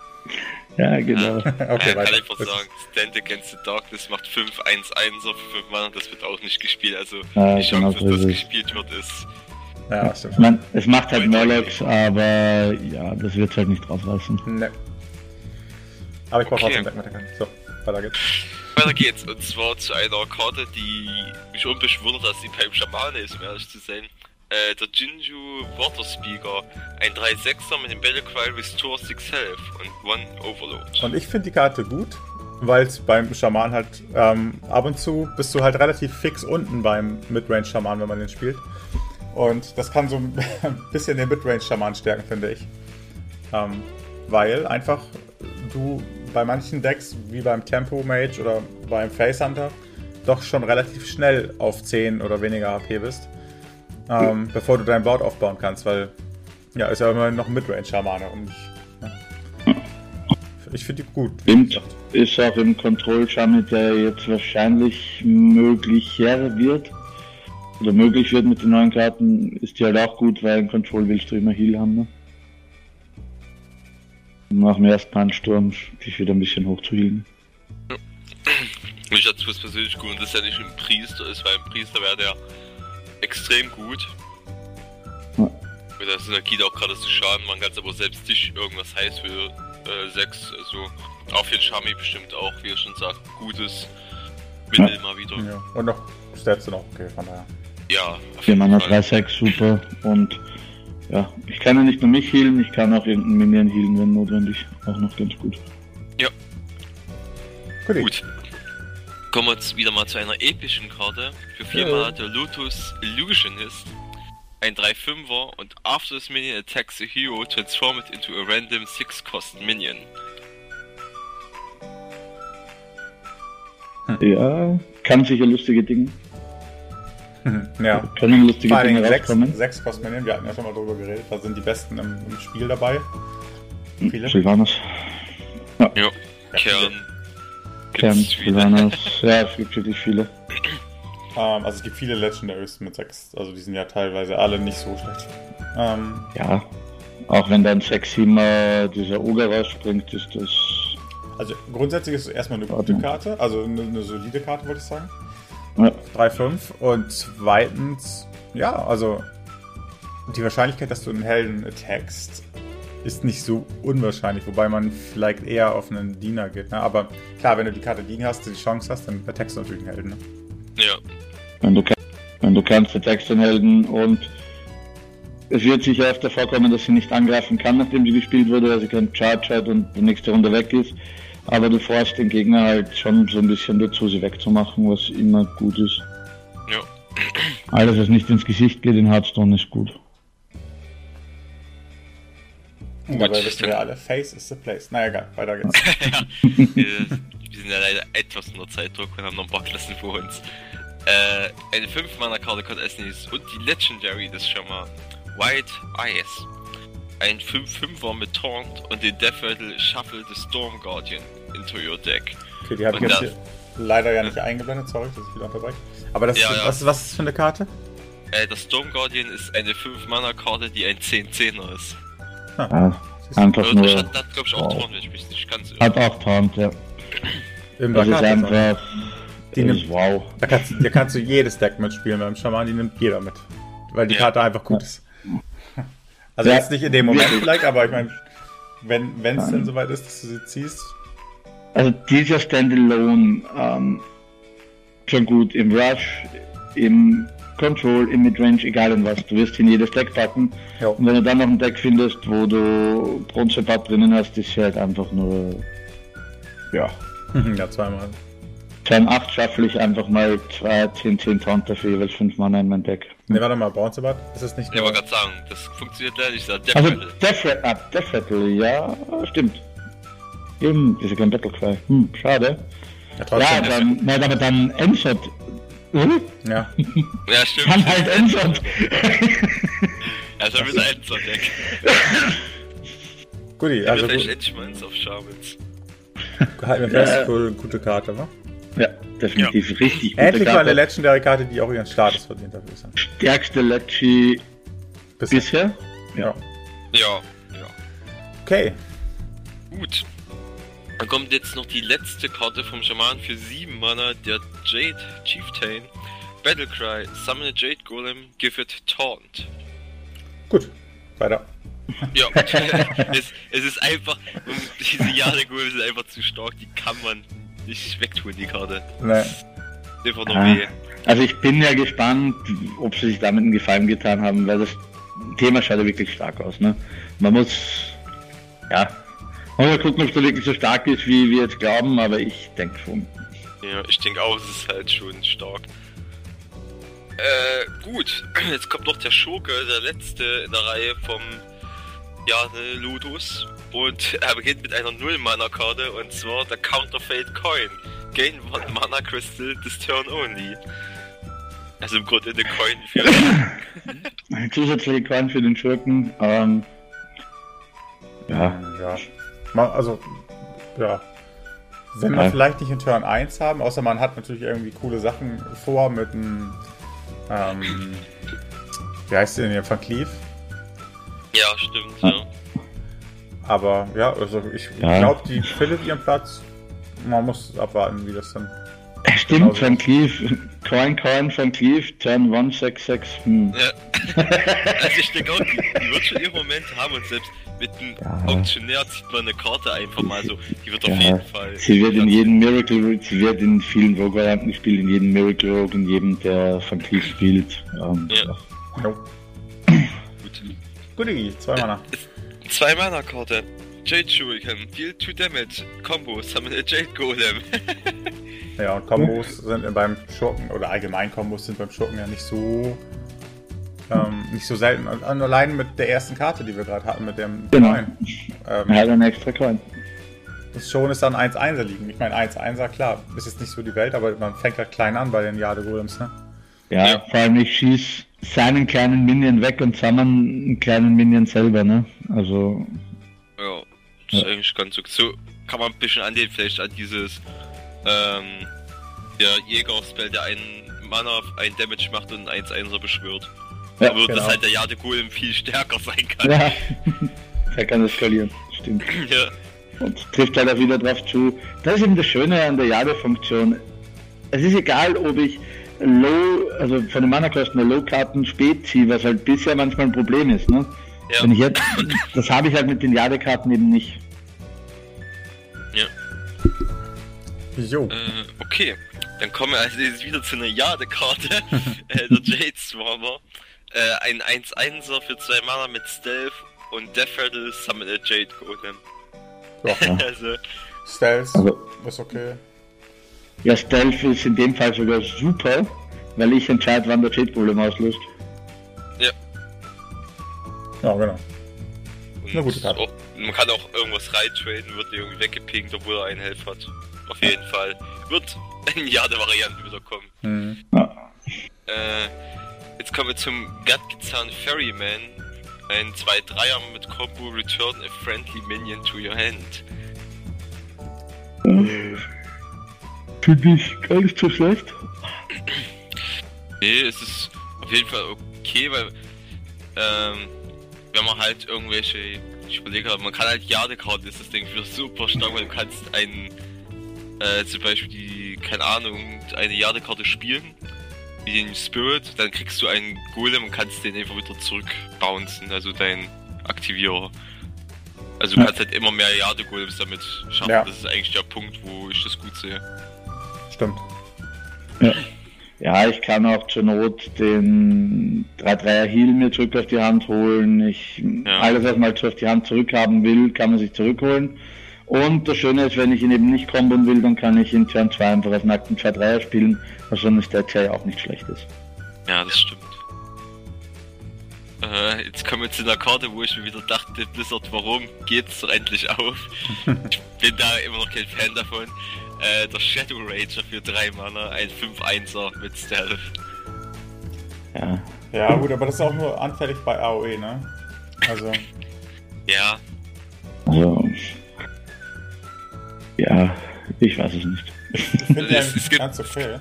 Ja, genau. Okay, ja, kann weiter. einfach sagen, Stand Against the Darkness macht 5 1 1 für 5 Mana, das wird auch nicht gespielt. Also Ja, die Chance, genau dass das gespielt wird, ist. Ja, stimmt. Ich mein, es macht halt Murlocs, aber ja, das wird halt nicht rausreißen. Nee. Aber ich brauche Okay. trotzdem Karte. So, weiter geht's. Weiter geht's, und zwar zu einer Karte, die mich un bisschen wundert, dass sie beim Schamane ist, um ehrlich zu sein. Äh, der Jinju Water Speaker, ein 3-6er mit dem Battlecry Restore 6 Health und One Overload. Und ich finde die Karte gut, weil es beim Schaman halt ähm, ab und zu bist du halt relativ fix unten beim Midrange-Schaman, wenn man den spielt. Und das kann so ein bisschen den Midrange-Schaman stärken, finde ich. Ähm, weil einfach du bei manchen Decks, wie beim Tempo Mage oder beim Face Hunter, doch schon relativ schnell auf 10 oder weniger HP bist, ähm, bevor du dein Board aufbauen kannst, weil ja, ist ja immer noch ein Midrange-Schamane und ich, ja. ich finde die gut. gesagt. Ist auch im Control Summit, der jetzt wahrscheinlich möglicher wird. Oder möglich wird mit den neuen Karten, ist die halt auch gut, weil im Control willst du immer Heal haben, ne? Nach dem ersten Ansturm dich wieder ein bisschen hoch zu healen. Mich hat es persönlich gut, dass er nicht ein Priester ist, weil ein Priester wäre der extrem gut. Ja. Mit der Synergie da auch gerade zu schaden, man kann aber selbst dich irgendwas heiß für 6, also auch für den Shami bestimmt auch, wie er schon sagt, gutes Mittel mal wieder. Ja. Und noch Stats sind auch okay, von daher. Ja, auf 4 jeden Mana Fall. 3-6, super. Und ja, ich kann ja nicht nur mich healen, ich kann auch irgendeinen Minion healen, wenn notwendig. Auch noch ganz gut. Gut. Gut. Kommen wir jetzt wieder mal zu einer epischen Karte. Für 4 Ja. Mana der Lotus Illusionist. Ein 3-5er und after this minion attacks the hero, transform it into a random 6-Cost Minion. Ja, kann sicher lustige Dinge. Ja. Können lustige Vor Dinge Dingen sechs, rauskommen. sechs Cosminion, wir hatten ja schon mal drüber geredet, da sind die besten im, im Spiel dabei. Viele. Sylvanas. Ja, Ja, Kern. Kern. Sylvanas. Ja, es gibt wirklich viele. Ähm, also es gibt viele Legendaries mit sechs, also die sind ja teilweise alle nicht so schlecht. Ähm, Ja, auch wenn dann 6 7 dieser Oger rausspringt, ist das. also grundsätzlich ist es erstmal eine gute. Karte, also eine, eine solide Karte, würde ich sagen. Ja, 3-5 und zweitens, ja, also die Wahrscheinlichkeit, dass du einen Helden attackst, ist nicht so unwahrscheinlich, wobei man vielleicht eher auf einen Diener geht. Ne? Aber klar, wenn du die Karte liegen hast, die Chance hast, dann attackst du natürlich einen Helden. Ne? Ja. Wenn du, wenn du kannst, attackst den Helden und es wird sicher öfter vorkommen, dass sie nicht angreifen kann, nachdem sie gespielt wurde, weil sie keinen Charge hat und die nächste Runde weg ist. Aber du forst den Gegner halt schon so ein bisschen dazu, sie wegzumachen, was immer gut ist. Ja. Alles, was nicht ins Gesicht geht in Hearthstone, ist gut. Dabei wissen wir alle, Face is the place. Naja, egal, weiter geht's. ja. Wir, wir sind ja leider etwas unter Zeitdruck und haben noch ein paar Klassen vor uns. Äh, eine 5-Mana-Karte kommt als nächstes und die Legendary, das ist schon mal White Eyes. Ein 5-5er mit Taunt und den Death Rattle Shuffle the Storm Guardian into your deck. Okay, die habe ich jetzt das- hier leider ja nicht eingeblendet, sorry, dass ich wieder unterbreche. Aber das Ja, ist, ja. Was, was ist das für eine Karte? Äh, das Storm Guardian ist eine 5-Mana-Karte, die ein 10-10er ist. Ja, einfach Und das nur. hat, hat glaube ich, auch wow. Taunt, wenn ich mich nicht ganz irre. Hat auch Taunt, ja. Im Das ist ist einfach. Die das nimmt- ist wow. Da kannst, da kannst du jedes Deck mitspielen beim Schaman, die nimmt jeder mit. Weil die Ja. Karte einfach gut ist. Also Ja. jetzt nicht in dem Moment vielleicht, aber ich meine, wenn es denn soweit ist, dass du sie ziehst. Also dieser Standalone ähm, schon gut im Rush, im Control, im Midrange, egal in was. Du wirst in jedes Deck packen. Ja. Und wenn du dann noch ein Deck findest, wo du Bronzepad drinnen hast, ist halt einfach nur. Ja. ja, zweimal. Turn 8 schaffle ich einfach mal 2, 10, 10 Taunter für jeweils 5 Mana in mein Deck. Ne, warte mal, Bronzebad? Ist das nicht Ich nur... wollte gerade sagen, das funktioniert leider nicht. Death Also Rattle. Death Rattle, ah, Death Rattle, ja, stimmt. Eben, ist ja kein Battlecry. Hm, schade. ja, Ja, dann, nein, aber dann Endshot. Hm? Ja. Ja, stimmt. Dann halt Endshot. Ja, ist ja wieder ein Deck. Guti, Also vielleicht gut. endlich mal ins auf Shamans. Halten wir fest, wohl eine gute Karte, wa? Ja, definitiv richtig gute Endlich mal eine Karte. Legendary-Karte, die auch ihren Status verdient hat. Stärkste Lecci Bisher. bisher. Ja. Ja, ja. Okay. Gut. Dann kommt jetzt noch die letzte Karte vom Schaman für 7 Mana, der Jade Chieftain. Battlecry, Summon a Jade Golem, give it Taunt. Gut. Weiter. Ja, es, es ist einfach, diese Jade Golem sind einfach zu stark, die kann man nicht wegtun, die Karte. Ne. Einfach nur Ah. weh. Also ich bin ja gespannt, ob sie sich damit einen Gefallen getan haben, weil das Thema schaut ja wirklich stark aus. Ne? Man muss, ja, man muss mal gucken, ob es da wirklich so stark ist, wie wir jetzt glauben, aber ich denke schon. Ja, ich denke auch, es ist halt schon stark. Äh, gut. Jetzt kommt noch der Schurke, der letzte in der Reihe vom Jane Ludus. Und er beginnt mit einer Null-Mana-Karte und zwar der Counterfeit Coin. Gain one Mana Crystal this turn only. Also im Grunde eine Coin für. Ein zusätzlicher Coin für den Schurken. Ähm, ja, Ja. Also, ja. Wenn wir Ja. vielleicht nicht in Turn 1 haben, außer man hat natürlich irgendwie coole Sachen vor mit einem. Ähm, wie heißt der denn hier? Van Cleef. Ja, stimmt, ja. Aber ja, also ich Ja. glaube, die findet ihren Platz. Man muss abwarten, wie das dann. stimmt, Genau Van Cleef, Coin, Coin, Van Cleef, Turn 166, hm. Ja. Also ich denke auch, die, die wird schon ihren Moment haben und selbst mit einem Ja. Auktionär zieht man eine Karte einfach mal so. Die wird auf Ja, jeden Fall. Sie wird in jedem Miracle, sie wird in vielen Rogue-Varianten gespielt, in jedem Miracle Rogue, in jedem, der Van Cleef spielt. Ähm, Ja. Jo. Guti, zwei Mana. Zwei Mana Karte. Jade Shuriken, deal 2 Damage, Combo, summon a Jade Golem. Ja, und Kombos sind beim Schurken, oder allgemein Kombos sind beim Schurken ja nicht so. Ähm, nicht so selten. Und und allein mit der ersten Karte, die wir gerade hatten, mit dem Genau. Coin. Ähm, hat einen extra Coin. das schon ist dann 1-1er liegen. Ich meine, 1-1er, klar, ist jetzt nicht so die Welt, aber man fängt halt klein an bei den Jade Golems, ne? Ja, Ja. vor allem ich schieß seinen kleinen Minion weg und zusammen einen kleinen Minion selber, ne? Also, Ja, das ist Ja. eigentlich ganz so. So kann man ein bisschen anlehnen, vielleicht an dieses, ähm, der Jäger-Spell, der einen Mana, einen Damage macht und einen 1-1er beschwört. Ja, Aber genau. dass halt der Jade Golem viel stärker sein kann. ja, er kann eskalieren, stimmt. Ja. Und trifft halt auch wieder drauf zu. Das ist eben das Schöne an der Jade-Funktion. Es ist egal, ob ich Low, also von den Mana-Kosten der Low-Karten spät ziehe, was halt bisher manchmal ein Problem ist, ne? Ja. Wenn ich jetzt, das habe ich halt mit den Jadekarten eben nicht. ja. Jo. Äh, okay, dann kommen wir als nächstes wieder zu einer Jade-Karte. äh, der Jade Swarmer. Äh, ein 1-1er für zwei Mana mit Stealth und Death Rattle Summon a Jade Golem. Ja. also, Stealth Also, ist okay. Ja, Stealth ist in dem Fall sogar super, weil ich entscheide, wann der Golem auslöst. Ja, genau. und Eine gute Karte. Auch, man kann auch irgendwas reintraden, wird irgendwie weggepinkt, obwohl er einen Health hat. Auf jeden Fall. Wird in Jade-Variante wieder kommen. Hm. Äh, jetzt kommen wir zum Gatgezahn Ferryman. Ein 2-3er mit Combo Return a Friendly Minion to your hand. Finde ich gar nicht so schlecht. Nee, es ist auf jeden Fall okay, weil ähm, wenn man halt irgendwelche, ich überlege halt, man kann halt Jade-Karten, ist das Ding für super stark, weil du kannst einen, äh, zum Beispiel die, keine Ahnung, eine Jade-Karte spielen, wie den Spirit, dann kriegst du einen Golem und kannst den einfach wieder zurückbouncen, also dein Aktivierer. Also du Ja. kannst halt immer mehr Jade-Golems damit schaffen, Ja. das ist eigentlich der Punkt, wo ich das gut sehe. Stimmt. Ja, ich kann auch zur Not den 3-3er Heal mir zurück auf die Hand holen. Ich, Ja. Alles, was man halt so auf die Hand zurückhaben will, kann man sich zurückholen. Und das Schöne ist, wenn ich ihn eben nicht kombon will, dann kann ich in Turn 2 einfach als nackten 2-3er spielen, was so eine Stat ja auch nicht schlecht ist. Ja, das stimmt. Äh, jetzt kommen wir zu einer Karte, wo ich mir wieder dachte, Blizzard, warum geht's doch endlich auf? ich bin da immer noch kein Fan davon. Äh, der Shadow Ranger für 3 Mana, ein 5-1er mit Stealth. Ja. Ja, gut, aber das ist auch nur anfällig bei AOE, ne? Also, Ja, Also. Ja, ich weiß es nicht. ich finde Es- es gibt- ganz okay.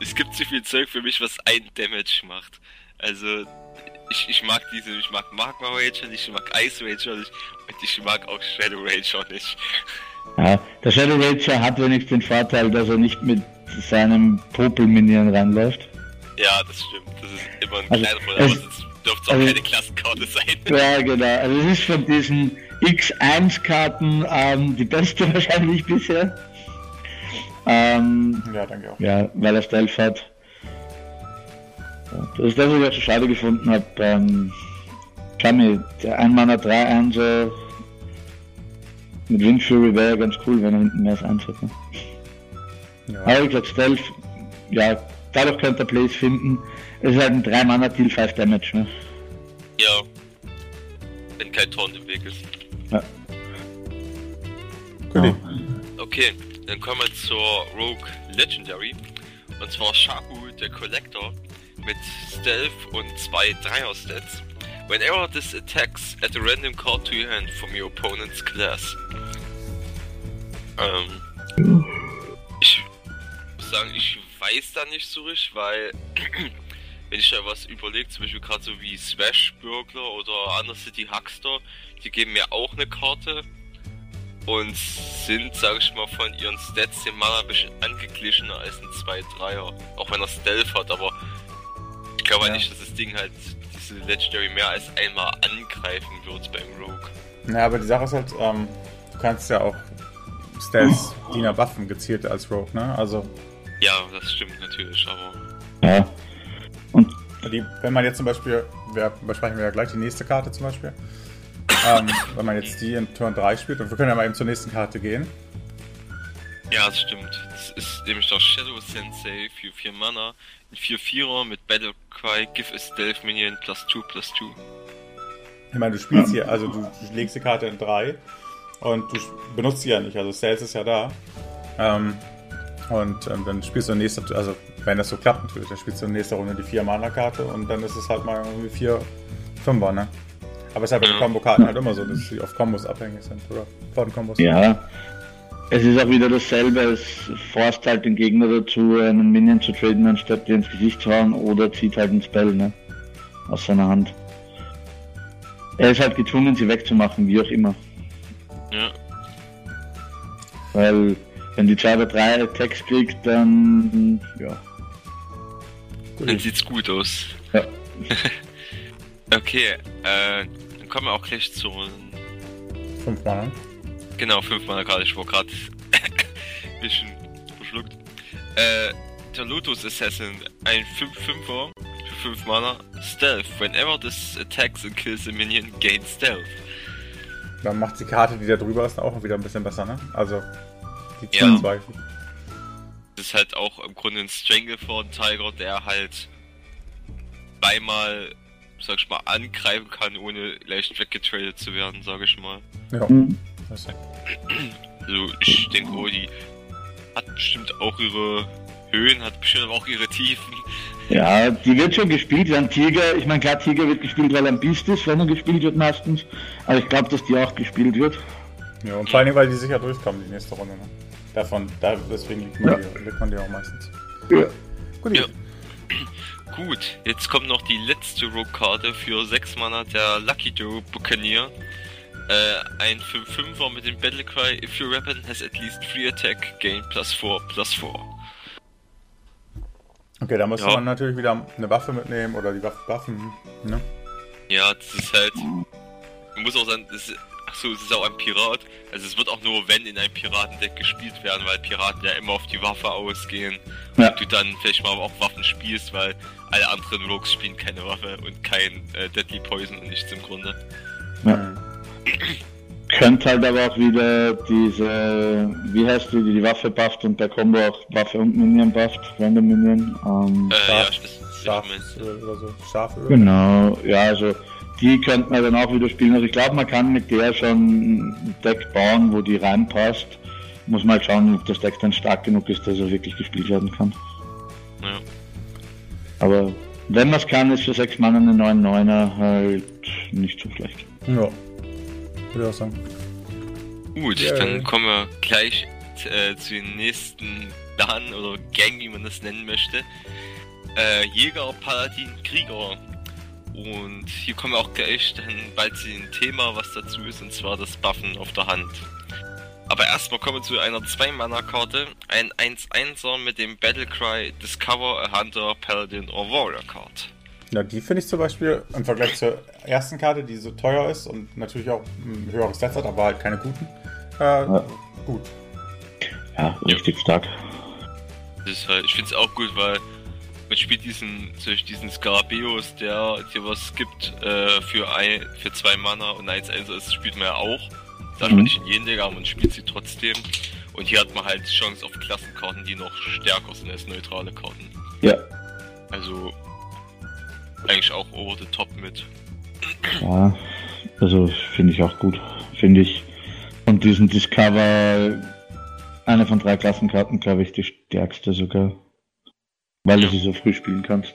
es gibt zu viel Zeug für mich, was ein Damage macht. Also, ich, ich mag diese, ich mag Magma Ranger nicht, ich mag Ice Ranger nicht und ich mag auch Shadow Ranger nicht. Ja, der Shadow Ranger hat wenigstens den Vorteil, dass er nicht mit seinem Popel-Minion ranläuft. Ja, das stimmt. Das ist immer ein Also, kleiner Vorteil, aber es- sonst dürfte auch also- keine Klassenkarte sein. Ja, genau. Also es ist von diesen X1-Karten ähm, die beste wahrscheinlich bisher. Ähm, Ja, danke auch. ja, weil er Stealth hat. Das ist das, was ich auch so schade gefunden habe. Ähm, Chami, der 1 Mana 3 1 äh, mit Wind Fury wäre ja ganz cool, wenn er hinten mehr als 1 hat. Ne? Ja. Aber wie gesagt, Stealth, ja, dadurch könnte er Plays finden. Es ist halt ein 3 Mana Deal 5 Damage, ne? Ja. Wenn kein Taunt im Weg ist. Gut. Okay, dann kommen wir zur Rogue Legendary. Und zwar Shaku, der Collector, mit Stealth und zwei Dreier-Stats. Whenever this attacks, add a random card to your hand from your opponent's class. Ähm, ich muss sagen, ich weiß da nicht so richtig, weil wenn ich da was überlege, zum Beispiel gerade so wie Swash Burglar oder Under City Huckster, die geben mir auch eine Karte und sind, sag ich mal, von ihren Stats dem Mana ein bisschen angeglichener als ein 2-3er. Auch wenn er Stealth hat, aber ich glaube Ja. halt nicht, dass das Ding halt diese Legendary mehr als einmal angreifen wird beim Rogue. Ja, aber die Sache ist halt, ähm, du kannst ja auch Stealth Diener Waffen gezielt als Rogue, ne? Also, Ja, das stimmt natürlich, aber Ja. die, wenn man jetzt zum Beispiel, wir besprechen wir ja gleich die nächste Karte zum Beispiel, ähm, wenn man jetzt die in Turn 3 spielt, und wir können ja mal eben zur nächsten Karte gehen. Ja, das stimmt. Das ist nämlich der Shadow Sensei für 4 Mana, ein 4-4er mit Battlecry, Give a Stealth Minion plus 2 plus 2. Ich meine, du spielst hier, also du, du legst die Karte in 3 und du benutzt sie ja nicht, also Stealth ist ja da. Ähm, und ähm, dann spielst du nächste, also wenn das so klappt natürlich, dann spielst du in nächster Runde die 4 Mana-Karte und dann ist es halt mal irgendwie 4 Fünfer, ne? Aber es ist halt bei den. Kombo-Karten halt immer so, dass sie auf Kombos abhängig sind, oder? Von Kombos. Ja. Es ist auch wieder dasselbe, es forst halt den Gegner dazu, einen Minion zu traden, anstatt dir ins Gesicht zu hauen, oder zieht halt ein Spell, ne? Aus seiner Hand. Er ist halt gezwungen, sie wegzumachen, wie auch immer. Ja, Weil, wenn die zwei oder drei Attacks kriegt, dann, ja. Dann sieht's gut aus. Ja. okay, äh, dann kommen wir auch gleich zu. Fünfmal, ne? Genau, 5 Mana Karte. Ich war gerade ein bisschen verschluckt. Äh, der Lotus Assassin, ein 5-5er für 5 Mana. Stealth. Whenever this attacks and kills a minion, gain Stealth. Dann macht die Karte, die da drüber ist, auch wieder ein bisschen besser, ne? Also, die Ja. zwei. Das ist halt auch im Grunde ein Stranglethorn Tiger, der halt zweimal, sag ich mal, angreifen kann, ohne leicht weggetradet zu werden, sag ich mal. Ja. Mhm. Das ist- Also ich denke, oh, die hat bestimmt auch ihre Höhen, hat bestimmt aber auch ihre Tiefen. Ja, die wird schon gespielt, ein Tiger, ich meine klar, Tiger wird gespielt, weil er ein Biest ist, wenn er gespielt wird meistens. Aber ich glaube, dass die auch gespielt wird. Ja, und vor allem, weil die sicher durchkommen, die nächste Runde, ne? Davon, da, deswegen liegt man, Ja. die, liegt man die auch meistens. Ja. Gut, Ja. Gut, jetzt kommt noch die letzte Rogue-Karte für 6 Mana, der Lucky Joe Buccaneer. Äh, ein 5-5er mit dem Battlecry, if your weapon has at least 3 attack, gain plus 4, plus 4. Okay, da muss Ja. man natürlich wieder eine Waffe mitnehmen oder die Waffe buffen, ne? Ja, das ist halt. Man muss auch sagen, das ist, ach so, es ist auch ein Pirat. Also es wird auch nur, wenn in einem Piratendeck gespielt werden, weil Piraten ja immer auf die Waffe ausgehen. Ja. Und du dann vielleicht mal auch Waffen spielst, weil alle anderen Rogues spielen keine Waffe und kein äh, Deadly Poison und nichts im Grunde. Ja. Könnte halt aber auch wieder diese, wie heißt die, die die Waffe bufft und der Combo auch Waffe und Minion bufft, Random Minion. Ähm, Äh, ja, Schaf, was Schaf oder so. Schaföl. Genau, ja, also die könnte man dann auch wieder spielen. Also ich glaube, man kann mit der schon ein Deck bauen, wo die reinpasst. Muss mal schauen, ob das Deck dann stark genug ist, dass er wirklich gespielt werden kann. Ja. Aber wenn man es kann, ist für 6 Mann eine 9-9er halt nicht so schlecht. Ja. Würde ich auch sagen. Gut, Yay. dann kommen wir gleich äh, zu den nächsten Clan oder Gang, wie man das nennen möchte. Äh, Jäger, Paladin, Krieger. Und hier kommen wir auch gleich dann bald zu dem Thema, was dazu ist, und zwar das Buffen auf der Hand. Aber erstmal kommen wir zu einer 2-Mana-Karte. Ein 1-1er mit dem Battlecry Discover a Hunter, Paladin or Warrior Card. Ja, die finde ich zum Beispiel im Vergleich zur ersten Karte, die so teuer ist und natürlich auch ein höheres Stats hat, aber halt keine guten. Äh, Gut. Ja, richtig stark. Das ist halt, ich finde es auch gut, weil man spielt diesen, durch diesen Skarabäus, der dir was gibt äh, für ein, für zwei Mana und 1 1 ist, spielt man ja auch. Sagt Mhm. man nicht in jedem Deck, aber man spielt sie trotzdem. Und hier hat man halt Chance auf Klassenkarten, die noch stärker sind als neutrale Karten. Ja, Also eigentlich auch over the top mit. ja, also finde ich auch gut. Finde ich von diesen Discover eine von drei Klassenkarten, glaube ich, die stärkste sogar. Weil du sie so früh spielen kannst.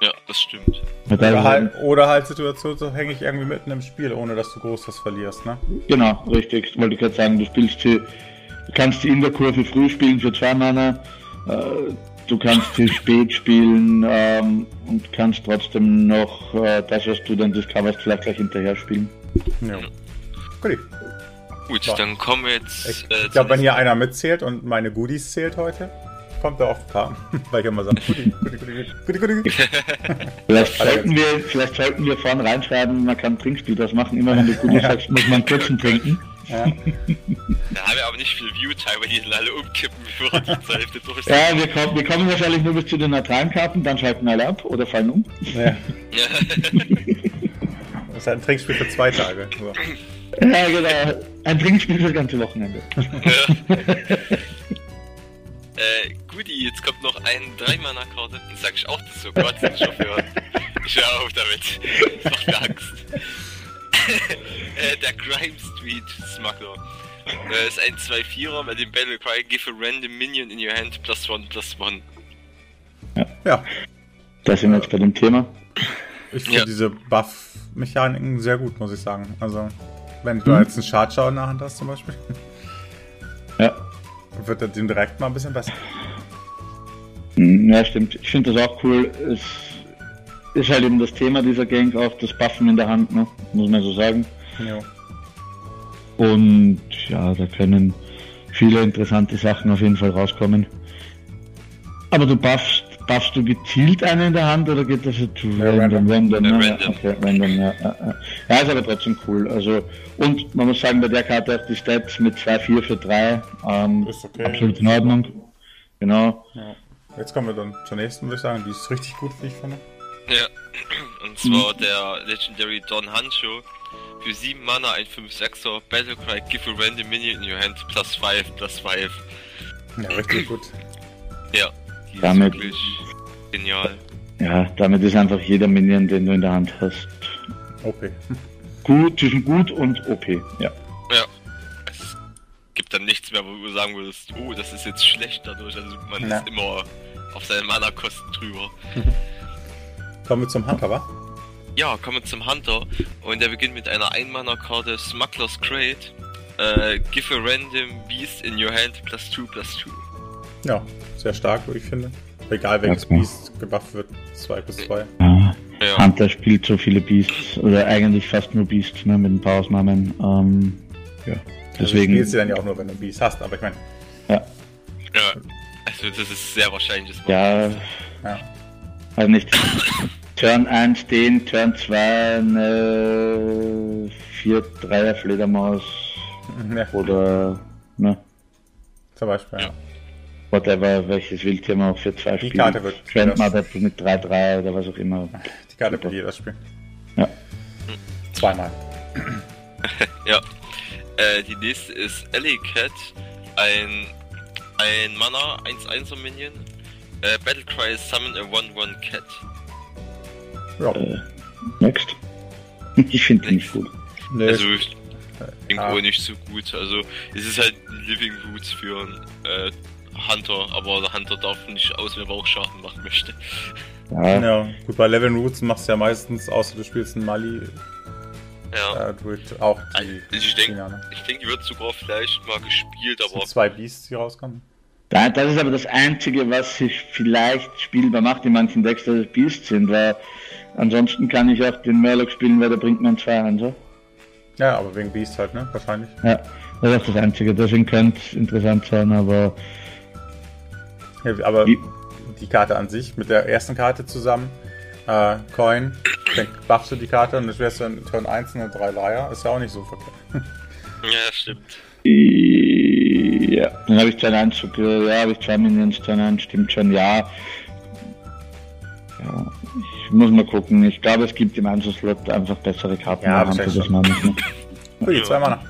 Ja, das stimmt. Mit Oder halt, oder halt Situation, so hänge ich irgendwie mitten im Spiel, ohne dass du groß was verlierst, ne? Genau, richtig. Wollte ich gerade sagen, du spielst sie, du kannst sie in der Kurve früh spielen für zwei Mana, äh, du kannst sie spät spielen ähm, und kannst trotzdem noch äh, das, was du dann discoverst, vielleicht gleich hinterher spielen. Ja. Gut. Gut, So. dann kommen wir jetzt. Ich, äh, ich glaube, wenn hier einer mitzählt und meine Goodies zählt heute, kommt er auf Karten. Weil ich immer sage, Goodie, Goodie, Goodie, Goodie, Goodie. Vielleicht sollten, wir, vielleicht sollten wir vorne reinschreiben, man kann Trinkspiel das machen. Immer wenn du Goodies sagst, muss man kurzen trinken. Ja. Da haben wir aber nicht viel View-Time, weil die dann alle umkippen, bevor wir die zur Hälfte durch sind. Ja, wir kommen, wir kommen wahrscheinlich nur bis zu den neutralen Karten, dann schalten alle ab oder fallen um. Ja. Das ist ein Trinkspiel für zwei Tage. So. Ja, genau. Ein Trinkspiel für das ganze Wochenende. Äh, Goodie, jetzt kommt noch ein 3-Mana-Karte. Dann sag ich auch das so Gott, den Chauffeur. Ich hör auf damit. Das macht mir Angst. äh, der Crime Street Smuggler. Äh, ist ein 2-4er mit dem Battle Cry. Give a random minion in your hand. Plus one, plus one. Ja, Da sind wir jetzt bei dem Thema. ich finde Ja. diese Buff-Mechaniken sehr gut, muss ich sagen. Also, wenn du Mhm. jetzt einen Schadschau in der Hand hast zum Beispiel, Ja. wird er dem direkt mal ein bisschen besser. Hm, Ja, stimmt. Ich finde das auch cool. Es ist halt eben das Thema dieser Gang auch das Buffen in der Hand, ne? muss man so sagen. Jo. Und ja, da können viele interessante Sachen auf jeden Fall rauskommen. Aber du buffst buffst du gezielt einen in der Hand oder geht das jetzt Ja, random? random. Random, Ja, ne? random. Okay, random, ja. ja, ja. Ja, ist aber trotzdem cool. Also, und man muss sagen, bei der Karte auch die Stats mit 2, 4 für 3. Ähm, Ist okay. Absolut in Ordnung. Genau. Ja. Jetzt kommen wir dann zur nächsten, würde ich sagen. Die ist richtig gut, wie ich finde. Ja, und zwar der Legendary Don Hancho. Für 7 Mana, ein 5-6er, Battlecry, give a random minion in your hand, plus 5, plus 5. Ja, richtig gut. Ja, die ist Damit- wirklich genial. Ja, damit ist einfach jeder Minion, den du in der Hand hast, OP. gut, zwischen gut und OP. Ja. Ja, es gibt dann nichts mehr, wo du sagen würdest, oh, das ist jetzt schlecht dadurch. Also man Ja. ist immer auf seine Mana-Kosten drüber. Kommen wir zum Hunter, wa? Ja, kommen wir zum Hunter und der beginnt mit einer Ein-Mana-Karte Smuggler's Crate. Äh, give a random beast in your hand plus 2 plus 2. Ja, sehr stark, wie ich finde. Egal welches Ja, klar. Beast gebufft wird, 2 plus 2. ja. Ja, Hunter spielt so viele Beasts, oder eigentlich fast nur Beasts, ne, mit ein paar Ausnahmen. Ähm, ja. Deswegen. Deswegen, Also spielst du dann ja auch nur, wenn du ein Beast hast, aber ich meine, ja. Also das ist sehr wahrscheinlich. man- ja, ja. also nicht. Turn 1 den, Turn 2 eine 4-3er Fledermaus ja oder, ne, zum Beispiel, ja. whatever, welches Wildtier man auch für zwei Die spielt. Karte wird Grandmother mit 3-3 oder was auch immer. Die Karte wird jeder spielen. Ja. Zweimal. Ja. Äh, die nächste ist Alley Cat. Ein, ein Mana, 1-1er Minion. Äh, Battlecry Summon a 1-1 Cat. Ja. Äh, next. Ich finde die nicht gut. Nee, Also ich denke ja. auch nicht so gut. Also es ist halt Living Roots für einen äh, Hunter, aber der Hunter darf nicht aus, wenn er auch Schaden machen möchte. Ja, ja, gut, bei Level Roots machst du ja meistens, außer du spielst einen Mali, Ja. äh, auch die. Also ich denke, denke, die wird sogar vielleicht mal gespielt, aber sind zwei Beasts, die rauskommen. Da- Das ist aber das Einzige, was sich vielleicht spielbar macht in manchen Decks, dass es Beasts sind, weil ansonsten kann ich auch den Murloc spielen, weil der bringt mir ein 2 ein, so. Ja, aber wegen Beast halt, ne? Wahrscheinlich. Ja, das ist das Einzige. Deswegen könnte es interessant sein, aber Ja, aber Wie- die Karte an sich mit der ersten Karte zusammen, äh, Coin, dann buffst du die Karte und dann wärst du in Turn 1 eine 3 Dreier, ist ja auch nicht so verkehrt. ja, stimmt. ja, dann habe ich Turn 1, so- ja, habe ich zwei Minions, Turn 1, stimmt schon, ja. Ja, ich muss mal gucken. Ich glaube, es gibt im Einzelslot einfach bessere Karten. Ja, Hand, wahrscheinlich das man mehr. Ui, die zwei Mana.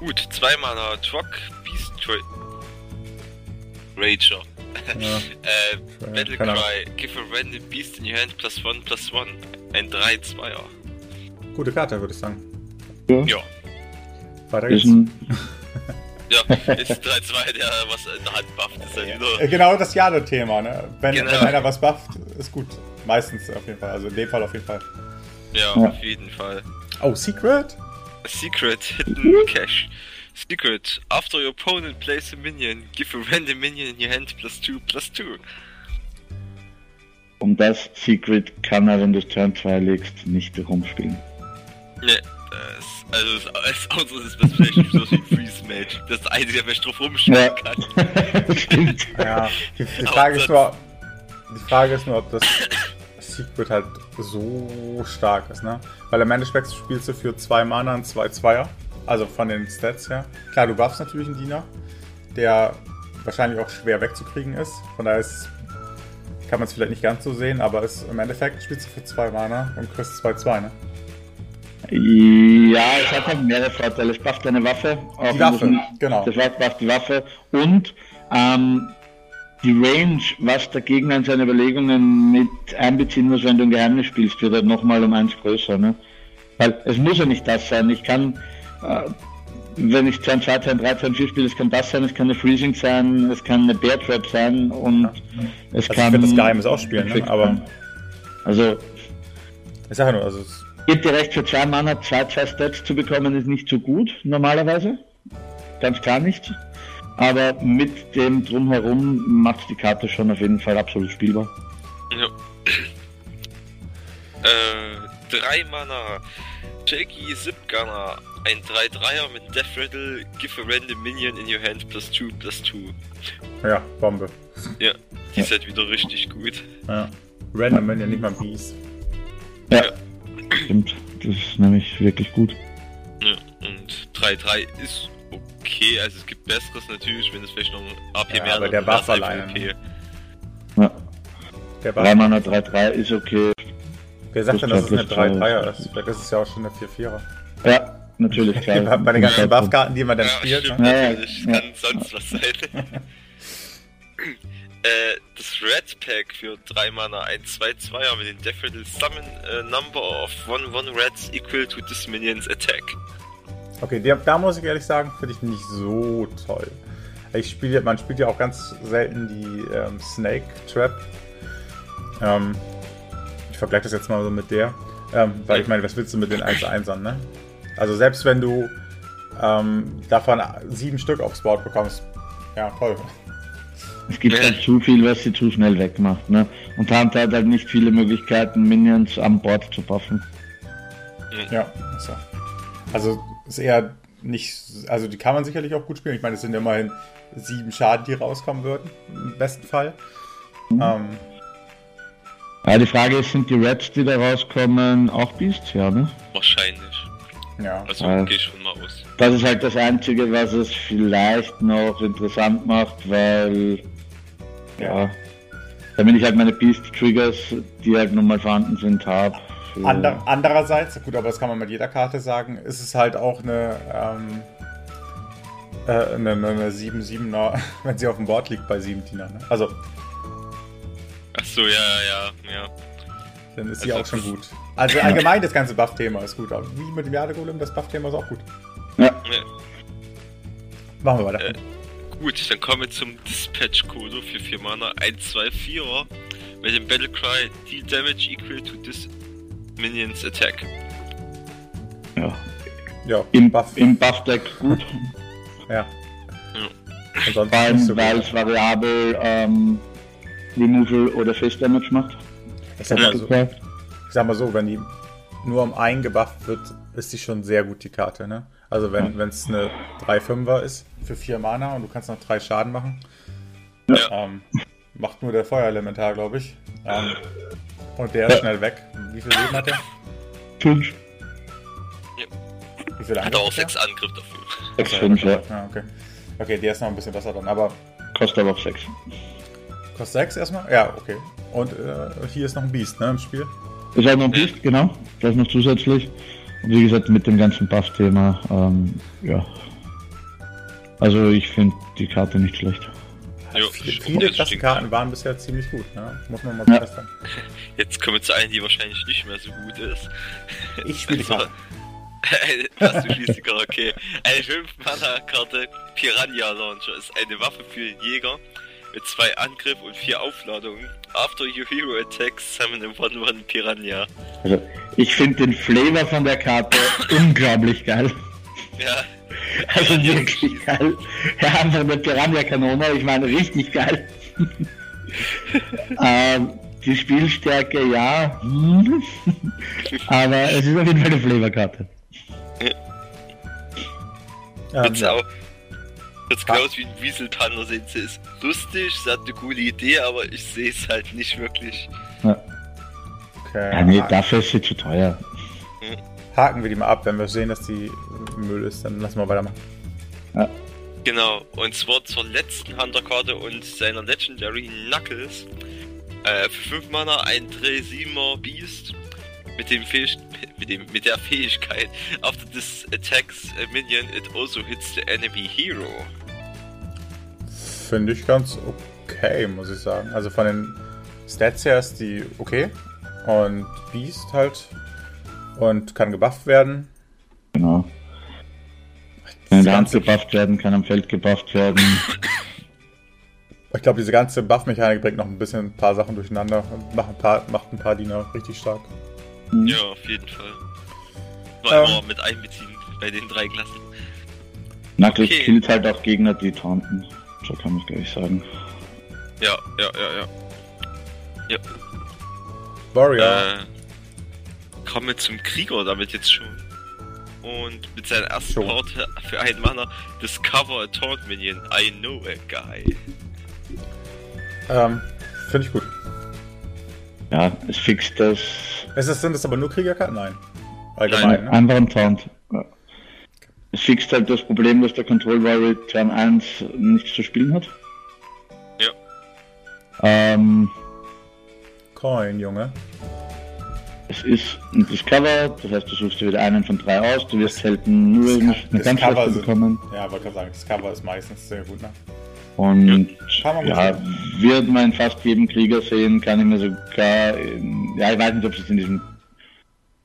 Gut, zwei Mana Truck, Beast Tra Rager. Ja, Äh. Battlecry, give a random beast in your hand plus one plus one. Ein 3-2er. Gute Karte, würde ich sagen. Ja. Weiter Ist geht's. Ja, ist 3-2, der was in der Hand bufft, ist Äh, wieder. Genau das Jade-Thema, ne? Wenn, Genau. wenn einer was bufft, ist gut. Meistens auf jeden Fall, also in dem Fall auf jeden Fall. Ja, Ja. auf jeden Fall. Oh, Secret? Secret, Hidden Cache. Secret, after your opponent plays a minion, give a random minion in your hand plus 2 plus 2. um das Secret kann er, wenn du Turn 2 legst, nicht rumspielen. Ne, das, also es ist außer es ist vielleicht so wie Freeze Mage. Das ist der einzige, der drauf rumspielen Ja. kann. Stimmt. Ja, die, die Frage ist das- nur, die Frage ist nur, ob das Secret halt so stark ist, ne? Weil im Endeffekt spielst du für zwei Mana und zwei Zweier, also von den Stats her. Klar, du buffst natürlich einen Diener, der wahrscheinlich auch schwer wegzukriegen ist. Von daher ist, kann man es vielleicht nicht ganz so sehen, aber es, im Endeffekt spielst du für zwei Mana und kriegst 2-2, ne? Ja, es hat halt mehrere Vorteile. Es bufft deine Waffe. Die Waffe, genau. Das bufft die Waffe. Und ähm, die Range, was der Gegner in seine Überlegungen mit einbeziehen muss, wenn du ein Geheimnis spielst, wird halt nochmal um eins größer. Ne? Weil es muss ja nicht das sein. Ich kann, äh, wenn ich Turn 2, Turn 3, Turn 4 spiele, es kann das sein, es kann eine Freezing sein, es kann eine Bear Trap sein und es Also ich kann... würde das Geheimnis auch spielen, ne? Aber. Also ich sage nur, also es, Gib dir recht, für zwei Mana zwei, zwei Stats zu bekommen, ist nicht so gut, normalerweise. Ganz klar nicht. Aber mit dem Drumherum macht die Karte schon auf jeden Fall absolut spielbar. Ja. äh, 3 Mana. Jakey Zipgunner. Ein 3-3er mit Death Rattle. Give a random minion in your hand plus 2 plus 2. ja, Bombe. Ja. Die ist halt wieder richtig gut. Ja. Random Minion, nicht mal Beast. Ja, stimmt. Das ist nämlich wirklich gut. Ja, und 3-3 ist okay, also es gibt besseres natürlich, wenn es vielleicht noch ein AP Ja, mehr aber der Buff alleine, Okay. Ja. Der 3 Buff, Mana 3-3 ist okay. wer sagt denn, dass es eine plus zwei 3-3er ist- ist? Vielleicht ist es ja auch schon eine 4-4er. Ja, natürlich, klar. Bei den ganzen Buff-Karten, die man dann Ja, spielt. stimmt, Ne? Ja, ja, natürlich. ja. Kann sonst was sein. äh, das Red Pack für 3 Mana 1, 2, 2 haben wir den Daffodil Summon äh, Number of 1, 1 Reds equal to this Minion's Attack. Okay, die, da muss ich ehrlich sagen, finde ich nicht so toll. Ich spiele, man spielt ja auch ganz selten die ähm, Snake Trap. Ähm, ich vergleiche das jetzt mal so mit der. Ähm, weil ich meine, was willst du mit den 1-1ern, ne? Also selbst wenn du ähm, davon sieben Stück aufs Board bekommst, ja, toll. Es gibt halt zu viel, was sie zu schnell wegmacht, ne? Und Hunter hat halt nicht viele Möglichkeiten, Minions am Board zu buffen. Ja, so. Also ist eher nicht, also die kann man sicherlich auch gut spielen. Ich meine, es sind immerhin sieben Schaden, die rauskommen würden, im besten Fall. Ähm, Ja, die Frage ist, sind die Reds, die da rauskommen, auch Beasts? Ja, ne? Wahrscheinlich. ja. Also Ja. gehe ich schon mal aus. Das ist halt das Einzige, was es vielleicht noch interessant macht, weil, ja, damit ich halt meine Beast-Triggers, die halt nun mal vorhanden sind, habe. Ander, andererseits, gut, aber das kann man mit jeder Karte sagen, ist es halt auch eine, ähm, äh, eine, eine, eine 7-7er, wenn sie auf dem Board liegt bei 7 Diener. Ne? Also, Ach so, ja, ja, ja. dann ist sie Also auch schon gut. Also allgemein das ganze Buff-Thema ist gut, aber wie mit dem Jadegolem, das Buff-Thema ist auch gut. Ja, ja. Machen wir weiter. Äh. Gut, dann kommen wir zum Dispatch-Kodo für 4 Mana 1, 2, 4er mit dem Battlecry Deal Damage equal to this Minion's Attack. ja. ja, Im, Buff. im Buff-Deck gut, ja. Ja. Ansonsten vor allem, so weil es variabel ähm, Removal oder Face Damage macht. Ich sag, mal so, ich sag mal so, wenn die nur um einen gebufft wird, ist die schon sehr gut, die Karte, ne? Also wenn es eine 3-5er ist für 4 Mana und du kannst noch 3 Schaden machen. Ja. Ähm, macht nur der Feuerelementar, glaube ich. Ähm, und der ist Ja. schnell weg. Wie viel Leben hat der? Fünf. Wie viel Hat er auch Angriff 6 Angriff dafür. Sechs, fünf, ja. Ja, okay. Okay, der ist noch ein bisschen besser dann. Aber Kostet aber auch sechs. kostet 6 erstmal? Ja, okay. Und äh, hier ist noch ein Beast, ne, im Spiel. Ist auch noch ein Beast, genau. Das noch zusätzlich. Und wie gesagt, mit dem ganzen Buff-Thema, ähm, ja. Also ich finde die Karte nicht schlecht. Jo, viele Klassenkarten waren bisher ziemlich gut, ne? Muss man mal Ja. festhalten. Jetzt kommen wir zu einer, die wahrscheinlich nicht mehr so gut ist. Ich spiele die Also, Karte. Was du Karte, okay. Eine 5-Mana-Karte Piranha Launcher ist eine Waffe für den Jäger mit zwei Angriff und vier Aufladungen. After your hero attacks, summon a 1-1 Piranha. Also ich finde den Flavor von der Karte unglaublich geil. Ja, Also wirklich geil. Ja, einfach eine Piranha-Kanone, ich meine richtig geil. ähm, die Spielstärke, ja. hm. Aber es ist auf jeden Fall eine Flavorkarte. Ja, wird's auch. Wird's Klaus wie ein Wieselpanner sehen. Sie ist lustig, sie hat eine coole Idee, aber ich sehe es halt nicht wirklich. okay. Ja, nee, dafür ist sie zu teuer. Haken wir die mal ab. Wenn wir sehen, dass die Müll ist, dann lassen wir weitermachen. Genau, und zwar zur letzten Hunter-Karte und seiner Legendary Knuckles. Äh, für 5 Mana ein 3-7er Beast mit, dem Fähig mit, dem, mit der Fähigkeit After this attacks a minion, it also hits the enemy hero. Finde ich ganz okay, muss ich sagen. Also von den Stats her ist die okay. Und Beast halt. Und kann gebufft werden. Genau. Kann in der Hand gebufft werden, kann am Feld gebufft werden. ich glaube, diese ganze Buff-Mechanik bringt noch ein bisschen ein paar Sachen durcheinander und macht ein paar, macht ein paar Diener richtig stark. Ja, auf jeden Fall. War Ähm. immer mit einbeziehen bei den drei Klassen. Knuckles Okay. killt halt auch Gegner, die taunten. So kann man es gleich sagen. Ja, ja, ja, ja. Warrior. Äh, kommen wir zum Krieger damit jetzt schon. Und mit seiner ersten Schon. Karte für einen Mana Discover a Taunt Minion. I know a guy. Ähm, Finde ich gut. Ja, es fixt das. Ist das, sind das aber nur Kriegerkarten? Nein. Allgemein, ne? Einfach ein Taunt. Ja. Es fixt halt das Problem, dass der Control Warrior Turn 1 nichts zu spielen hat. Ja. Ähm, Coin, Junge. Es ist ein Discover, das heißt, du suchst dir wieder einen von drei aus, du wirst selten nur eine ganz schlechte bekommen. Ja, wollte gerade sagen, das Cover ist meistens sehr gut, ne? Und ja, wird man in fast jedem Krieger sehen, kann ich mir sogar, ja, ich weiß nicht, ob es jetzt in diesem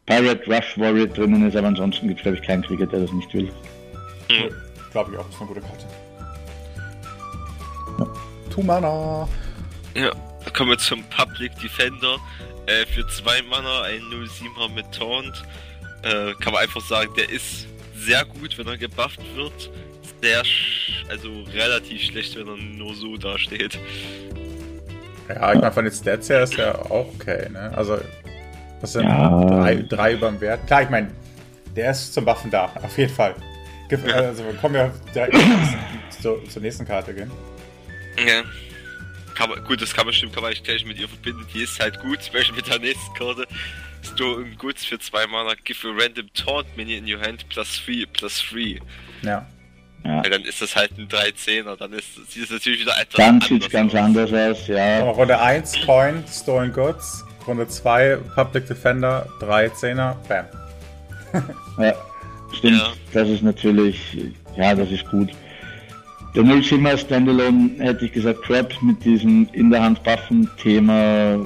Pirate Rush Warrior drinnen ist, aber ansonsten gibt es, glaube ich, keinen Krieger, der das nicht will. Hm. Glaube ich auch, ist eine gute Karte. Two Mana. Ja, dann kommen wir zum Public Defender. Äh, für zwei Mana ein 07er mit Taunt. Äh, kann man einfach sagen, der ist sehr gut, wenn er gebufft wird. Sehr, sch also relativ schlecht, wenn er nur so dasteht. Ja, ich meine, von den Stats her ist er auch okay, ne? Also, das sind Ja. drei, drei über dem Wert. Klar, ich meine, der ist zum Waffen da, auf jeden Fall. Gib, Ja. Also, wir kommen ja direkt zur, zur nächsten Karte gehen. Ja. Kann man, gut, das kann man stimmt, kann man eigentlich gleich mit ihr verbinden. Die ist halt gut, zum Beispiel mit der nächsten Karte. Stolen Goods für zwei Mana, give a random taunt minion in your hand plus 3 plus 3. Ja. Ja. Ja, dann ist das halt ein 13er, dann ist sieht es natürlich wieder etwas Dann sieht es ganz aus. anders aus, ja. Aber Runde 1 Coin, Stolen Goods. Runde 2 Public Defender, 3 Zehner, bam. Ja, stimmt. Ja. Das ist natürlich, ja, das ist gut. Der Nullschimmer Standalone hätte ich gesagt Crap mit diesem in der Hand Buffen Thema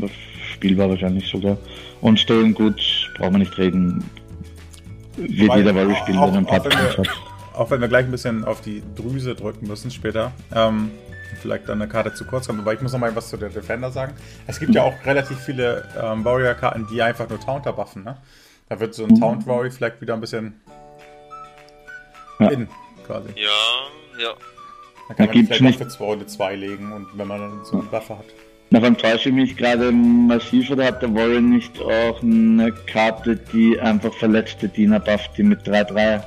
was spielbar wahrscheinlich sogar. Und Stolen Goods brauchen wir nicht reden. Wird Weil- jeder Warrior spielen, wenn Pub wir- hat. Auch wenn wir gleich ein bisschen auf die Drüse drücken müssen später. Ähm, vielleicht dann eine Karte zu kurz kommt, aber ich muss noch mal was zu der Defender sagen. Es gibt ja auch relativ viele ähm, Warrior-Karten, die einfach nur Taunter buffen, ne? Da wird so ein Taunt Warrior vielleicht wieder ein bisschen Ja. in, quasi. Ja, ja. Da kann Da man vielleicht nicht- für 2 Runde 2 legen und wenn man dann so eine Waffe hat. Na, dann täusche ich mich gerade massiv oder hat der Warrior nicht auch eine Karte, die einfach verletzte Diener bufft, die mit 3-3?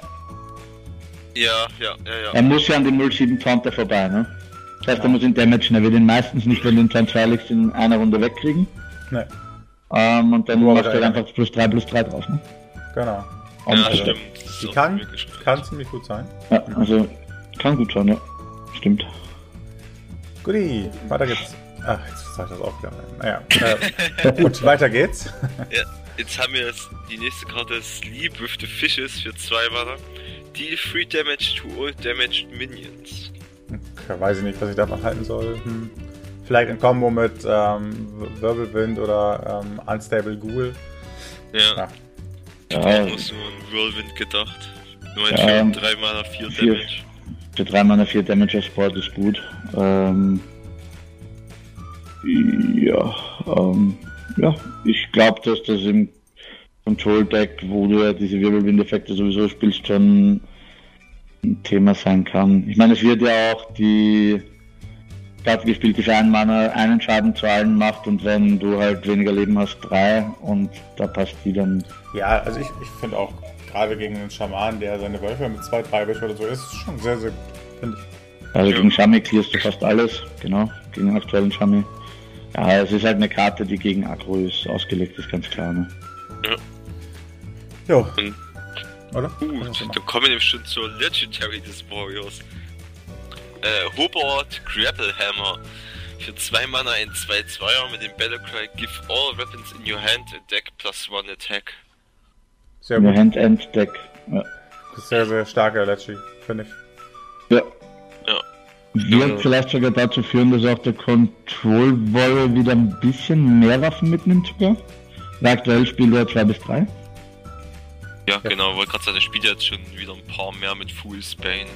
Ja, ja, ja, ja. Er muss ja an dem 07 Taunter vorbei, ne? Das heißt, er muss ihn damagen. Er wird ihn meistens nicht, wenn du ihn Turn 2 legst, in einer Runde wegkriegen. Ne, Ähm, und dann aber er der- einfach plus 3 plus 3 draus, ne? genau. Und ja, also, stimmt. Die kann, kann ziemlich gut sein. Ja, also kann gut sein, ja. Stimmt. Guti, weiter geht's. Ach, jetzt ich das auch wieder. Naja, äh, gut, weiter geht's. Ja, jetzt haben wir die nächste Karte Sleep with the Fishes für zwei Mana. Deal 3 Damage to all damaged minions. Okay, weiß ich nicht, was ich davon halten soll. Hm. Vielleicht in Kombo mit ähm, Wirbelwind oder ähm, Unstable Ghoul. Ja, Ja. ich hab Ja. auch nur so ein Whirlwind gedacht. Nur ein Ja, schön 3 Mana 4 vier. Damage. Für 3 Mana 4 Damage Board ist gut. Ähm, ja, ähm, ja, ich glaube, dass das im Control Deck, wo du ja diese Wirbelwind-Effekte sowieso spielst, schon ein Thema sein kann. Ich meine, es wird ja auch die Karte gespielt, die für einen Mana einen Schaden zu allen macht und wenn du halt weniger Leben hast, drei und da passt die dann. Ja, also ich, ich finde auch, gerade gegen einen Schaman, der seine Wölfe mit zwei, drei Wäsche oder so ist, schon sehr, sehr gut, finde ich. Also Ja. gegen Shami clearst du fast alles, genau, gegen den aktuellen Shami. Ja, es ist halt eine Karte, die gegen Aggro ist, ausgelegt ist, ganz klar. Ne? Jo. Und Oder? Gut, dann kommen wir schon zur Legendary des Warriors. Äh, Hobart Grapplehammer. Für zwei Mana ein 2-2er mit dem Battlecry Give all weapons in your hand a deck plus one attack. Sehr gut. Hand-End-Deck. Ja. Das ist sehr, sehr starker finde ich. ja. Ja. Wird Ja. vielleicht sogar dazu führen, dass auch der Control Warrior wieder ein bisschen mehr Waffen mitnimmt sogar. Weil aktuell spielt er 2 bis 3. Ja, genau, wollte gerade sagen, der spielt jetzt schon wieder ein paar mehr mit Full Spain.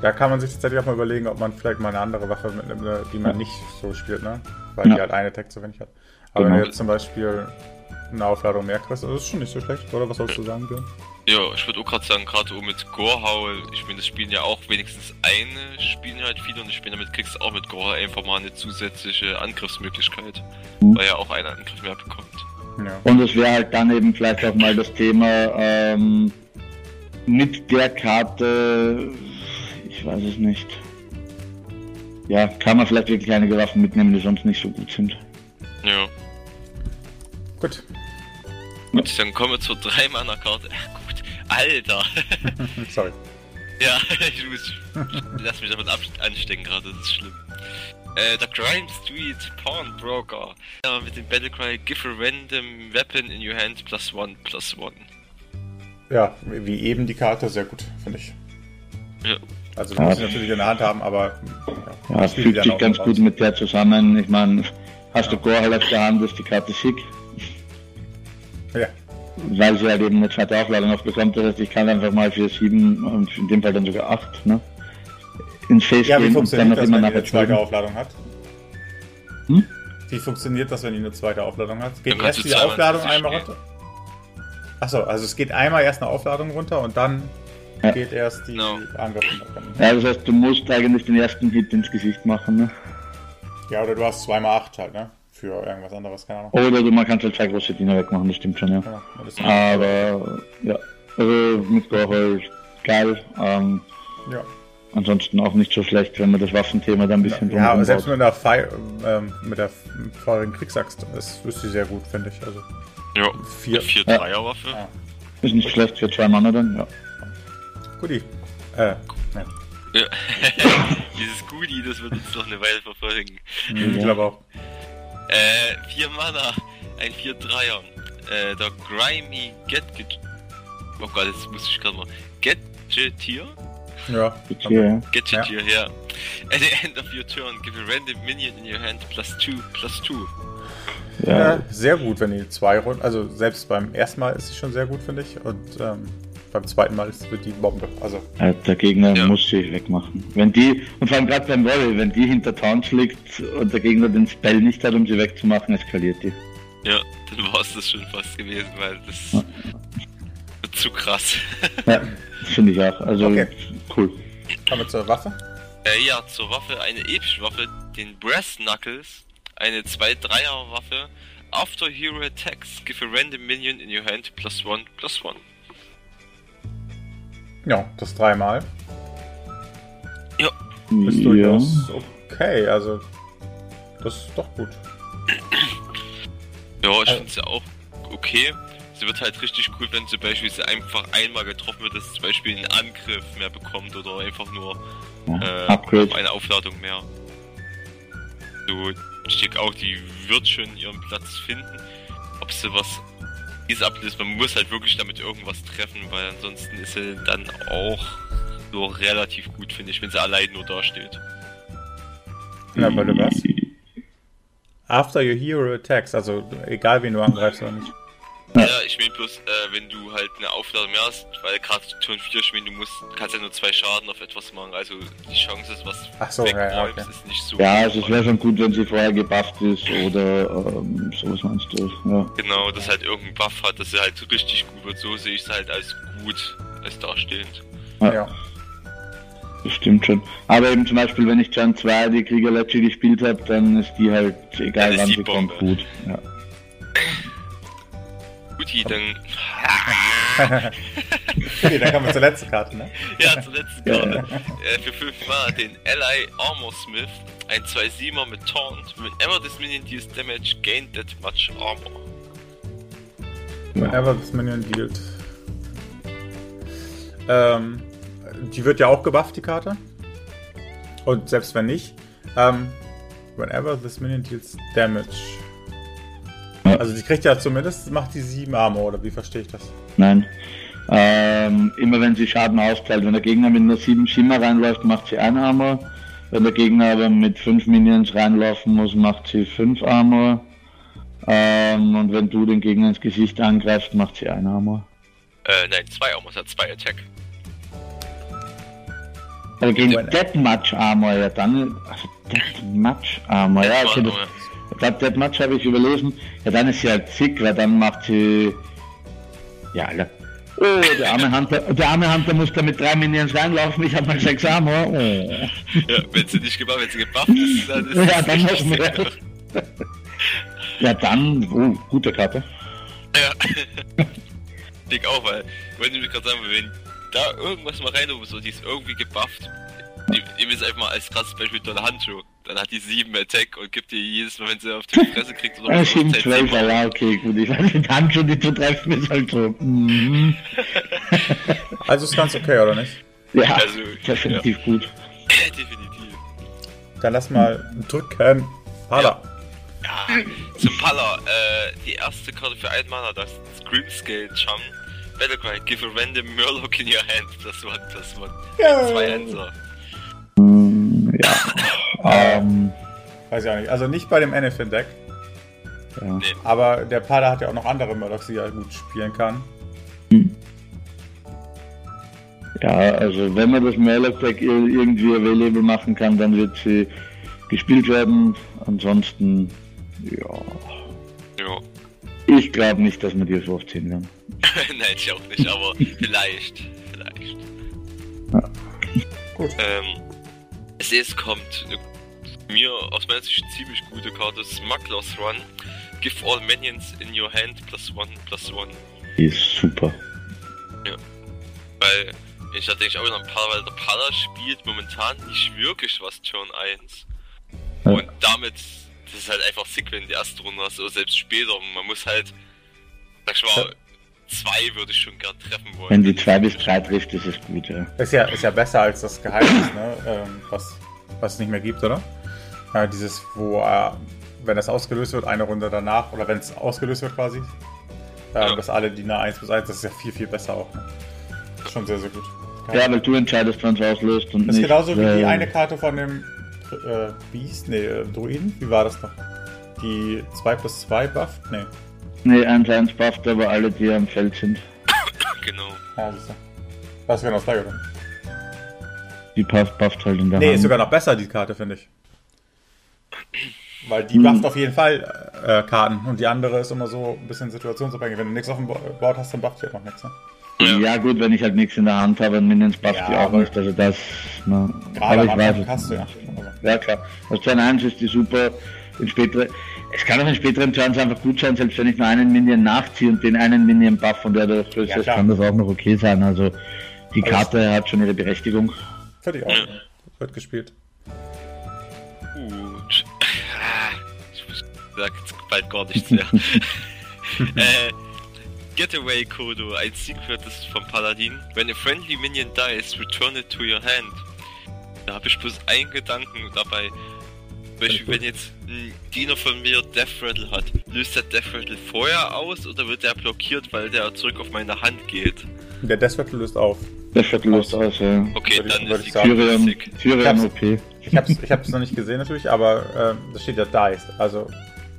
Da kann man sich tatsächlich auch mal überlegen, ob man vielleicht mal eine andere Waffe mitnimmt, ne, die man Ja. nicht so spielt, ne? Weil Ja. die halt eine Tag zu wenig hat. Aber wenn Genau. du jetzt zum Beispiel eine Aufladung mehr kriegst, das ist schon nicht so schlecht, oder? Was sollst du sagen, Björn? Ja, ich würde auch gerade sagen, gerade mit Gorehowl, ich meine, das spielen ja auch wenigstens eine, spielen halt viele und ich meine, damit kriegst du auch mit Gorehowl einfach mal eine zusätzliche Angriffsmöglichkeit, Mhm. weil er auch einen Angriff mehr bekommt. Ja. Und es wäre halt dann eben vielleicht auch mal das Thema ähm, mit der Karte, ich weiß es nicht. ja, kann man vielleicht wirklich einige Waffen mitnehmen, die sonst nicht so gut sind. Ja. Gut. Gut, dann kommen wir zur 3 Mana Karte. Ach gut, Alter. Sorry. ja, ich muss. Lass mich davon anstecken gerade, das ist schlimm. Äh, der Crime Street Pawnbroker. Ja, mit dem Battlecry Give a random weapon in your hand plus one plus one. Ja, wie eben die Karte, sehr gut, finde ich. Ja. Also du Ja. musst sie natürlich in der Hand haben, aber Ja, die fügt sich ganz noch gut raus. mit der zusammen. Ich meine, hast du Gorhal auf der Hand, ist die Karte schick, Ja, weil sie halt eben eine zweite Aufladung noch bekommt. Das heißt, ich kann einfach mal für sieben und in dem Fall dann sogar acht, ne? Ins Face ja gehen und dann funktioniert noch das, immer wenn die nachher eine zweite. Aufladung hat? Hm? Wie funktioniert das, wenn die eine zweite Aufladung hat? Geht erst die Aufladung einmal runter? Achso, also es geht einmal erst eine Aufladung runter und dann Ja. geht erst die Genau. Angriff runter. Ja, das heißt, du musst eigentlich den ersten Hit ins Gesicht machen, ne? Ja, oder du hast zweimal 8 halt, ne? Für irgendwas anderes, keine Ahnung. Oder du, man kann halt zwei große Diener wegmachen, das stimmt schon, ja. Ja, Aber, ja, also mit Gorhal geil. Ähm, ja. ansonsten auch nicht so schlecht, wenn man das Waffenthema da ein bisschen Ja, aber selbst mit der, Fei ähm, mit der feurigen Kriegsaxt ist, ist sie sehr gut, finde ich. Also Ja. vier. Vier Ja. Dreierwaffe. Ja. Ist nicht schlecht für zwei Mann dann, ja. Guti. Äh, ja. Ja. Dieses Goodie, das wird uns noch eine Weile verfolgen. Ich glaube auch. Äh, vier Mana, ein 4-3er. Äh, der Grimy Gadget. Oh Gott, jetzt muss ich gerade mal. Gadgetier? Ja. Ja. Gadgetier, ja. At the end of your turn, give a random minion in your hand plus 2 plus 2. ja. Ja, sehr gut, wenn die zwei Runden, also selbst beim ersten Mal ist sie schon sehr gut, finde ich. Und ähm, beim zweiten Mal ist wird die Bombe. Also, Ja, Der Gegner Ja. muss sie wegmachen. Wenn die, und vor allem gerade beim Volley, wenn die hinter Taunts liegt und der Gegner den Spell nicht hat, um sie wegzumachen, eskaliert die. Ja, dann war es das schon fast gewesen, weil das Ja. wird zu krass. Ja, das finde ich auch. Also Okay. cool. kommen wir zur Waffe. Äh, ja, zur Waffe, eine epische Waffe, den Brass Knuckles, eine 2-3er Waffe. After hero attacks, give a random minion in your hand plus 1 plus 1. Ja, das dreimal. Ja, Ist Ja. durchaus okay, also das ist doch gut. ja ich Äh. finde es ja auch okay. Sie wird halt richtig cool, wenn zum Beispiel sie einfach einmal getroffen wird, dass sie zum Beispiel einen Angriff mehr bekommt oder einfach nur Ja. äh, eine Aufladung mehr. So, ich denke auch, die wird schon ihren Platz finden. Ob sie was dieses ablöst, man muss halt wirklich damit irgendwas treffen, weil ansonsten ist sie dann auch so relativ gut, finde ich, wenn sie allein nur dasteht. Ja, weil du was? After your hero attacks, also egal wen du angreifst oder nicht. Ja, ich meine bloß, äh, wenn du halt eine Aufladung mehr hast, weil gerade Turn 4 spielen, du musst, kannst ja nur zwei Schaden auf etwas machen, also die Chance, dass was Ach so, ja, ja, okay. ist nicht so Ja, also es wäre schon gut, wenn sie vorher gebufft ist oder ähm, sowas meinst du. Ja. Genau, dass halt irgendein Buff hat, dass sie halt so richtig gut wird, so sehe ich es halt als gut, als dastehend. Ja. Ja. Das stimmt schon. Aber eben zum Beispiel, wenn ich Turn 2 die Kriegerletsche gespielt habe, dann ist die halt, egal Dann ist wann sie kommt, gut. Ja. Guti, dann, Okay, dann kommen wir zur letzten Karte, ne? ja, zur letzten Ja. Karte. Äh, für 5 Mal den Ally Armor Smith, ein 2-7er mit Taunt. Whenever this minion deals damage, gain that much armor. Whenever this minion dealt. Ähm, die wird ja auch gebufft, die Karte. Und selbst wenn nicht, ähm, whenever this minion deals damage. Ja. Also die kriegt ja zumindest, macht die 7 Armor, oder wie verstehe ich das? Nein. Ähm, immer wenn sie Schaden austeilt, wenn der Gegner mit nur 7 Schimmer reinläuft, macht sie 1 Armor. Wenn der Gegner aber mit 5 Minions reinlaufen muss, macht sie 5 Armor. Ähm, und wenn du den Gegner ins Gesicht angreifst, macht sie 1 Armor. Äh, nein, 2 Armor, es hat 2 Attack. Aber gegen. Deathmatch Armor, ja dann. Also Deathmatch Armor, ja, okay, das, Ich glaube Deathmatch habe ich überlesen. Ja, dann ist sie halt sick, weil dann macht sie. Ja, Alter. Oh, der arme Hunter, der arme Hunter muss da mit drei Minions reinlaufen, ich habe mal sechs Armor. Oh. Ja, wenn sie nicht gebufft, wenn sie gebufft ist, dann ist Ja, dann noch mehr. Ja, dann, oh, gute Karte. Ja. ich denke auch, weil, wollte nämlich gerade sagen, wenn da irgendwas mal rein und die ist irgendwie gebufft, Ihm ihm ist einfach mal als krasses Beispiel Donner Handschuh. Dann hat die 7 Attack und gibt dir jedes Mal, wenn sie auf die Fresse kriegt oder Ja, was, 7, Zeit 12, sieben. ja, okay, gut. Ich weiß nicht, Handschuhe, die zu treffen, ist halt so. Mhm. Also ist ganz okay, oder nicht? Ja, Also, definitiv gut. Definitiv. Dann lass mal drücken. Hala. Ja, zum Palla, äh, die erste Karte für einen Mana, das ist Screamscale Chum. Battlecry, give a random Murloc in your hand, plus one, plus one. Zwei Answer. Ja. ähm, Weiß ich auch nicht. Also nicht bei dem Anyfin-Deck. ja. Aber der Pada hat ja auch noch andere Murlocs, die er gut spielen kann. ja, also wenn man das Mailer-Deck ir- irgendwie available machen kann, dann wird sie gespielt werden. Ansonsten, ja. Ja. Ich glaube nicht, dass wir die so oft sehen werden. Nein, ich auch nicht, aber vielleicht. Vielleicht. Gut. Ähm, es ist, kommt eine, mir aus meiner Sicht ziemlich gute Karte, Smuggler's Run. Give all minions in your hand plus one, plus one. Die ist super. Weil ich hatte eigentlich auch noch ein paar, weil der Pala spielt momentan nicht wirklich was Turn 1. Ja. Und damit, das ist halt einfach sick, wenn die erste Runde hast, oder selbst später. Man muss halt, sag ich mal, zwei würde ich schon gern treffen wollen. Wenn die 2 bis 3 trifft, ist es gut, ja. Ist ja, ist ja besser als das Geheimnis, ne? ähm, was, was es nicht mehr gibt, oder? Äh, dieses, wo, äh, wenn das ausgelöst wird, eine Runde danach, oder wenn es ausgelöst wird quasi, äh, Ja. dass alle Diener 1 bis 1, das ist ja viel, viel besser auch. Ne? Ist schon sehr, sehr gut. Ja, weil du entscheidest, wann es auslöst und Das ist genauso wie die eine Karte von dem äh, Beast, nee, äh, Druiden, wie war das noch? Die 2 plus 2 bufft? Nee. Nee, 1-1 bufft aber alle, die am Feld sind. Genau. Ja, siehst du. Das ist genau das gleiche, oder? Die bufft, bufft halt in der Nee, Hand. ist sogar noch besser, die Karte, finde ich. Weil die Hm. bufft auf jeden Fall äh, Karten und die andere ist immer so ein bisschen situationsabhängig. Wenn du nichts auf dem Bo- Board hast, dann bufft die halt noch nichts. Ne? Ja. gut, wenn ich halt nichts in der Hand habe, und Minions bufft Ja, die auch aber- nicht. Also das, ne. Gerade aber am ich weiß Anfang es hast du ja. nicht. Also, Ja klar. Also 2-1 ist die super. In spätere, es kann auch in späteren Turns einfach gut sein, selbst wenn ich nur einen Minion nachziehe und den einen Minion buff und der das größte Ja, kann das auch noch okay sein. Also die Alles- Karte hat schon ihre Berechtigung. Ich auch. Wird gespielt. Gut. Ich sag jetzt bald gar nichts mehr. äh, Getaway Kodo, ein Secret ist vom Paladin. When a friendly minion dies, return it to your hand. Da habe ich bloß einen Gedanken dabei. Zum Beispiel, wenn jetzt ein Diener von mir Death Rattle hat, löst der Death Rattle vorher aus oder wird der blockiert, weil der zurück auf meine Hand geht? Der Death Rattle löst auf. Das wird los aus, ja. Okay, Würde ich- dann würde ist ich die Tyrion, sick. Tyrion Ich hab's- OP. Ich hab's, ich hab's noch nicht gesehen natürlich, aber ähm, da steht ja Dice. Also,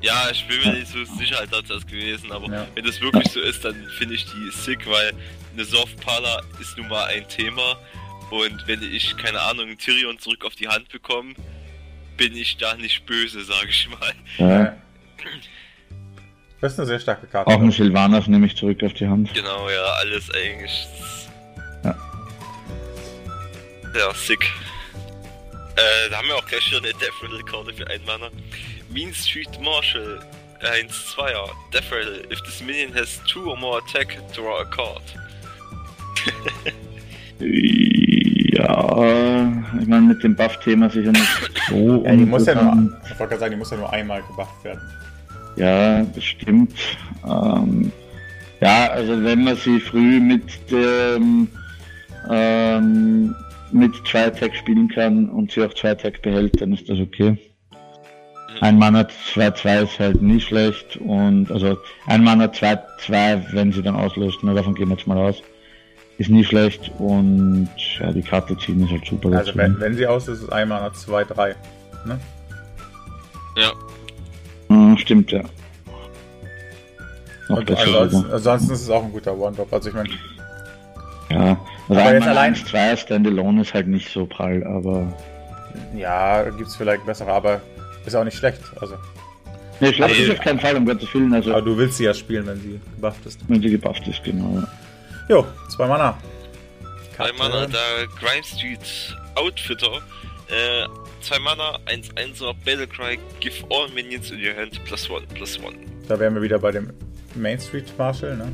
Ja, ich bin mir nicht so sicher, als das gewesen, aber Ja. wenn das wirklich so ist, dann finde ich die sick, weil eine Soft Pala ist nun mal ein Thema und wenn ich, keine Ahnung, Tyrion zurück auf die Hand bekomme, bin ich da nicht böse, sage ich mal. Ja. das ist eine sehr starke Karte. Auch ein Sylvanas nehme ich zurück auf die Hand. Genau, ja, alles eigentlich. Ja. Ja, sick. Äh, da haben wir auch gleich wieder eine Death Rattle Karte für einen Mana. Mean Street Marshal 1 2er. Death Rattle. If this minion has two or more attack, draw a card. Ja, ich meine mit dem Buff-Thema sicher nicht so Ja, die muss ja nur, ich wollte gerade sagen, die muss ja nur einmal gebufft werden. Ja, das stimmt. Ähm, ja, also wenn man sie früh mit dem ähm, mit zwei Attack spielen kann und sie auch zwei Attack behält, dann ist das okay. Ein Mana 2-2 ist halt nie schlecht und also ein Mana 2-2, wenn sie dann auslöst, nur davon gehen wir jetzt mal aus, ist nie schlecht und ja, die Karte ziehen ist halt super Also, wenn, wenn sie aus ist, ist es einmal nach 2, 3. Ne? Ja, Hm, stimmt, ja. Noch besser ansonsten, ansonsten ist es auch ein guter One-Drop. Also, ich meine, Ja, also Aber jetzt allein- 1-2 Standalone ist halt nicht so prall, aber ja, gibt es vielleicht bessere, aber ist auch nicht schlecht. Also, Nee, schlecht Aber ist auf keinen Fall, um Gottes Willen, also aber du willst sie ja spielen, wenn sie gebufft ist. wenn sie gebufft ist, genau. Jo, zwei Mana. zwei Karte. Mana, der Grime Street Outfitter. Äh, zwei Mana, 1-1er Battlecry, give all minions in your hand, plus one, plus one. Da wären wir wieder bei dem Main Street Marshal, ne?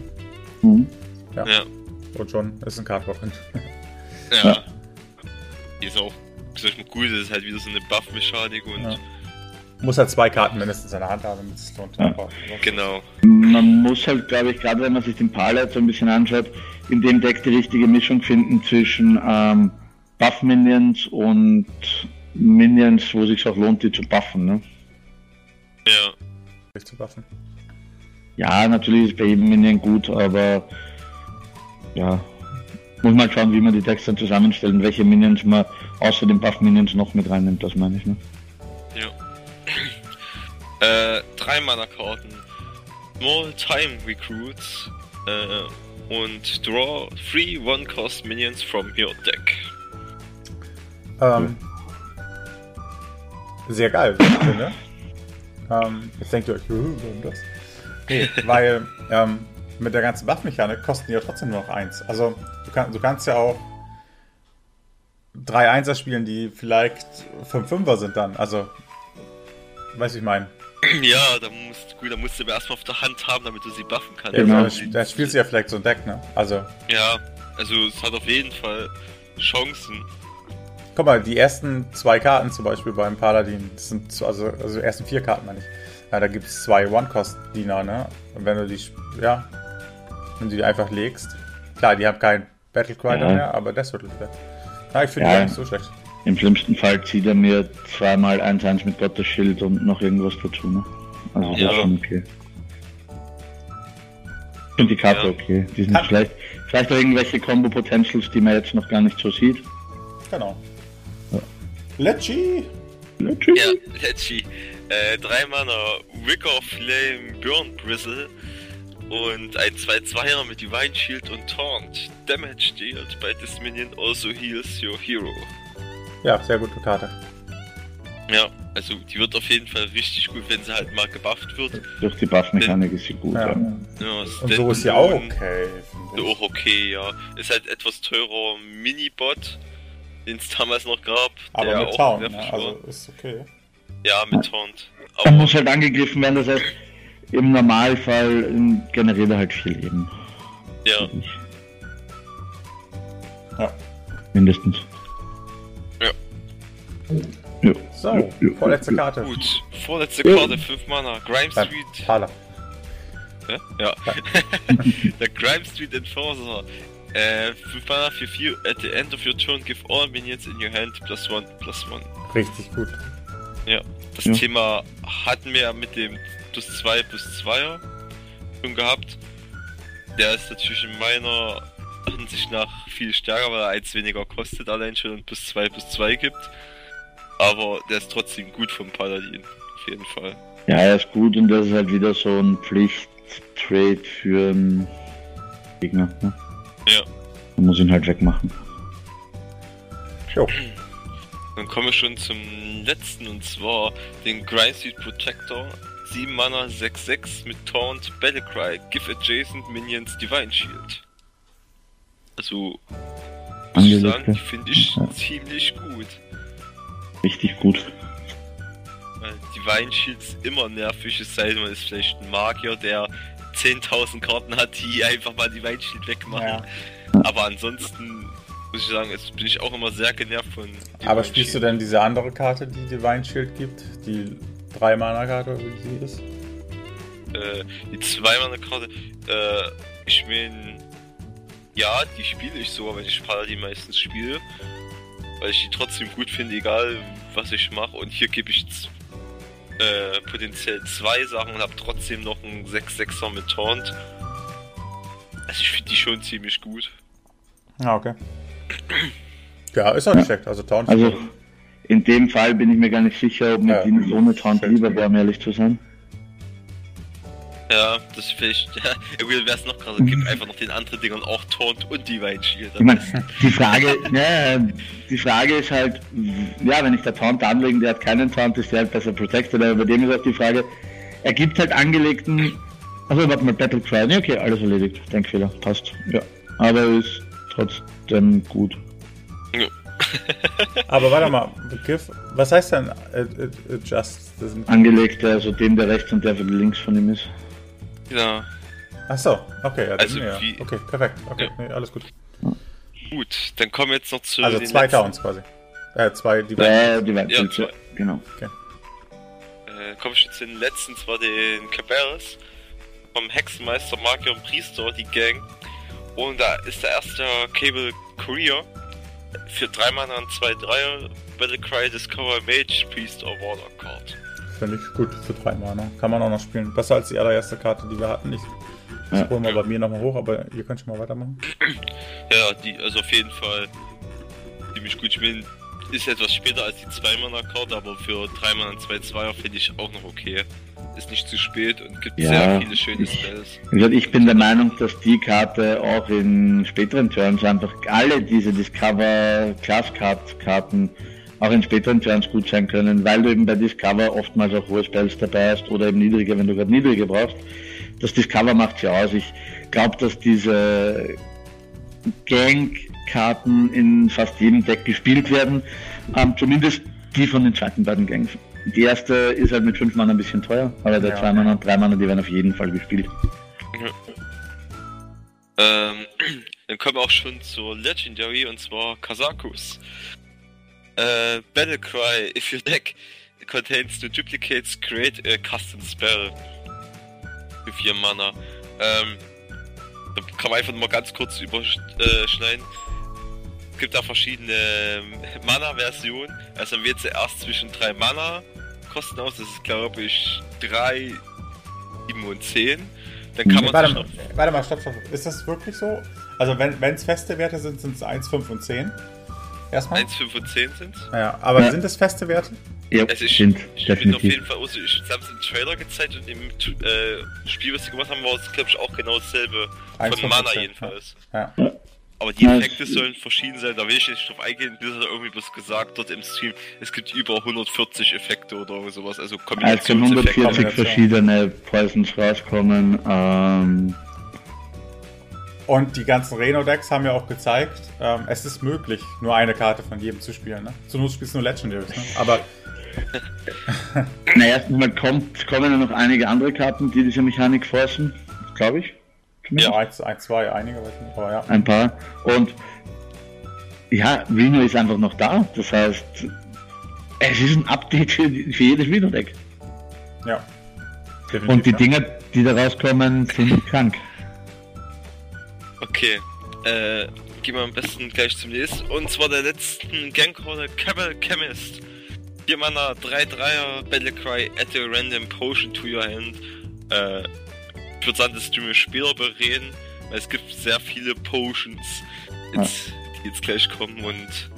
Mhm. Ja. Ja. Und schon ist ein Cardboard drin. Ja. Die ist auch wie soll ich mal gut, das ist halt wieder so eine Buff-Mechanik und Ja. Muss halt zwei Karten mindestens in der Hand haben, damit es lohnt. Ja. genau. Man muss halt, glaube ich, gerade wenn man sich den Palette so ein bisschen anschaut, in dem Deck die richtige Mischung finden zwischen ähm, Buff-Minions und Minions, wo sich auch lohnt, die zu buffen. Ne? Ja. Zu buffen. Ja, natürlich ist es bei jedem Minion gut, aber ja, muss man schauen, wie man die Decks dann zusammenstellt und welche Minions man außer den Buff-Minions noch mit reinnimmt, das meine ich. Ne? Äh, drei Mana-Karten. Small Time Recruits. Äh, und draw three One-Cost Minions from your deck. Ähm, sehr geil, finde. Ähm, jetzt denkt ihr euch, "Huh, warum das? Nee, weil ähm, mit der ganzen Waffenmechanik kosten die ja trotzdem nur noch eins. Also du, kann, du kannst ja auch drei Einser spielen, die vielleicht fünf Fünfer sind dann. Also, weiß ich mein. ja, da musst, gut, da musst du aber erstmal auf der Hand haben, damit du sie buffen kannst. Ja, Genau. da, spielst du ja vielleicht so ein Deck, ne? Also, Ja, also es hat auf jeden Fall Chancen. guck mal, die ersten zwei Karten zum Beispiel beim Paladin, das sind so- also, also die ersten vier Karten, meine ich. Ja, da gibt es zwei One-Cost-Diener, ne? Und wenn du die, sp- ja, wenn du die einfach legst, klar, die haben keinen Battlecry Ja. mehr, aber das wird. Ja, ich finde Ja. die gar nicht so schlecht. Im schlimmsten Fall zieht er mir zweimal 1-1 mit Gottes Schild und noch irgendwas dazu. Ne? Also das Ja. ist schon okay. Ich finde die Karte Ja. okay. Die sind Kann- vielleicht, vielleicht auch irgendwelche Combo-Potentials, die man jetzt noch gar nicht so sieht. Genau. Lecci! Ja, Letchi. Äh, drei Mana, Wicker Flame, Burn Bristle und ein 2-2er mit Divine Shield und Taunt. Damage dealt by this minion also heals your hero. Ja, sehr gute Karte. Ja, also die wird auf jeden Fall richtig gut, wenn sie halt mal gebufft wird. Durch die Buff-Mechanik ist sie gut. Ja. Ja. Ja, Und so ist sie auch okay. Auch okay, ja. Ist halt etwas teurer Minibot, den es damals noch gab. Aber der mit nervig ne? Also ist okay. Ja, mit Taunt. Er Aber muss halt angegriffen werden, das heißt, im Normalfall ähm, generiert er halt viel Leben. ja, Ja. Mindestens. Ja. Ja. So, Ja, ja, vorletzte ja. Karte. gut. Vorletzte Ja. Karte, 5 Mana. Grime Street. Thaler. Ja. ja. Der Grime Street Enforcer. Äh, 5 Mana für 4. At the end of your turn, give all minions in your hand plus 1 plus 1. Richtig gut. Das Ja. Thema hatten wir ja mit dem plus 2 plus 2er schon gehabt. Der ist natürlich in meiner Ansicht nach viel stärker, weil er eins weniger kostet allein schon und plus 2 plus 2 gibt. Aber der ist trotzdem gut vom Paladin. Auf jeden Fall. Ja, er ist gut und das ist halt wieder so ein Pflicht-Trade für einen Gegner. Ne? Ja. Man muss ihn halt wegmachen. Jo. Dann kommen wir schon zum letzten und zwar den Grindseed Protector. 7 Mana, 6-6 mit Taunt, Battlecry, Give Adjacent Minions Divine Shield. Also, muss ich sagen, finde ich Ja. ziemlich gut. Richtig gut. Shield ist immer nervig, es sei denn, man ist vielleicht ein Magier, der 10.000 Karten hat, die einfach mal Divine Shield wegmachen. Ja. Aber ansonsten muss ich sagen, jetzt bin ich auch immer sehr genervt von Divine Aber spielst du denn diese andere Karte, die Divine Shield gibt? Die 3-Mana-Karte, wie sie ist? äh, die zweimal Karte. Äh, ich mein, ja, die spiele ich sogar, wenn ich Paladin meistens spiele. Weil ich die trotzdem gut finde, egal was ich mache. Und hier gebe ich äh, potenziell zwei Sachen und habe trotzdem noch einen 6-6er mit Taunt. Also ich finde die schon ziemlich gut. Ah, okay. Ja, ist auch nicht schlecht. Also Town Also in dem Fall bin ich mir gar nicht sicher, ob mit Ja. ihm ohne Taunt lieber wäre, um ehrlich zu sein. Ja, das vielleicht, ja, irgendwie wäre es noch krasser. Gib einfach noch den anderen Dingern auch Taunt und Divine Shield. Die Frage, ja, die Frage ist halt, ja, wenn ich der Taunt anlegen, der hat keinen Taunt, ist der halt besser protected, aber bei dem ist auch die Frage, er gibt halt angelegten, also warte mal, Battle Cry, nee, okay, alles erledigt, Denkfehler, passt, ja. Aber ist trotzdem gut. Aber warte mal, Begriff, was heißt denn äh, äh, Adjust? Das sind- Angelegte, also dem, der rechts und der für links von ihm ist. Ja, Ach so, okay, ja, Also dann, ja. wie- okay, perfekt, okay, Ja. nee, alles gut. gut. Dann kommen wir jetzt noch zu Also den zwei letzten- Towns quasi. Äh, zwei die Äh, die White Ja, zwei. genau. Äh, kommen wir schon zu den letzten, zwar den Cabarrus vom Hexenmeister, Magier und Priester, die Gang. Und da ist der erste Cable Courier für 3 Mana und 2 Dreier, Battlecry, Discover, Mage, Priest or Warlock Card. Finde ich gut für drei Mana. Kann man auch noch spielen. Besser als die allererste Karte, die wir hatten. Ich Ja. scroll mal bei mir nochmal hoch, aber ihr könnt schon mal weitermachen. Ja, die, also auf jeden Fall ziemlich gut spielen. Ist etwas später als die 2 Mana Karte, aber für 3 Mana und 2 Zweier finde ich auch noch okay. Ist nicht zu spät und gibt Ja. sehr viele schöne Spells. Ich bin der Meinung, dass die Karte auch in späteren Turns einfach alle diese Discover Class Card Karten auch in späteren Turns gut sein können, weil du eben bei Discover oftmals auch hohe Spells dabei hast oder eben niedrige, wenn du gerade niedrige brauchst. Das Discover macht ja aus. Ich glaube, dass diese Gang-Karten in fast jedem Deck gespielt werden. Ähm, zumindest die von den zweiten beiden Gangs. Die erste ist halt mit 5 Mana ein bisschen teuer, aber der Ja. 2 Mana und 3 Mana, die werden auf jeden Fall gespielt. Ähm, dann kommen wir auch schon zur Legendary und zwar Äh, Battlecry, if your deck contains no duplicates, create a custom spell. Für 4 Mana. Ähm, da kann man einfach mal ganz kurz überschneiden. Es gibt da verschiedene ähm, Mana-Versionen. Also man wählt zuerst zwischen 3 Mana Kosten aus. Das ist glaube ich 3, 7 und 10. Dann kann man warte, mal, warte mal, stopp, stopp. Ist das wirklich so? Also wenn es feste Werte sind, sind es 1, 5 und 10. Erstmal? 1, 5 und 10 sind. Ja, aber Ja. sind es feste Werte? Ja, Es ist, stimmt, ich bin auf definitiv. jeden Fall, also ich, sie haben es im Trailer gezeigt und im äh, Spiel, was sie gemacht haben, war es, glaube ich, auch genau dasselbe. Eins Von von Mana 15, jedenfalls. Ja. Aber die Ja, Effekte sollen verschieden sein, da will ich nicht drauf eingehen, bis er irgendwie bloß gesagt dort im Stream, es gibt über 140 Effekte oder sowas, also Es können Kombinationseffekte. 140 Kombination. verschiedene Poisons rauskommen. Ähm, Und die ganzen Reno-Decks haben ja auch gezeigt, ähm, es ist möglich, nur eine Karte von jedem zu spielen. Ne? Zur Not spielst du nur Legendaries. Ne? Aber na, erstens mal kommt, kommen ja noch einige andere Karten, die diese Mechanik forcen, glaube ich. ja, eins, eins, zwei, einige, weiß nicht. Aber ja. Ein paar. Und ja, Reno ist einfach noch da. Das heißt, es ist ein Update für, für jedes Reno-Deck. ja. Definitiv, Und die ja. Dinger, die da rauskommen, sind krank. Okay, äh, gehen wir am besten gleich zum nächsten. Und zwar der letzten Gangcaller Cabal Chemist. Hier Mana 3-3er Battlecry, add a random potion to your hand. Äh, ich würde sagen, das tun wir später bereden, weil es gibt sehr viele Potions, jetzt, die jetzt gleich kommen und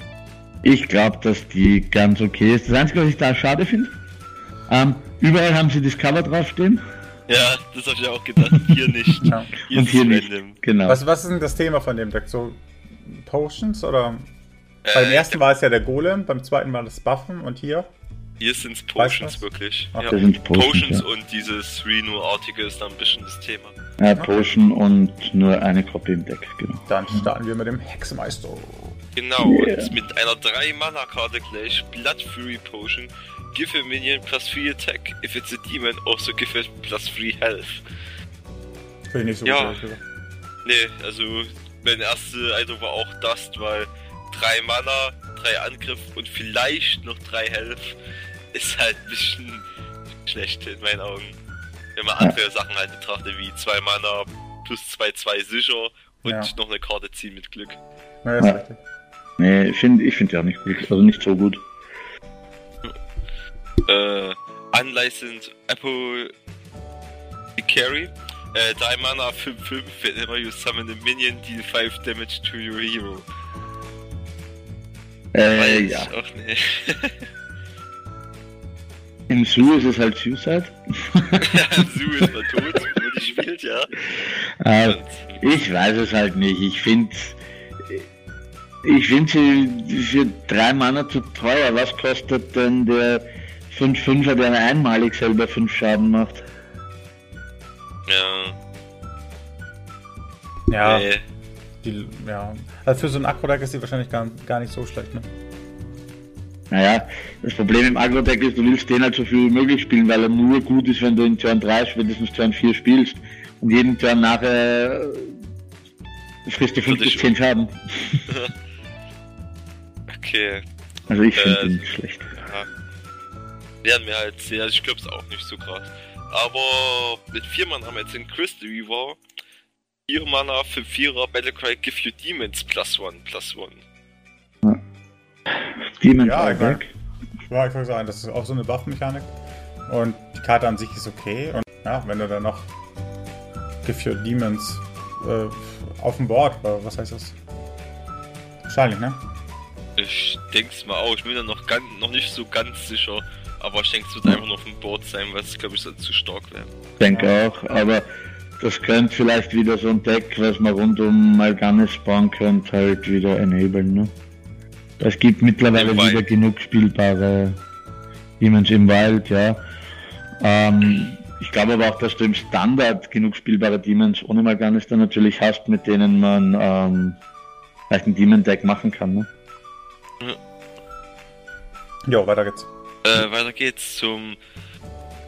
Ich glaube, dass die ganz okay ist. Das Einzige, was ich da schade finde, ähm, überall haben sie Discover draufstehen. Ja, das habe ich auch gedacht. Hier nicht. Ja. Hier Und hier nicht. random. Genau. Was, was ist denn das Thema von dem Deck? So Potions oder? Äh, Beim ersten war es ja der Golem, beim zweiten Mal das Buffen und hier? Hier sind es Potions wirklich. Ach, ja. da sind's Potions, Potions ja. und dieses Reno-artige ist dann ein bisschen das Thema. Ja, Potion und nur eine Copy im Deck, genau. Dann starten wir mit dem Hexenmeister. Genau, Yeah. und mit einer 3-Mana-Karte gleich Blood Fury Potion. Give a minion plus 3 attack. If it's a demon, also give it plus 3 health. Finde ich nicht so Ja. gut. Nee, also mein erster Eindruck war auch Dust, weil 3 Mana, 3 Angriff und vielleicht noch 3 Health ist halt ein bisschen schlecht in meinen Augen. Wenn man andere Sachen halt betrachtet, wie 2 Mana plus 2, 2 sicher und Ja. noch eine Karte ziehen mit Glück. Ja, ist Ja. richtig. Nee, find, ich finde die auch nicht gut. Also nicht so gut. Äh, Unlicensed Apple Carry. Äh, 3 Mana 5-5, whenever you summon a minion, deal 5 damage to your hero. Äh, ja. auch nicht. Im Zoo ist es halt Suicide. ja, Su ist mal tot, wo die spielt, ja. Äh, ich weiß es halt nicht. Ich finde ich finde sie für drei Mana zu teuer. Was kostet denn der 5-5er, der einmalig selber 5 Schaden macht? ja, Ja, nee. die, ja. Also für so ein Akro-Deck ist die wahrscheinlich gar, gar nicht so schlecht, ne? Naja, das Problem im Agro-Deck ist, du willst den halt so viel wie möglich spielen, weil er nur gut ist, wenn du in Turn 3 spätestens Turn 4 spielst. Und jeden Turn nachher äh, frisst du 5 Würde ich- bis 10 Schaden. Okay. Also ich finde Äh, ihn nicht schlecht. Ja. Werden wir halt sehen. Also ich glaube es auch nicht so krass. Aber mit 4 Mana haben wir jetzt den Crystal Reaver. 4 Mana für 4er Battlecry Give You Demons plus 1 plus 1. Demon Ja, Deck. Ja, ich würde sagen, das ist auch so eine Buff-Mechanik. Und die Karte an sich ist okay. Und ja, wenn du dann noch Give Your Demons äh, auf dem Board, was heißt das? Wahrscheinlich, ne? Ich denk's mal auch. Ich bin da noch, ganz, noch nicht so ganz sicher. Aber ich denke, es wird einfach nur auf dem Board sein, weil es, glaube ich, sonst zu stark wäre. denke auch, aber das könnte vielleicht wieder so ein Deck, was man rund um Malganis bauen könnte, halt wieder enablen, ne? Es gibt mittlerweile Im Wild. wieder genug spielbare Demons im Wild, ja. Ähm, ich glaube aber auch, dass du im Standard genug spielbare Demons ohne Malganis dann natürlich hast, mit denen man ähm, vielleicht ein Demon-Deck machen kann, ne? Jo, weiter geht's. Äh, weiter geht's zum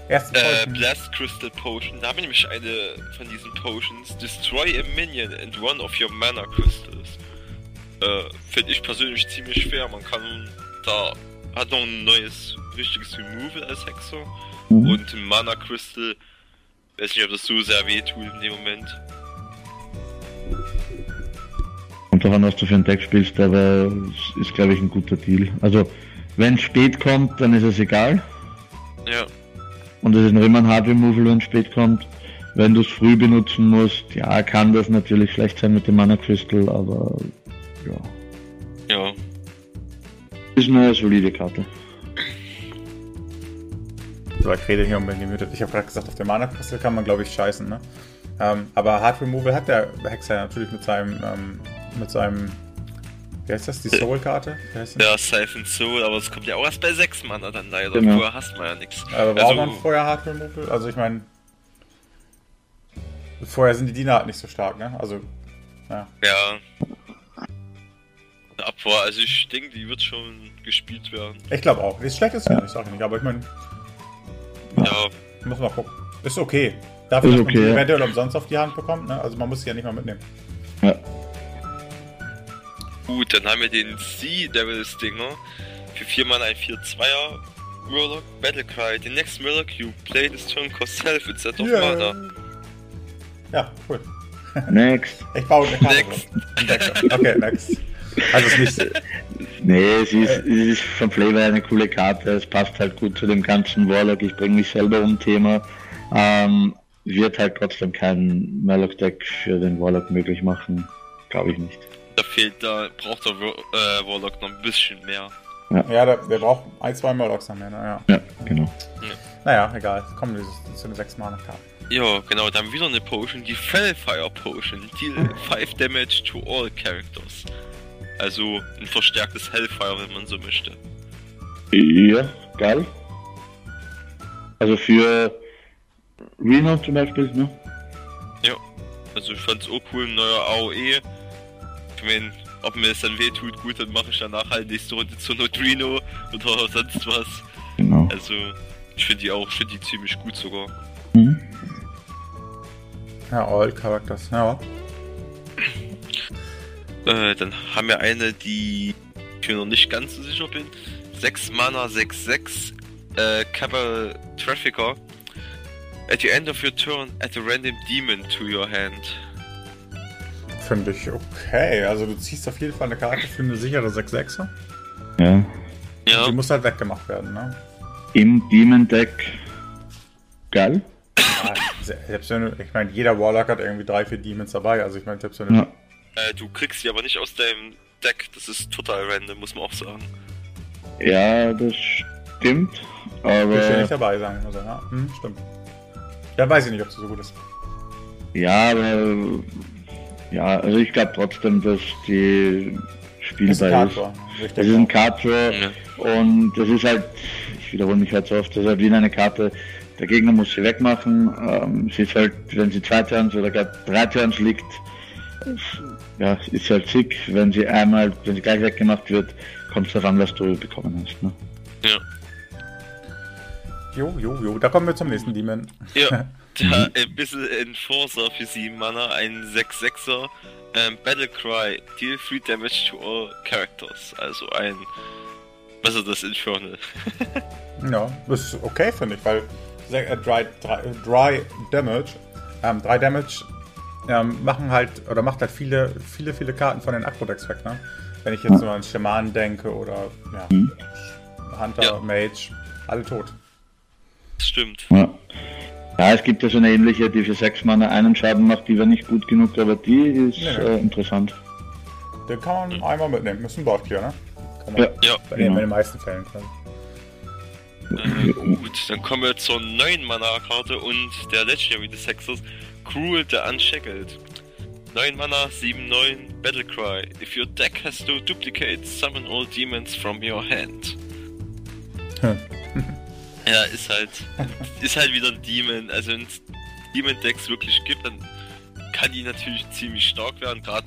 Erste äh. Blast Crystal Potion. Da habe ich nämlich eine von diesen Potions. Destroy a Minion and one of your Mana Crystals. Äh, Finde ich persönlich ziemlich schwer. Man kann da hat noch ein neues wichtiges Removal als Hexer. Mhm. Und ein Mana Crystal. Weiß nicht, ob das so sehr weh tut in dem Moment. Und davon, was du für ein Deck spielst, aber ist, glaube ich, ein guter Deal. Also, wenn es spät kommt, dann ist es egal. Ja. Und es ist noch immer ein Hard Removal, wenn es spät kommt. Wenn du es früh benutzen musst, ja, kann das natürlich schlecht sein mit dem Mana Crystal, aber ja. Ja. Ist eine solide Karte. So, ich rede hier um gemutet. Ich habe gerade gesagt, auf der Mana Crystal kann man, glaube ich, scheißen, ne? Ähm, aber Hard Removal hat der Hexer ja natürlich mit seinem, ähm, mit seinem, wie heißt das, die Soul-Karte? Heißt das? Ja, Siphon Soul, aber es kommt ja auch erst bei 6 Mana dann leider. Genau. Vorher hast man ja nichts. Aber braucht Also- man vorher Hard Removal? Also ich meine, vorher sind die Diener halt nicht so stark, ne? Also, ja. Ja. Eine Abwehr, also ich denke, die wird schon gespielt werden. Ich glaube auch. Ist schlecht ist ja nicht, sag ich nicht, aber ich meine, Ja, muss mal gucken. Ist okay. Dafür, Ist dass man okay, die ja. eventuell umsonst auf die Hand bekommt, ne? Also man muss sie ja nicht mal mitnehmen. Ja. Gut, dann haben wir den Sea Devil Stinger. Für 4 Mana ein 4-2er. Murloc Battlecry. The next Murloc you play this turn cost self instead of Mana. Ja, cool. Next. Ich baue eine Karte. Next. Okay, next. Also es ist nicht. Nee, es ist, es ist vom Flavor eine coole Karte. Es passt halt gut zu dem ganzen Warlock. Ich bringe mich selber um Thema. Ähm, wird halt trotzdem kein Murloc-Deck für den Warlock möglich machen. Glaube ich nicht. Da fehlt, da braucht der War- äh, Warlock noch ein bisschen mehr. Ja, der, der braucht ein, zwei Murlocs noch mehr, ne? Ja. Ja, genau. Naja, egal. Kommen wir zu den sechs Mana Karten. Ja, genau, dann wieder eine Potion, die Fellfire Potion. Deal 5 Damage to all characters. Also ein verstärktes Hellfire, wenn man so möchte. Ja, geil. Also für Reno zum Beispiel, ne? Also ich fand's auch cool, ein neuer AOE. Ich mein, ob mir das dann weh tut, gut, dann mache ich danach halt nächste Runde zur Neutrino oder sonst was. Genau. Also ich finde die auch, ich finde die ziemlich gut sogar. Mhm. Ja, All Characters. Ja. Äh, dann haben wir eine, die ich mir noch nicht ganz so sicher bin. 6 Mana, 6-6, äh, Cabal Trafficker. At the end of your turn, add a random demon to your hand. Finde ich okay. Also du ziehst auf jeden Fall eine Karte für eine sichere 6-6er. Ja. Ja, Die muss halt weggemacht werden, ne? Im Demon Deck. Geil. Ja, se- selbst wenn du, ich meine, jeder Warlock hat irgendwie drei, vier Demons dabei. Also ich meine, selbst wenn du. Ja. äh, du kriegst die aber nicht aus deinem Deck. Das ist total random, muss man auch sagen. Ja, das stimmt. Willst du Aber nicht dabei sein. Also, ja, hm, stimmt. Dann weiß ich nicht, ob sie so gut ist. ja, aber ja, also ich glaube trotzdem, dass die Ist spielbar ist. Richtig. Das ist ein Draw Ja. und das ist halt, ich wiederhole mich halt so oft, das ist halt wie eine Karte, der Gegner muss sie wegmachen. Ähm, sie ist halt, wenn sie zwei Turns oder gar drei Turns liegt, ja, ist halt sick. Wenn sie einmal, wenn sie gleich weggemacht wird, kommt es darauf an, was du bekommen hast. Ne? Ja. Jo, jo, jo. Da kommen wir zum nächsten Demon. Ja, da ein bisschen Enforcer für 7 Mana, ein 6-6er. Ähm, Battlecry, deal 3 damage to all characters. Also ein Was ist das Infernal? Ja, das ist okay, finde ich, weil äh, Dry, Dry, Dry Damage, ähm, Dry Damage ähm, machen halt, oder macht halt viele, viele, viele Karten von den Akro-Decks weg, ne? Wenn ich jetzt nur an Schamanen denke oder ja, Hunter, Ja. Mage, alle tot. Das stimmt. Ja. Ja, es gibt ja so eine ähnliche, die für sechs Mana einen Schaden macht, die war nicht gut genug, aber die ist Nee. Äh, interessant. Den kann man einmal mitnehmen. Ist ein Board Clear, ne? Kann man Ja. Ja, bei, den, genau. den meisten Fällen. quasi. äh, gut. Dann kommen wir zur neuen Mana-Karte und der Legendary des Hexers, Cruel the Unshackled. 9 Mana, 7-9, Battlecry. If your deck has no duplicates, summon all demons from your hand. Hm. Ja, ist halt, ist halt wieder ein Demon. Also wenn es Demon-Decks wirklich gibt, dann kann die natürlich ziemlich stark werden. Gerade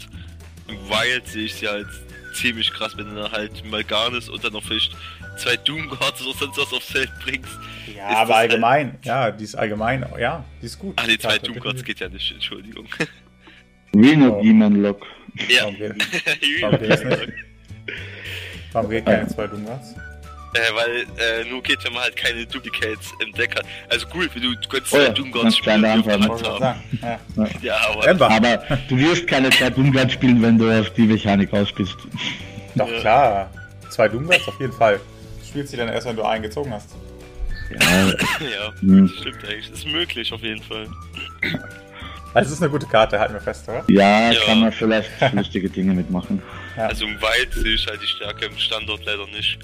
im Wild sehe ich sie halt ziemlich krass, wenn du dann halt Malganis und dann noch vielleicht zwei Doomguards oder sonst was aufs Feld bringst. Ja, Ist aber das allgemein. Ja, die ist allgemein. Ja, die ist gut. Ah, die zwei Doomguards definitiv. geht ja nicht, Entschuldigung. Reno Oh. Demon Lock. ja. Warum geht, warum geht keine zwei Doomguards? Äh, weil äh, nur geht, wenn man halt keine Duplicates im Deck hat. Also cool, wenn du, du könntest Oh zwei ja, Doomguards kannst spielen, haben. sagen. Ja. Ja, aber. Aber du wirst keine zwei Doomguards spielen, wenn du auf die Mechanik aus bist. Doch, Ja. klar. Zwei Doomguards auf jeden Fall. Du spielst sie dann erst, wenn du einen gezogen hast. Ja, ja, Hm. das stimmt eigentlich. Ist möglich auf jeden Fall. Also, es ist eine gute Karte, halten wir fest, oder? ja, Ja. kann man vielleicht lustige Dinge mitmachen. Ja. Also im Wild sehe ich halt die Stärke, im Standort leider nicht.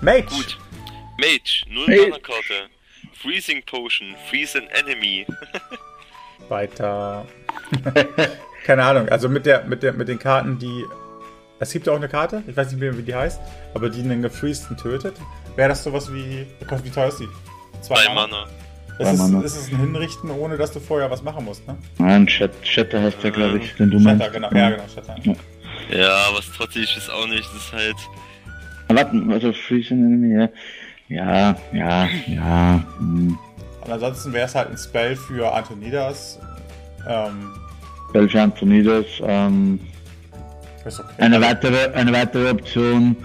Mage! Gut. Mage, 0 Mage. Mana Karte. Freezing Potion, Freeze an Enemy. Weiter. Keine Ahnung, also mit der, mit der, mit den Karten, die. Es gibt ja auch eine Karte, ich weiß nicht mehr, wie die heißt, aber die einen Gefreesten tötet. Wäre das sowas wie. Wie teuer ist die? 2 Mana. Es Zwei ist, Mana. ist es ein Hinrichten, ohne dass du vorher was machen musst, ne? Nein, Shatter heißt der, glaube ich, den du Shatter, meinst. genau. Ja, genau, Shatter. Ja, was trotzdem ist auch nicht. Das ist halt. Warte, also Freeze Enemy, ja. Ja, ja, ja. Hm. Und ansonsten wäre es halt ein Spell für Antonidas. Ähm, Welche Antonidas, ähm, ist okay. Eine weitere, eine weitere Option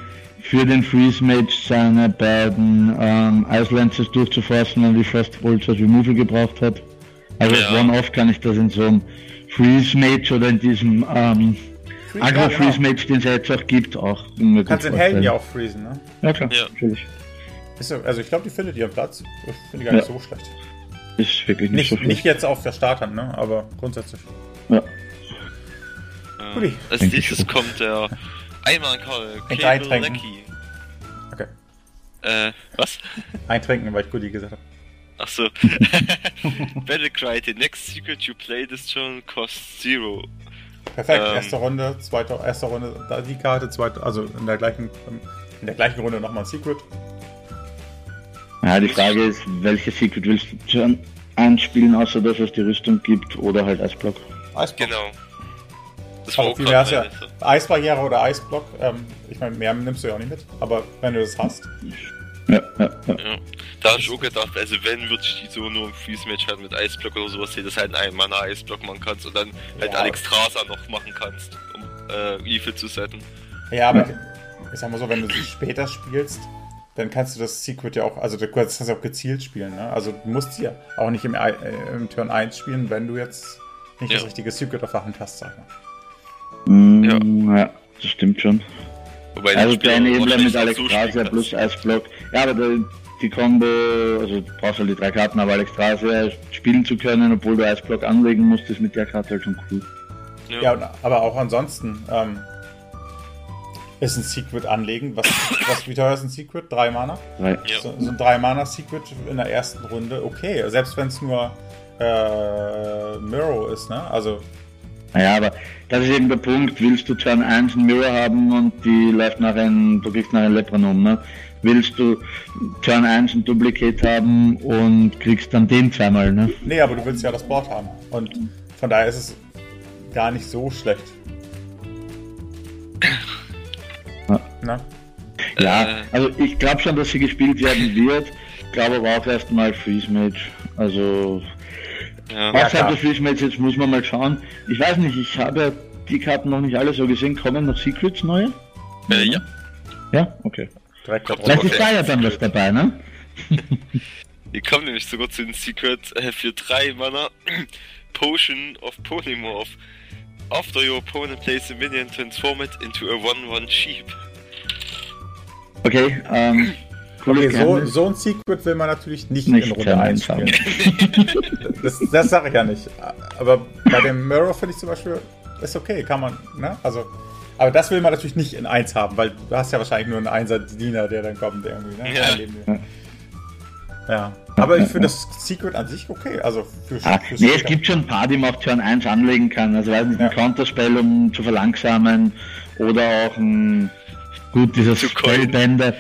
für den Freeze Mage seine beiden ähm, Ice Lances durchzuforsten, wenn die First Bolts als Removal gebraucht hat. Also als Ja. One-Off kann ich das in so einem Freeze Mage oder in diesem ähm, Freeze- Agro ja, Freeze genau. Mage, den es ja jetzt auch gibt, auch. Du kannst den Helden ja auch freezen, ne? Ja klar, Ja. natürlich. Ist so, also ich glaube, die findet ihren Platz. Ich finde gar nicht Ja. so schlecht. Ist wirklich nicht, Nicht, so nicht schlecht. jetzt auf der Starthand, ne? Aber grundsätzlich. Ja. Äh, als nächstes kommt der Einmalkarte. Ein Cable Eintränken. Lecky. Okay. Äh, was? Eintrinken, weil ich Goodie gesagt habe. Achso. Battlecry, the next secret you play this turn costs zero. Perfekt, Ähm. erste Runde, zweite, erste Runde, da die Karte, zweite, also in der gleichen, in der gleichen Runde nochmal ein Secret. Ja, die Frage ist, welche Secret willst du schon einspielen, außer dass es die Rüstung gibt oder halt Eisblock? Eisblock. Genau. Das war Aber auch viel ja. Eisbarriere oder Eisblock. Ähm, ich meine, mehr nimmst du ja auch nicht mit. Aber wenn du das hast, Ja, ja, ja. Ja. Da habe ich auch gedacht, also wenn, würde ich die so nur im Freeze-Match halt mit Eisblock oder sowas sehen, dass du halt einen Mana-Eisblock machen kannst und dann halt Ja. Alexstrasza noch machen kannst, um äh, Evil zu setten. ja, aber ich sag mal so, wenn du sie später spielst, dann kannst du das Secret ja auch, also du kannst das ja auch gezielt spielen, ne? Also du musst sie ja auch nicht im, äh, im Turn 1 spielen, wenn du jetzt nicht Ja. das richtige Secret auf der Hand hast, sag mal. Mm, ja. das stimmt schon. Wobei die Also Enabler wahrscheinlich mit Alex spielen plus Eisblock. Ja, aber die, die Combo, also du brauchst halt die drei Karten, aber Alex Strasia spielen zu können, obwohl du Eisblock anlegen musst, ist mit der Karte halt schon cool. Ja, Ja. aber auch ansonsten ähm, ist ein Secret anlegen. Was, was wie teuer ist ein Secret? Drei Mana? Drei. Ja. So, so ein drei Mana Secret in der ersten Runde, okay. Selbst wenn es nur äh, Mirror ist, ne? Also Naja, aber das ist eben der Punkt. Willst du Turn 1 einen Mirror haben und die läuft nach einem, du kriegst nach einem Lepranom, ne? Willst du Turn 1 ein Duplicate haben und kriegst dann den zweimal, ne? Nee, aber du willst ja das Board haben. Und von daher ist es gar nicht so schlecht. Ja. Na? Ja, Äh. also ich glaube schon, dass sie gespielt werden wird. Glaube aber auch erstmal Freeze Mage. Also Ja. Ja, außerhalb klar. der jetzt muss man mal schauen. Ich weiß nicht, ich habe die Karten noch nicht alle so gesehen. Kommen noch Secrets neue? Äh, ja. Ja, okay. Direkt Vielleicht ist da ja dann was dabei, ne? Wir kommen nämlich sogar zu den Secret äh, für drei Mana. Potion of Polymorph. After your opponent plays a minion, transform it into a 1-1 sheep. Okay, ähm. Okay, so, so ein Secret will man natürlich nicht, Nicht in Runde Turn 1 eins spielen. das das sage ich ja nicht. Aber bei dem Mirror finde ich zum Beispiel, ist okay, kann man, ne? Also, aber das will man natürlich nicht in 1 haben, weil du hast ja wahrscheinlich nur einen Einser-Diener, der dann kommt irgendwie, ne? Ja. Ja. Aber ich finde das Secret an sich okay. Also für, Ah, für nee, es gibt schon ein paar, die man auf Turn 1 anlegen kann. Also weiß nicht, ein Ja. Counterspell, um zu verlangsamen. Oder auch ein gut, dieses. Spellbänder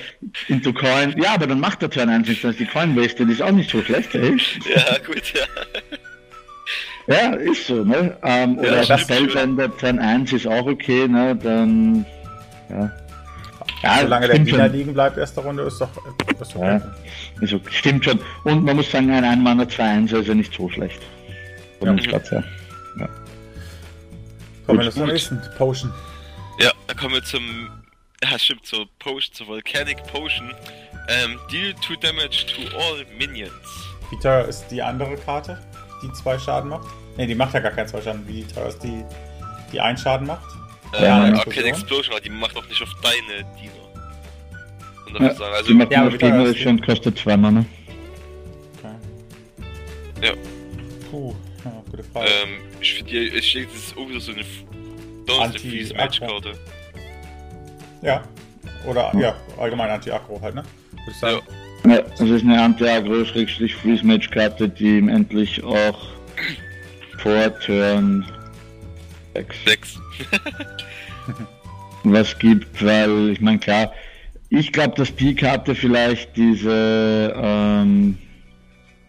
into Coin. Ja, aber dann macht der Turn 1 nichts, dann ist die Coin wasted, ist auch nicht so schlecht, ey. Ja, gut, ja. Ja, ist so, ne? Ähm, oder das Spellbänder Turn 1 ist auch okay, ne? Dann. Ja. Ja, Solange der schon. liegen bleibt, erste Runde, ist doch, ist okay. Ja. Ist okay. Stimmt schon. Und man muss sagen, ein Einmann 2-1 ist ja nicht so schlecht. Von Ja. Platz her. Kommen wir zum nächsten. Potion. Ja, dann kommen wir zum. Ja, stimmt, zur Potion, zur Volcanic Potion. Ähm, deal 2 damage to all minions. Peter ist die andere Karte, die zwei Schaden macht. Ne, die macht ja gar keinen zwei Schaden. Wie teuer ist die, die einen Schaden macht? Äh, Ja, Arcane Explosion. Explosion, aber die macht auch nicht auf deine Diener. Ja, sagen, also, die macht ja, nur auf wie teuer Gegner ist die? und kostet 2 Mana. Okay. Ja. Puh, ja, gute Frage. ähm, ich finde, ich denke, das ist irgendwie so eine. Das ist ja. Oder ja, allgemein Anti-Aggro halt, ne? Würde ich sagen. Ja, das ist eine Anti-Agro-Freeze-Match-Karte, die ihm endlich auch vor Turn 6 6. was gibt, weil ich meine, klar, ich glaube, dass die Karte vielleicht diese, ähm,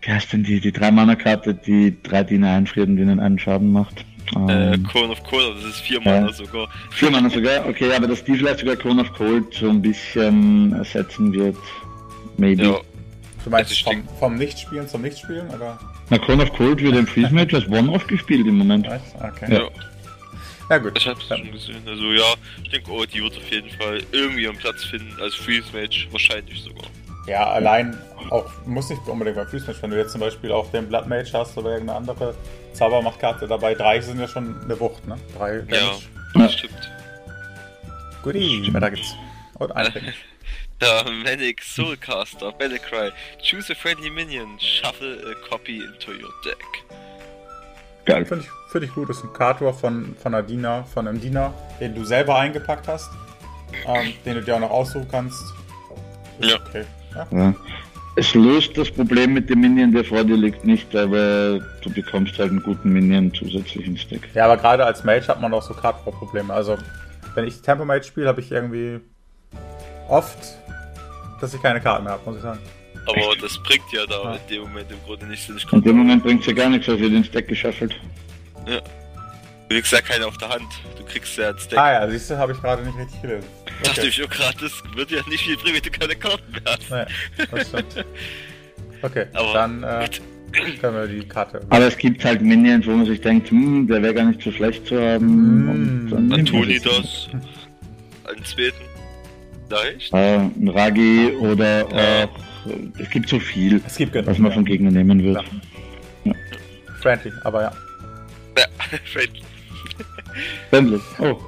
wie heißt denn die, die 3-Mana-Karte, die drei Diener einfriert und denen einen Schaden macht. Äh, Ähm, Corn of Cola, das ist 4 Ja. Mana sogar. Vier Mana sogar, okay, aber dass die vielleicht sogar Cone of Cold so ein bisschen ersetzen wird. Maybe. Ja, Du meinst Also ich vom, vom Nichtspielen zum Nichtspielen, oder? Na, Cone of Cold wird im Freeze Match als One-Off gespielt im Moment. Okay. ja. Ja, ja gut. Ich hab's schon gesehen. Also ja, ich denke, oh, die wird auf jeden Fall irgendwie einen Platz finden. Als Freeze Match wahrscheinlich sogar. Ja, allein auch, muss nicht unbedingt beim Freeze-Match, wenn du jetzt zum Beispiel auch den Blood Mage hast oder irgendeine andere Zaubermachtkarte dabei, drei sind ja schon eine Wucht, ne? Drei Ja, das stimmt. Guti, weiter geht's. Und ein. Der Manic Soulcaster, Battlecry. Choose a friendly minion, shuffle a copy into your deck. Geil. Finde ich, find ich gut. Das ist ein Kartor von, von, Diener, von einem Diener, den du selber eingepackt hast, ähm, den du dir auch noch aussuchen kannst. Ist Ja. Okay. Ja. Ja. Es löst das Problem mit dem Minion, der vor dir liegt, nicht, aber du bekommst halt einen guten Minion zusätzlich ins Deck. ja, aber gerade als Mage hat man auch so Kartor-Probleme. Also, wenn ich Tempo Mage spiele, habe ich irgendwie oft, dass ich keine Karten mehr habe, muss ich sagen. Aber das bringt ja da Ja. in dem Moment im Grunde nichts. Ich In dem Moment bringt ja gar nichts, weil wird ins Deck geschaffelt. du kriegst ja keine auf der Hand. Du kriegst ja ins Deck. Ah ja, siehst du, habe ich gerade nicht richtig gelesen. Dachte Okay. ich auch gerade, das wird ja nicht viel bringen, wenn du keine Karten mehr hast. Nee, das stimmt. Okay, Aber dann äh, können wir die Karte. Aber es gibt halt Minions, wo man sich denkt, hm, der wäre gar nicht so schlecht zu haben. Mm. Und dann nimmt man sich. Antonidas. Einen zweiten. Leicht. Äh, ein Ragi oder Ja. auch, äh, es gibt so viel, Es gibt genug. was man ja. vom Gegner nehmen wird. Friendly, aber ja. Ja, friendly. Friendly. Oh.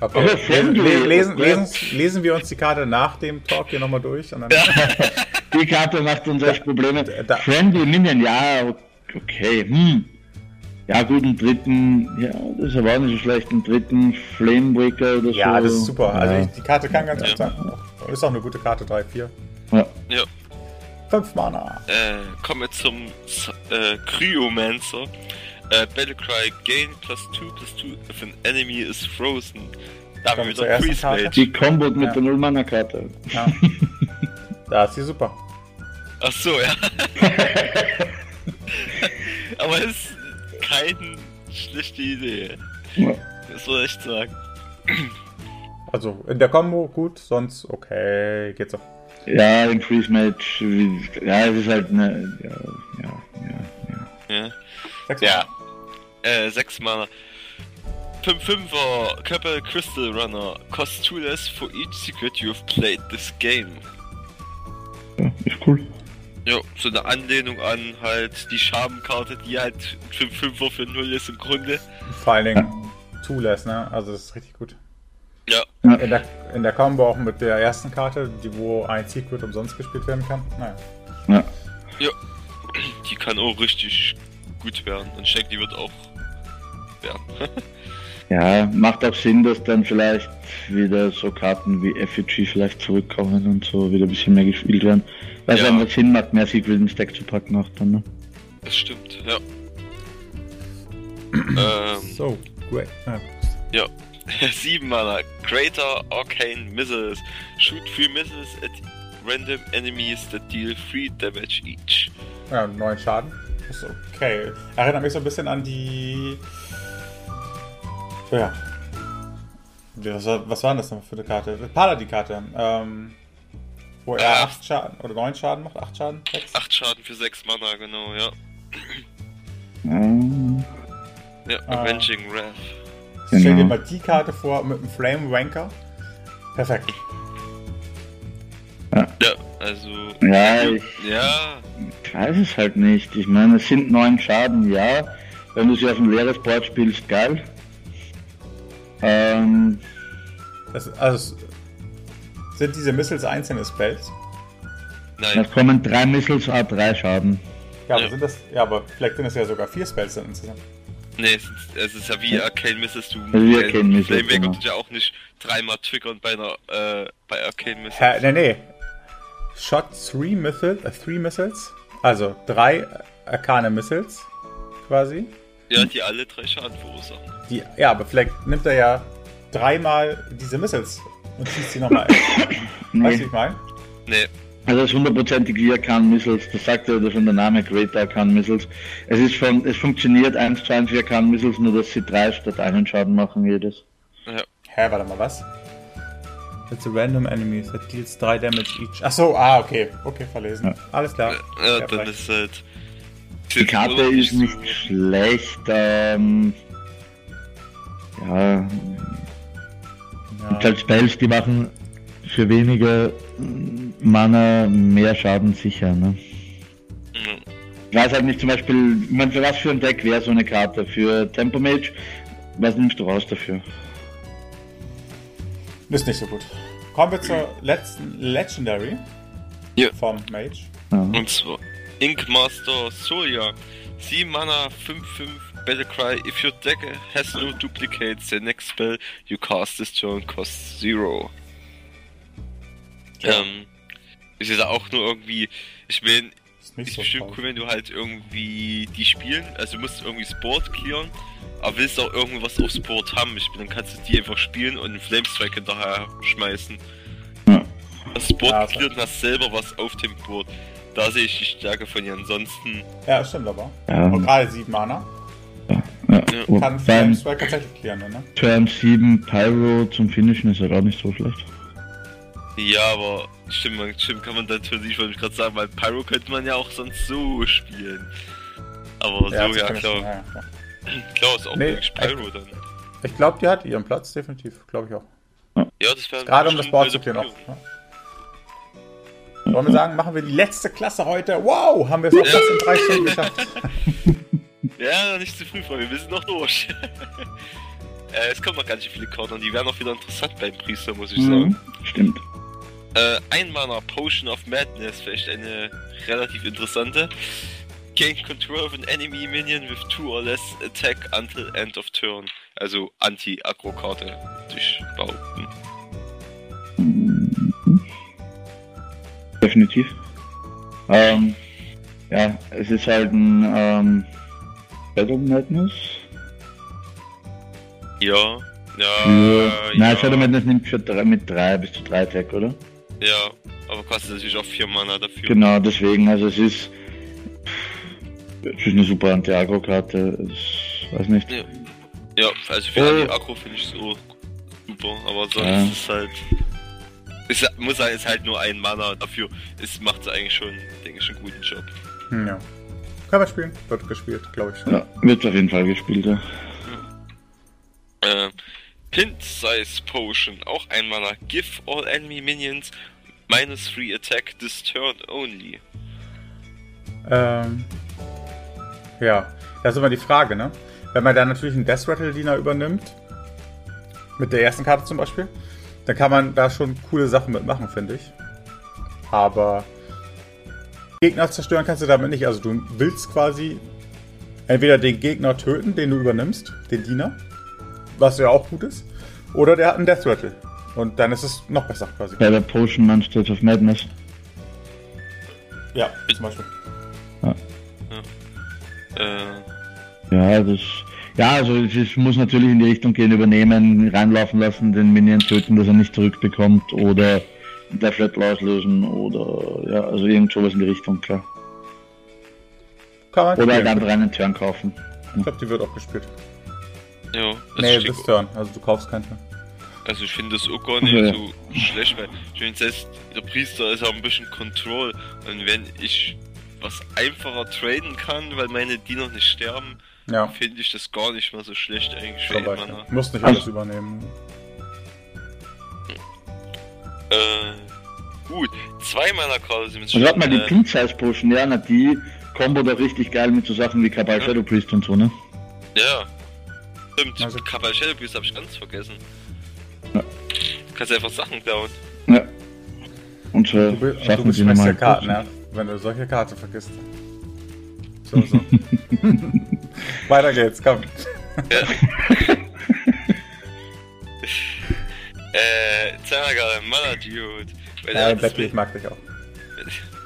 Okay. Lesen, lesen, lesen wir uns die Karte nach dem Talk hier nochmal durch. Und dann, Die Karte macht uns echt Probleme. da- Friendly Minion, ja, okay. Hm. Ja, gut, einen dritten, ja, das ist aber auch nicht so schlecht. Einen dritten Flamebreaker oder so. ja, das ist super. Also ich, die Karte kann ganz Ja. gut sein. Ist auch eine gute Karte, 3, 4. ja. Ja. 5 Mana. Äh, kommen wir zum äh, Cryomancer. Äh, Battlecry, gain plus 2 plus 2 if an enemy is frozen. Da haben wir wieder Freeze. Mage. Die Combo mit Ja. der Null-Mana-Karte. Ja. da ist sie super. Ach so, ja. Aber es ist keine schlechte Idee. Ja. Das soll ich echt sagen. Also in der Combo gut, sonst okay, geht's auch. Ja, im Freeze-Match, wie- ja, es ist halt eine, ja, ja, ja, ja. Ja. Ja. Äh, 6 Mana. 5-5er Keppel Crystal Runner costs 2 less for each secret you have played this game. Ja, ist cool. Ja, so eine Anlehnung an halt die Schabenkarte, die halt 5-5er für 0 ist im Grunde. Vor allen Dingen Two-Less, ne? Also das ist richtig gut. Ja, In der, in der Combo auch mit der ersten Karte, die wo ein Secret umsonst gespielt werden kann. Naja. Ja. ja. Die kann auch richtig gut werden. Und Shaq, die wird auch werden. Ja, macht auch Sinn, dass dann vielleicht wieder so Karten wie Effigy vielleicht zurückkommen und so wieder ein bisschen mehr gespielt werden. Weil es Ja. einfach Sinn macht, mehr Secret ins Deck zu packen auch dann, ne? das stimmt, ja. ähm, So, great. Ja. Ja. 7 Mana. Greater Arcane Missiles. Shoot 3 missiles at random enemies that deal 3 damage each. ja, neun Schaden. Ist okay. Erinnert mich so ein bisschen an die. Ja. Was war, was war denn das noch für eine Karte? Paladin-Karte. Ähm, wo er Ah. 8 Schaden oder 9 Schaden macht. 8 Schaden? 6? 8 Schaden für 6 Mana, genau, ja. Ja. Ja, Ah. Avenging Wrath. Stell dir Genau. mal die Karte vor mit dem Flame Wanker. Perfekt. Ja, also. Ja, ich Ja, Ich weiß es halt nicht. Ich meine, es sind neun Schaden, ja. Wenn du sie auf ein leeres Board spielst, geil. Ähm, Das, also, sind diese Missiles einzelne Spells? nein. es kommen drei Missiles, a drei Schaden. Ja, aber Ja. sind das. Ja, aber vielleicht sind es ja sogar vier Spells dann insgesamt. Nee, es ist, es ist ja wie Arcane Missiles. Du Also wie Arcane Missiles, Flame Wake genau. ja auch nicht dreimal triggern bei einer, äh, bei Arcane Missiles. Hä, nee, nee. Shot 3 Missiles, äh, three Missiles. Also drei Arcane Missiles quasi. Ja, die alle drei Schaden verursachen. Die, ja, aber vielleicht nimmt er ja dreimal diese Missiles und schießt sie nochmal. weißt du, wie Nee. ich meine? Nee, Also das hundertprozentig wie Arcan Missiles, das sagt ja schon der Name Great Arcan Missiles. Es ist von, es funktioniert eins zu eins wie Arcan Missiles, nur dass sie drei statt einen Schaden machen jedes. ja. Hä, warte mal, was? It's a random enemy that deals 3 damage each. Ach so, ah, okay. Okay, verlesen. Ja. Alles klar. Ja, Ja, dann vielleicht. ist halt. Die Karte ist nicht schlecht, ähm, ja, gibt Ja. halt Spells, die machen für weniger Mana mehr Schaden sicher, ne? Mhm. Ich weiß halt nicht zum Beispiel, ich meine, für was für ein Deck wäre so eine Karte? Für Tempo Mage? Was nimmst du raus dafür? Ist nicht so gut. Kommen wir zur letzten Legendary Ja. vom Mage. Ja. Und zwar Ink Master Solia. 7 Mana, 5-5 Battlecry. If your deck has no duplicates, the next spell you cast this turn costs 0. Ja. Ähm, ist jetzt auch nur irgendwie. Ich meine, Ist so bestimmt cool, wenn du halt irgendwie die spielen. Also du musst irgendwie das Board clearen. Aber willst auch irgendwas aufs Board haben. Ich meine, dann kannst du die einfach spielen und einen Flamestrike hinterher schmeißen. Ja. Das Board Ja, cleart und hast selber was auf dem Board. Da sehe ich die Stärke von ihr. Ansonsten, Ja, stimmt aber. Ja, Und gerade 7 Mana ja. Ja. Und kann beim Flamestrike tatsächlich klären, ne? Turn 7 Pyro zum Finishen ist halt auch nicht so schlecht. ja, aber stimmt, man, stimmt kann man natürlich, wollte ich gerade sagen, weil Pyro könnte man ja auch sonst so spielen. Aber so, ja, zu finishen, klar. ja, ja, klar. Klar ist auch Nee, wirklich Pyro dann. Ich glaube, die hat ihren Platz, definitiv. Glaube ich auch. Ja, das wäre Gerade um das Board zu klären auch. Option. Wollen wir sagen, machen wir die letzte Klasse heute. Wow, haben wir es auch fast in drei Stunden geschafft. Ja, nicht zu früh, Freunde, wir sind noch durch. äh, es kommen noch ganz viele Karten und die werden auch wieder interessant beim Priester, muss ich sagen. Mhm. Stimmt. Äh, ein Mana Potion of Madness, vielleicht eine relativ interessante. Gain control of an enemy minion with two or less attack until end of turn. Also Anti-Aggro-Karte, würde ich behaupten. Mhm. Definitiv. Ähm, ja, es ist halt ein ähm, Battle Madness. Ja, ja, Für, Nein, ja, Shadow Madness nimmt für drei, mit 3 bis zu 3 Attack, oder? ja, aber kostet natürlich auch 4 Mana dafür. Genau, deswegen, also es ist, es ist eine super Anti-Agro-Karte, ich weiß nicht. Ja, ja also für Oh. Anti-Aggro finde ich es auch super, aber sonst Ja. ist es halt... Ich sa- muss sagen, es ist halt nur ein Mana, dafür ist, macht es eigentlich schon, denke ich, einen guten Job. Hm, ja. Kann man spielen. Wird gespielt, glaube ich schon. Ja, wird auf jeden Fall gespielt, ja. Ähm, Hint Size Potion, auch ein Mana. Give all enemy minions minus 3 attack this turn only. Ähm, ja, das ist immer die Frage, ne? Wenn man dann natürlich einen Death Rattle Diener übernimmt, mit der ersten Karte zum Beispiel, dann kann man da schon coole Sachen mitmachen, finde ich. Aber Gegner zerstören kannst du damit nicht. Also du willst quasi entweder den Gegner töten, den du übernimmst, den Diener, was ja auch gut ist, oder der hat einen Death Rattle. Und dann ist es noch besser quasi. Bei der Potion Man State of Madness. Ja, zum Beispiel. Äh, Ja, das. Ja, also es ist, muss natürlich in die Richtung gehen, übernehmen, reinlaufen lassen, den Minion töten, dass er nicht zurückbekommt oder der Flattle auslösen oder ja, also irgend sowas in die Richtung, klar. Kann man Oder halt einfach einen Turn kaufen. Ich glaube, die wird auch gespielt. ja, das Nee, steht- this turn. Also du kaufst keinen mehr. Also ich finde das auch gar nicht Ja. so schlecht, weil ich finde selbst der Priester ist auch ein bisschen Control und wenn ich was einfacher traden kann, weil meine Diener nicht sterben, Ja, finde ich das gar nicht mal so schlecht eigentlich zum Beispiel. Musst nicht Also- alles übernehmen. Äh, gut, zwei meiner Karte sind jetzt Und warte mal, die äh, Pin Size Potion, ja, na, die kombo doch richtig geil mit so Sachen wie Kabal Ja. Shadow Priest und so, ne? Ja. Stimmt, Also- Kabal Shadow Priest habe ich ganz vergessen. Ja. Du kannst einfach Sachen klauen. Ja. Und so Du, du Sachen, die beschmeißt ja normal Karten, ja, wenn du solche Karten vergisst. So, so. Weiter geht's, komm. Äh, Zanagar, Mana Dude. Weil Ja, das Betty, ich mag dich auch.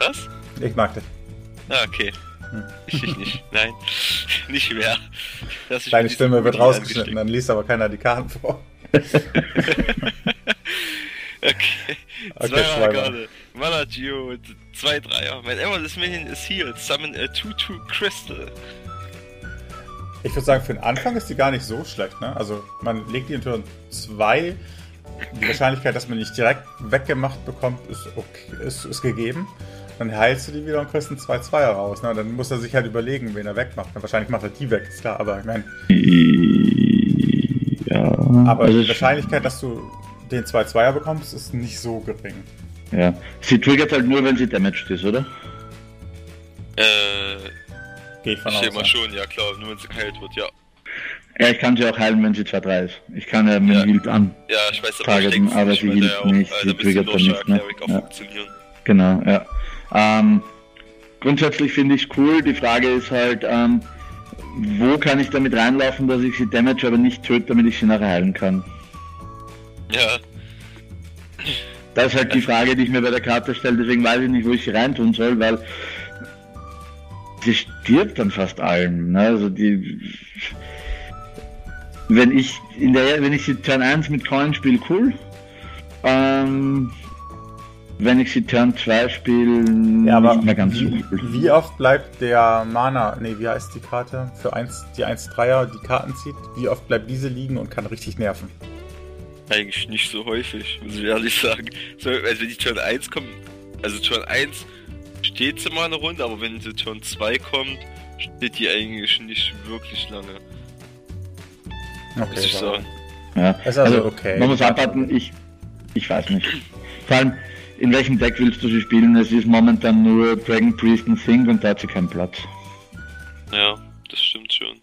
Was? Ich mag dich. Ah, okay. Hm. Ich, ich nicht. Nein. nicht mehr. Mich Deine Stimme wird rausgeschnitten, dann liest aber keiner die Karten vor. Okay. Okay, Zwei Schreiber. Mana Mana Dude. Zwei Dreier. Mein Everless Minion is healed. Summon a 2-2 Crystal. Ich würde sagen, für den Anfang ist die gar nicht so schlecht, ne? Also, man legt die in Turn 2. Die Wahrscheinlichkeit, dass man nicht direkt weggemacht bekommt, ist, okay, ist, ist gegeben. Dann heilst du die wieder und kriegst einen 2-2er raus. Ne? Und dann muss er sich halt überlegen, wen er wegmacht. Na, wahrscheinlich macht er die weg, ist klar. Aber ich meine, Ja. aber also die ich- Wahrscheinlichkeit, dass du den 2-2er bekommst, ist nicht so gering. Ja. Sie triggert halt nur, wenn sie damaged ist, oder? Äh, Geht von ich aus. ja. schon, ja klar. Nur wenn sie geheilt wird, ja. Ja, ich kann sie auch heilen, wenn sie 2-3 ist. Ich kann ja mit Ja. Hield an. Ja, ich weiß aber Targeten, ich aber sie hilft nicht, äh, sie triggert dann nicht, ne? Ja. funktionieren. Genau, ja. Ähm, grundsätzlich finde ich cool. Die Frage ist halt, ähm, wo kann ich damit reinlaufen, dass ich sie damage, aber nicht töte, damit ich sie nachher heilen kann? Ja, Das ist halt die Frage, die ich mir bei der Karte stelle, deswegen weiß ich nicht, wo ich sie reintun soll, weil sie stirbt an fast allem. Ne? Also die. Wenn ich in der wenn ich sie Turn 1 mit Coin spiele, cool. Ähm, wenn ich sie Turn 2 spiele, Ja, nicht mehr ganz so wie, cool. wie oft bleibt der Mana, nee, wie heißt die Karte? Für 1, die 1-3er die Karten zieht, wie oft bleibt diese liegen und kann richtig nerven? Eigentlich nicht so häufig, muss ich ehrlich sagen. So, also wenn die Turn 1 kommt, also Turn 1 steht sie mal eine Runde, aber wenn sie Turn 2 kommt, steht die eigentlich nicht wirklich lange, muss Okay, ich aber- sagen. Ja. Ist also okay. Man muss abwarten, ich, ich weiß nicht. Vor allem, in welchem Deck willst du sie spielen? Es ist momentan nur Dragon Priest und Think und da hat sie keinen Platz. Ja, das stimmt schon.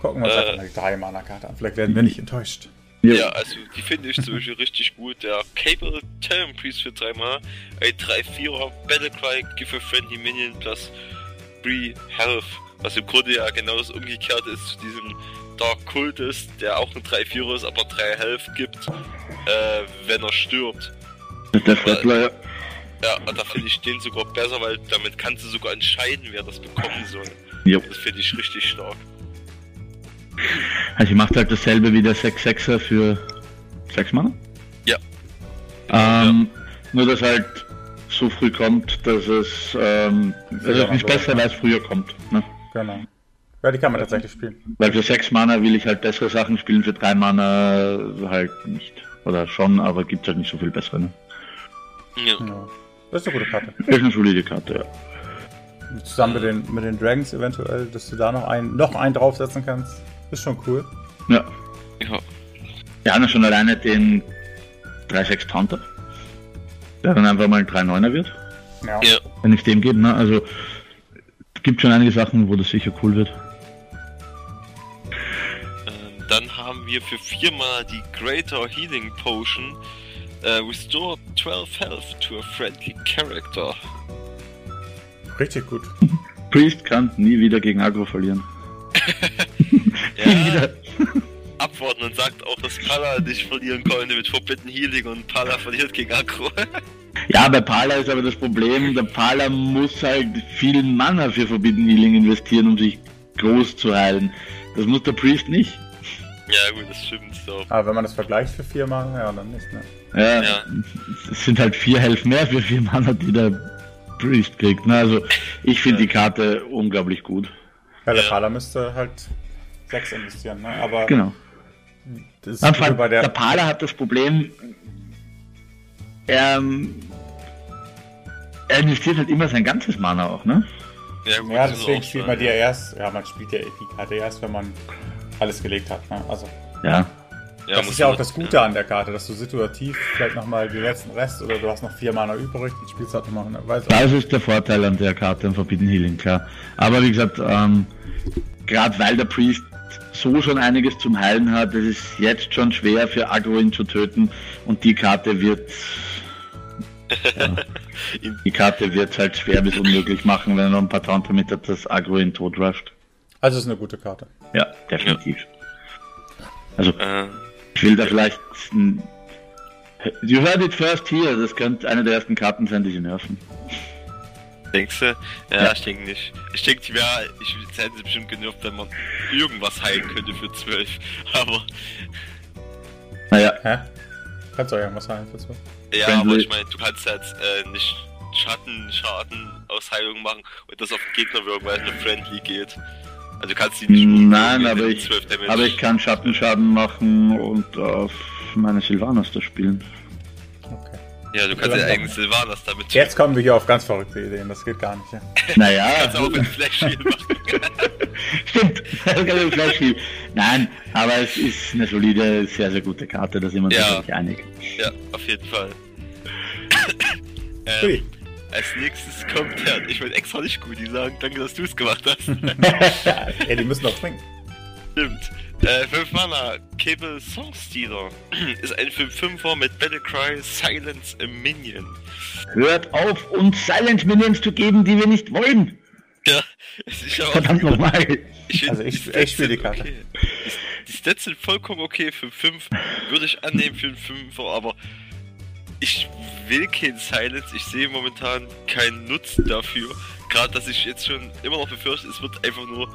Gucken wir uns Äh. einfach mal die 3 Mana-Karte an. Vielleicht werden wir nicht enttäuscht. Ja, also die finde ich zum Beispiel richtig gut. Der Cable Talon Priest für 3 Mal, ein 3-4er Battlecry, give a friendly minion plus 3 Health. Was im Grunde ja genau das umgekehrte ist zu diesem Dark Cultist, der auch ein 3-4er ist, aber 3 Health gibt, äh, wenn er stirbt. Der Frettler, ja. Ja, und da finde ich den sogar besser, weil damit kannst du sogar entscheiden, wer das bekommen soll. Jo. Das finde ich richtig stark. Also, sie macht halt dasselbe wie der 6-6er für 6 Mana? Ja. Ähm, Nur, dass halt so früh kommt, dass es, ähm, es ist nicht besser, weil es früher kommt. Ne? Genau. Ja, die kann man tatsächlich spielen. Weil für 6 Mana will ich halt bessere Sachen spielen, für 3 Mana halt nicht. Oder schon, aber gibt halt nicht so viel bessere. Ne? Ja. Genau. Das ist eine gute Karte. Ist eine solide Karte, ja. Zusammen mit den, mit den Dragons eventuell, dass du da noch einen, noch einen draufsetzen kannst. Ist schon cool. Ja. Ja. Wir haben ja schon alleine den 3-6 Taunter, der dann einfach mal ein 3-9er wird, Ja. Ja. wenn ich dem gebe. Ne? Also es gibt schon einige Sachen, wo das sicher cool wird. Ähm, dann haben wir für viermal die Greater Healing Potion. Äh, restore 12 Health to a friendly character. Richtig gut. Priest kann nie wieder gegen Agro verlieren. Nie Ja, wieder. abwarten und sagt auch, dass Pala nicht verlieren konnte mit Forbidden Healing und Pala verliert gegen Aggro. Ja, bei Pala ist aber das Problem, der Pala muss halt viel Mana für Forbidden Healing investieren, um sich groß zu heilen. Das muss der Priest nicht. ja, gut, das stimmt. So. Aber wenn man das vergleicht für viermal, ja, dann nicht, ne? Ja, Ja. es sind halt vier Health mehr für vier Mana, die der Priest kriegt. Ne? Also ich finde Ja. die Karte unglaublich gut. Ja, der Ja. Pala müsste halt sechs investieren, ne? Aber Genau. das allem, bei der, der. Pala hat das Problem, er, ähm, er investiert halt immer sein ganzes Mana auch, ne? Ja, gut, Ja, deswegen auch spielt man die ja erst, ja, man spielt ja die Karte erst, wenn man alles gelegt hat, ne? Also, Ja. Ja, das ist ja auch das Gute an der Karte, dass du situativ vielleicht nochmal den letzten Rest oder du hast noch vier Mana übrig, dann spielst halt nochmal? Weiß Das ist der Vorteil an der Karte im Forbidden Healing, klar. Aber wie gesagt, ähm, gerade weil der Priest so schon einiges zum Heilen hat, es ist jetzt schon schwer für Aggro ihn zu töten und die Karte wird Ihn- die Karte wird halt schwer bis unmöglich machen, wenn er noch ein paar Taunter mit hat, das Aggro ihn tot rusht. Also ist eine gute Karte. Ja, definitiv. Also Äh, ich will da vielleicht You heard it first here, das könnte eine der ersten Karten sein, die sie nerven. Denkst du? Ja, Ja. ich denke nicht. Ich denke, die wäre, ich jetzt hätten sie bestimmt genervt, wenn man irgendwas heilen könnte für 12. Aber, Naja, Hä? Kannst du auch irgendwas sagen dazu? ja, Wenn aber ich meine, du kannst jetzt äh, nicht Schattenschaden aus Heilung machen und das auf den Gegner wirken, weil es nur friendly geht. Also du kannst die nicht Nein, aber ich, 12 aber ich kann Schattenschaden machen und auf meine Sylvanas da spielen. Ja, du kannst ja eigentlich Sylvanas damit Jetzt kommen wir hier auf ganz verrückte Ideen, das geht gar nicht, ja. Naja, kannst auch mit Flash machen. stimmt. Das kann ich Flash Heal. Nein, aber es ist eine solide, sehr, sehr gute Karte, da sind wir uns Ja. sicherlich einig. ja, auf jeden Fall. ähm, als nächstes kommt der, ich wollte extra nicht gut sagen, danke, dass du es gemacht hast. ja, die müssen doch trinken. Stimmt. Äh, 5 Mana, Cable Songstealer. ist ein 5-5er mit Battlecry Silence a Minion. Hört auf, uns Silent Minions zu geben, die wir nicht wollen. Ja, es ist ja auch Verdammt nochmal. Ich Also ich- ich Stats spiel die Karte. Okay. Die, die Stats sind vollkommen okay für 5. Würde ich annehmen für einen 5er, aber ich will kein Silence. Ich sehe momentan keinen Nutzen dafür. Gerade, dass ich jetzt schon immer noch befürchte, es wird einfach nur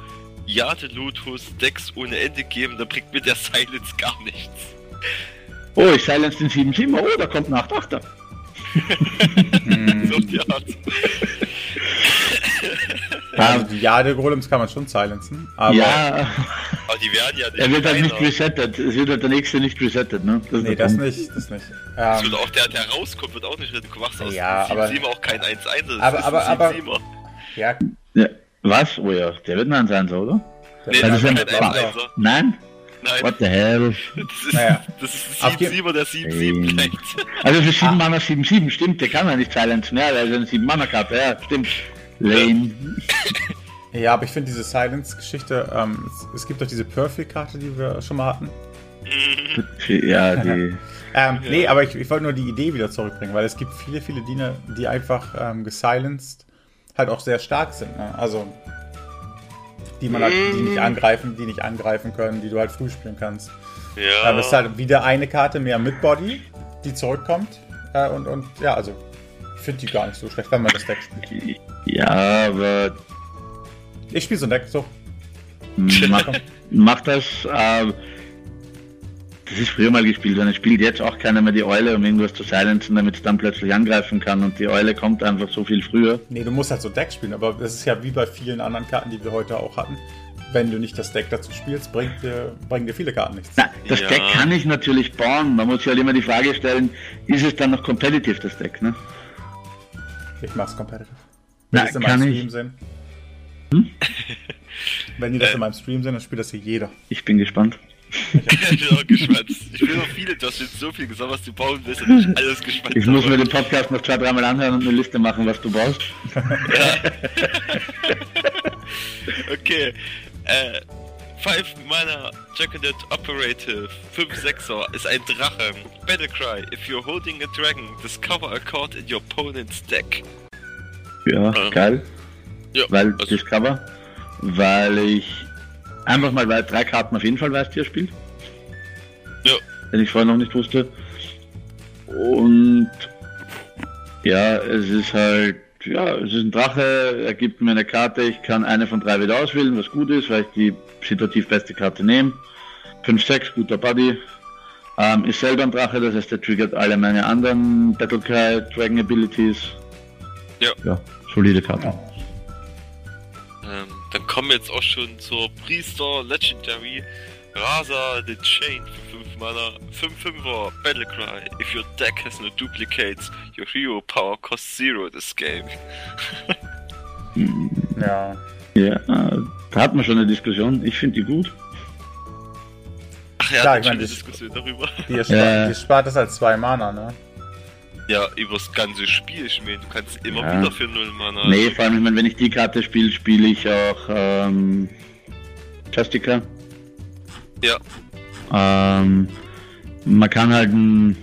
Jade Lotus Decks ohne Ende geben. Da bringt mir der Silence gar nichts. Oh, ich silence den 7-7. Oh, da kommt ein 8-8er. So die Art. Also die Jade-Golems kann man schon silenzen, aber ja, Aber die werden ja nicht. er wird halt nicht resettet. Es wird halt der nächste nicht resettet, ne? Das ist nee, das Punkt. nicht, das nicht. Es Ähm, wird auch der, der rauskommt, wird auch nicht retten. Du machst aus Ja, aber- 7 auch kein 1-1. Das Aber- ist aber- aber- 7-7er. ja, Ja. Was? Oh ja, der wird ein 1-1, oder? Nee, das das ist ein. 1-1er. Nein? Nein, What the hell? das ist, Naja. das ist Auf ein je- 7-7er, der 7-7 Ähm. bleibt. Also für 7 Ah. Mana 7-7, stimmt, der kann ja nicht silenzen. Ja, der ist eine 7 Mana Karte, ja, stimmt. Lame. ja, aber ich finde diese Silence-Geschichte, ähm, es, es gibt doch diese Perfect-Karte, die wir schon mal hatten. Ja, die. Ähm, Nee, aber ich, ich wollte nur die Idee wieder zurückbringen, weil es gibt viele, viele Diener, die einfach ähm, gesilenced halt auch sehr stark sind. Ne? Also die man halt, die nicht angreifen, die nicht angreifen können, die du halt früh spielen kannst. Ja, Aber es ist halt wieder eine Karte mehr mit Body, die zurückkommt. Äh, und, und ja, also ich finde die gar nicht so schlecht, wenn man das Deck spielt. Ja, aber Ich spiele so ein Deck, so. mach, mach das. Äh, das ist früher mal gespielt worden. Es spielt jetzt auch keiner mehr die Eule, um irgendwas zu silenzen, damit es dann plötzlich angreifen kann. Und die Eule kommt einfach so viel früher. Nee, du musst halt so ein Deck spielen, aber das ist ja wie bei vielen anderen Karten, die wir heute auch hatten. Wenn du nicht das Deck dazu spielst, bringt dir, bringen dir viele Karten nichts. Na, das Ja. Deck kann ich natürlich bauen. Man muss sich halt immer die Frage stellen, ist es dann noch competitive, das Deck, ne? Ich mach's competitive. Na, Wenn die das in kann meinem ich- Stream sehen. Wenn die das in meinem Stream sehen, dann spielt das hier jeder. Ich bin gespannt. Ich bin auch gespannt. Ich will noch viele, du hast jetzt so viel gesagt, was du bauen willst, und ich alles gespannt. Ich muss mir den Podcast noch zwei, dreimal anhören und eine Liste machen, was du baust. Ja. okay. Äh, 5 Mana Jacketed Operative 5 6er ist ein Drache. Battlecry. If you're holding a dragon, discover a card in your opponent's deck. Ja, Ähm, geil. Ja, Weil also, Discover, weil ich einfach mal weil drei Karten auf jeden Fall weiß, die er spielt. Ja. Wenn ich vorher noch nicht wusste. Und ja, es ist halt, ja, es ist ein Drache, er gibt mir eine Karte, ich kann eine von drei wieder auswählen, was gut ist, weil ich die situativ beste Karte nehme. 5-6, guter Buddy. Ähm, ist selber ein Drache, das heißt, er triggert alle meine anderen Battlecry Dragon Abilities. Ja. Ja, solide Karte. ähm, dann kommen wir jetzt auch schon zur Priester Legendary Rasa the Chain für 5 Mana 5-5er Battlecry. If your deck has no duplicates, your hero power costs 0 this game. Ja. Ja, äh, da hatten wir schon eine Diskussion. Ich finde die gut. Ach ja, Klar, ja ich meine, eine das- Diskussion darüber. Die, ist Ja. die spart es als zwei Mana, ne? Ja, übers ganze Spiel, ich meine, du kannst immer Ja. wieder für 0 Mana. Nee, vor allem, ich meine, wenn ich die Karte spiele, spiele ich auch ähm, Justica. Ja, Ähm, man kann halt einen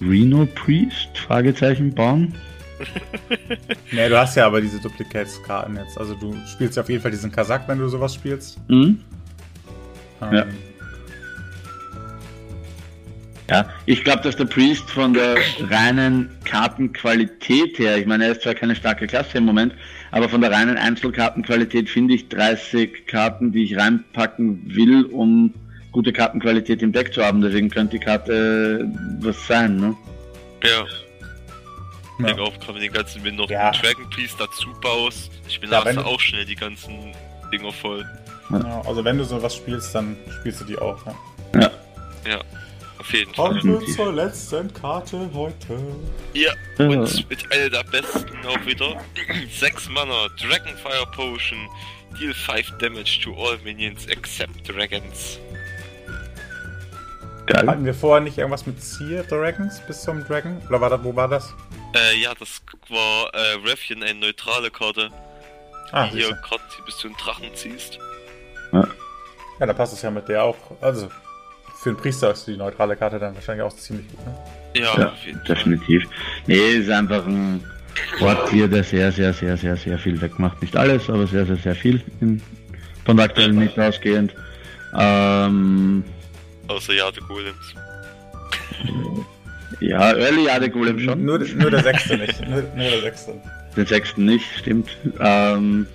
Reno Priest, Fragezeichen, bauen. Ne, du hast ja aber diese Duplicates-Karten jetzt. Also du spielst ja auf jeden Fall diesen Kasach, wenn du sowas spielst. Mhm. Ähm, Ja. Ja, ich glaube, dass der Priest von der reinen Kartenqualität her, ich meine, er ist zwar keine starke Klasse im Moment, aber von der reinen Einzelkartenqualität finde ich 30 Karten, die ich reinpacken will, um gute Kartenqualität im Deck zu haben. Deswegen könnte die Karte was sein, ne? ja. Ich Ja. denke auch, gerade mit den ganzen, wenn du noch Ja. einen Dragon Priest dazu baust, ich bin Ja, da auch schnell die ganzen Dinger voll. Ja, also wenn du sowas spielst, dann spielst du die auch. Ja. Ja. Ja, auf jeden Fall. Kommen wir zur letzten Karte heute. Ja, Ja. und mit einer der besten auch wieder. 6 Mana, Dragonfire Potion, deal 5 Damage to all minions except dragons. Geil. Hatten wir vorher nicht irgendwas mit Seer Dragons bis zum Dragon? Oder war das, wo war das? Äh, ja, das war äh, Raffian, eine neutrale Karte. Ah, die hier siehste. gerade, bis du einen Drachen ziehst. Ja, da passt es ja mit der auch. Also, für einen Priester ist die neutrale Karte dann wahrscheinlich auch ziemlich gut, ne? Ja, Ja, definitiv. Nee, ist einfach ein Ort hier, der sehr, sehr, sehr, sehr, sehr viel wegmacht. Nicht alles, aber sehr, sehr, sehr viel in, von der aktuellen Mitte ausgehend. Ähm, Außer Jade Golems. ja, Early Jade Golem schon. Nur, nur der sechste nicht. Nur, nur der sechste. Den sechsten nicht, stimmt. Ähm,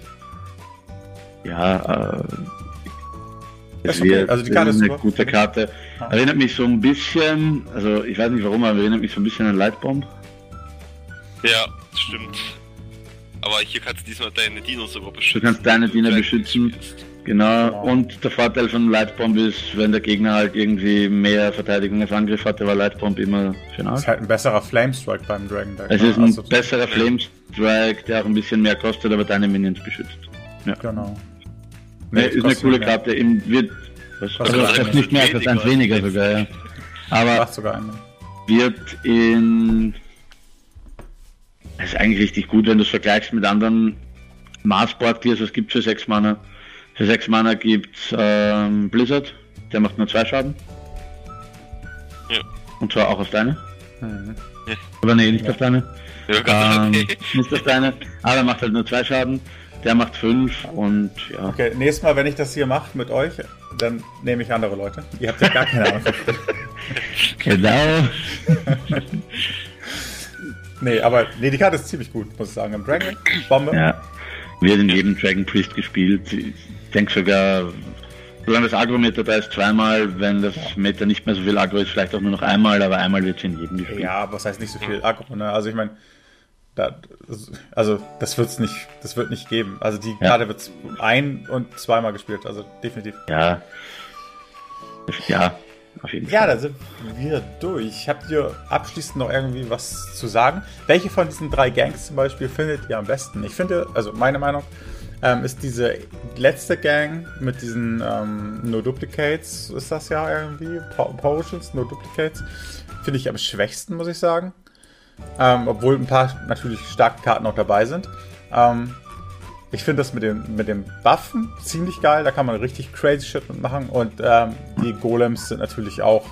ja, äh, Ist es okay. Also die Karte ist eine super. gute Karte. Ja. Erinnert mich so ein bisschen, also ich weiß nicht warum, aber erinnert mich so ein bisschen an Lightbomb. Ja, stimmt. Aber hier kannst du diesmal deine Dinos sogar beschützen. Du kannst deine Diener beschützen. Genau. Genau. Und der Vorteil von Lightbomb ist, wenn der Gegner halt irgendwie mehr Verteidigung als Angriff hatte, war Lightbomb immer schön Das aus. ist halt ein besserer Flamestrike beim Dragon Deck. Es ne? ist ein Also, besserer Flamestrike, der auch ein bisschen mehr kostet, aber deine Minions beschützt. Genau. Nee, das ist eine kostet coole. Karte. Wird, Kostet also, das nicht mehr, kostet eins weniger sogar, ja. Aber Macht sogar einen. wird in. Es ist eigentlich richtig gut, wenn du es vergleichst mit anderen Marsboard Clears, was gibt für 6 Mana. Für 6 Mana gibt's ähm, Blizzard, der macht nur 2 Schaden. Ja. Und zwar auch auf deine. Mhm. Aber nee, nicht auf deine. Ja, Ähm, okay. nicht auf deine. Aber er macht halt nur 2 Schaden. Der macht 5 und ja. Okay, nächstes Mal, wenn ich das hier mache mit euch, dann nehme ich andere Leute. Ihr habt ja gar keine Ahnung. Genau. nee, aber nee, die Karte ist ziemlich gut, muss ich sagen. Im Dragon, Bombe. Ja. Wird in jedem Dragon Priest gespielt. Ich denke sogar, solange das Agro-Meter da ist, zweimal, wenn das Meter nicht mehr so viel Agro ist, vielleicht auch nur noch einmal, aber einmal wird es in jedem gespielt. Ja, aber was heißt nicht so viel Aggro, ne? Also ich meine, da, also das wird's nicht, das wird nicht geben. Also die Ja. Karte wird ein und zweimal gespielt, also definitiv. Ja. Ja, auf jeden Ja, da sind wir durch. Habt ihr abschließend noch irgendwie was zu sagen? Welche von diesen drei Gangs zum Beispiel findet ihr am besten? Ich finde, also meine Meinung, ähm, ist diese letzte Gang mit diesen ähm, No Duplicates, ist das ja irgendwie? Po Potions, No Duplicates. Finde ich am schwächsten, muss ich sagen. Ähm, obwohl ein paar natürlich starke Karten auch dabei sind. Ähm, ich finde das mit dem, mit dem Buffen ziemlich geil. Da kann man richtig crazy Shit mitmachen. Und ähm, die Golems sind natürlich auch.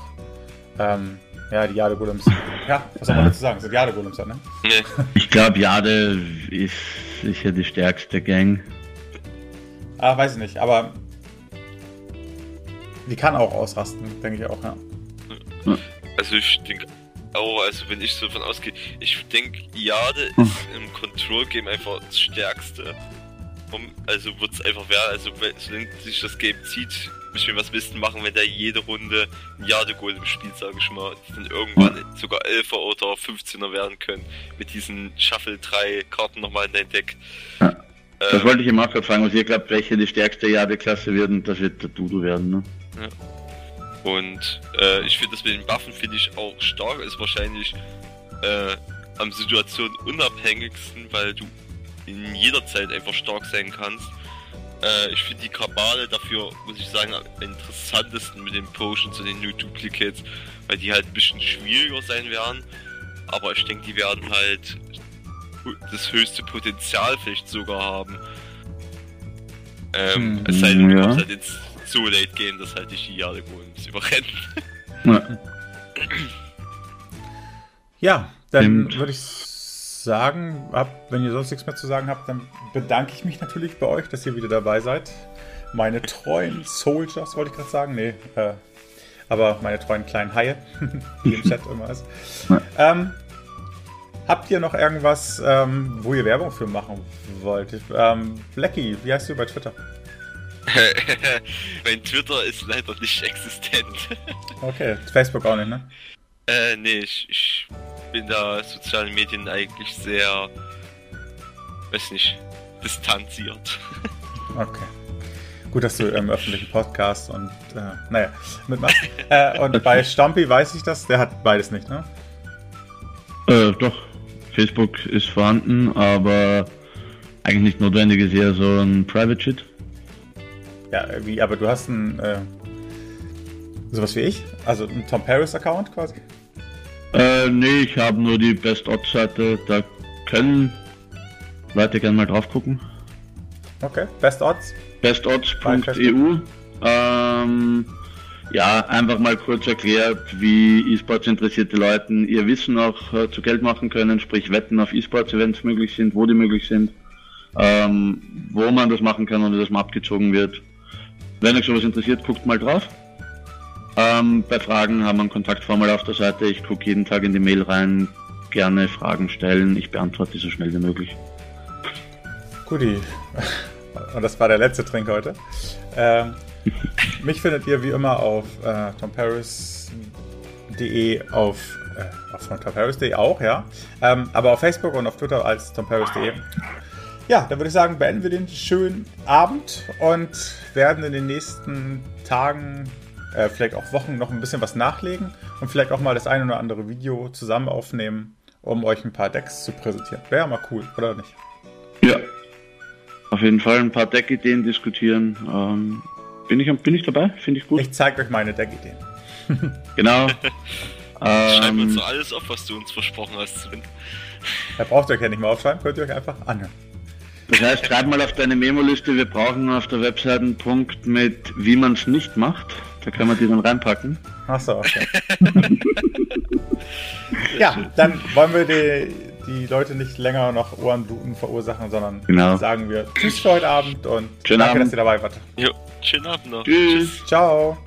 Ähm, ja, die Jade-Golems. Ja, was soll man dazu sagen? Sind Jade-Golems, ne? Ich glaube, Jade ist sicher die stärkste Gang. Ah, weiß ich nicht, aber die kann auch ausrasten, denke ich auch, ja. Also ich denke auch, also wenn ich so davon ausgehe, ich denke, Jade hm. ist im Control-Game einfach das Stärkste. Also wird es einfach werden, also solange sich das Game zieht, müssen wir was wissen machen, wenn der jede Runde ein Jade-Golem spielt, sage ich mal, die dann irgendwann hm. sogar 11er oder 15er werden können, mit diesen Shuffle 3 Karten nochmal in dein Deck. Ja. Das ähm, wollte ich im gerade fragen, was ihr glaubt, welche die stärkste Jade-Klasse wird und das wird der Dudu werden, ne? Ja. Und äh, ich finde das mit den Waffen finde ich auch stark, ist wahrscheinlich äh, am Situation unabhängigsten, weil du in jeder Zeit einfach stark sein kannst. Äh, ich finde die Kabale dafür, muss ich sagen, am interessantesten mit den Potions und den New Duplicates, weil die halt ein bisschen schwieriger sein werden. Aber ich denke, die werden halt das höchste Potenzial vielleicht sogar haben. Ähm, hm, es sei denn, du ja. kommst halt ins so late Game, dass halt die Jade Golems überrennen. Ja, ja dann würde ich sagen, ab, wenn ihr sonst nichts mehr zu sagen habt, dann bedanke ich mich natürlich bei euch, dass ihr wieder dabei seid. Meine treuen Soldiers, wollte ich gerade sagen. Nee, äh, aber meine treuen kleinen Haie, die im Chat immer ist. Ähm, habt ihr noch irgendwas, ähm, wo ihr Werbung für machen wollt? Ähm, Blackie, wie heißt du bei Twitter? mein Twitter ist leider nicht existent. okay, Facebook auch nicht, ne? Äh, nee, ich, ich bin da sozialen Medien eigentlich sehr, weiß nicht, distanziert. okay. Gut, dass du im öffentlichen Podcast und, äh, naja, mitmachst. äh, und bei Stampy weiß ich das, der hat beides nicht, ne? Äh, doch. Facebook ist vorhanden, aber eigentlich nicht notwendig ist eher so ein Private Shit. Ja, wie, aber du hast ein, äh, sowas wie ich? Also ein Tom Paris Account quasi? Äh, nee, ich habe nur die Best Odds Seite. Da können Leute gerne mal drauf gucken. Okay, Best Odds? bestodds.eu. Ähm, ja, einfach mal kurz erklärt, wie E-Sports interessierte Leuten ihr Wissen auch äh, zu Geld machen können, sprich Wetten auf E-Sports-Events möglich sind, wo die möglich sind, ähm, wo man das machen kann, ohne dass man abgezogen wird. Wenn euch sowas interessiert, guckt mal drauf. Ähm, bei Fragen haben wir ein Kontaktformular auf der Seite. Ich gucke jeden Tag in die Mail rein, gerne Fragen stellen. Ich beantworte so schnell wie möglich. Guti. Und das war der letzte Trink heute. Ähm, mich findet ihr wie immer auf äh, tomparis.de auf, äh, auf tomparis.de auch, ja. Ähm, aber auf Facebook und auf Twitter als tomparis.de. Ja, dann würde ich sagen, beenden wir den schönen Abend und werden in den nächsten Tagen, äh, vielleicht auch Wochen noch ein bisschen was nachlegen und vielleicht auch mal das ein oder andere Video zusammen aufnehmen, um euch ein paar Decks zu präsentieren. Wäre mal cool, oder nicht? Ja, auf jeden Fall ein paar Deckideen diskutieren. Ähm, bin, ich, bin ich dabei? Finde ich gut. Ich zeige euch meine Deckideen. genau. Schreiben wir uns so alles auf, was du uns versprochen hast. Da braucht ihr euch ja nicht mehr aufschreiben, könnt ihr euch einfach anhören. Das heißt, schreib mal auf deine Memo-Liste, wir brauchen auf der Webseite einen Punkt mit, wie man es nicht macht. Da kann man die dann reinpacken. Achso, okay. ja, dann wollen wir die, die Leute nicht länger noch Ohrenbluten verursachen, sondern genau. sagen wir Tschüss für heute Abend und schönen danke, Abend. dass ihr dabei wart. Jo, schönen Abend noch. Tschüss. Tschüss. Ciao.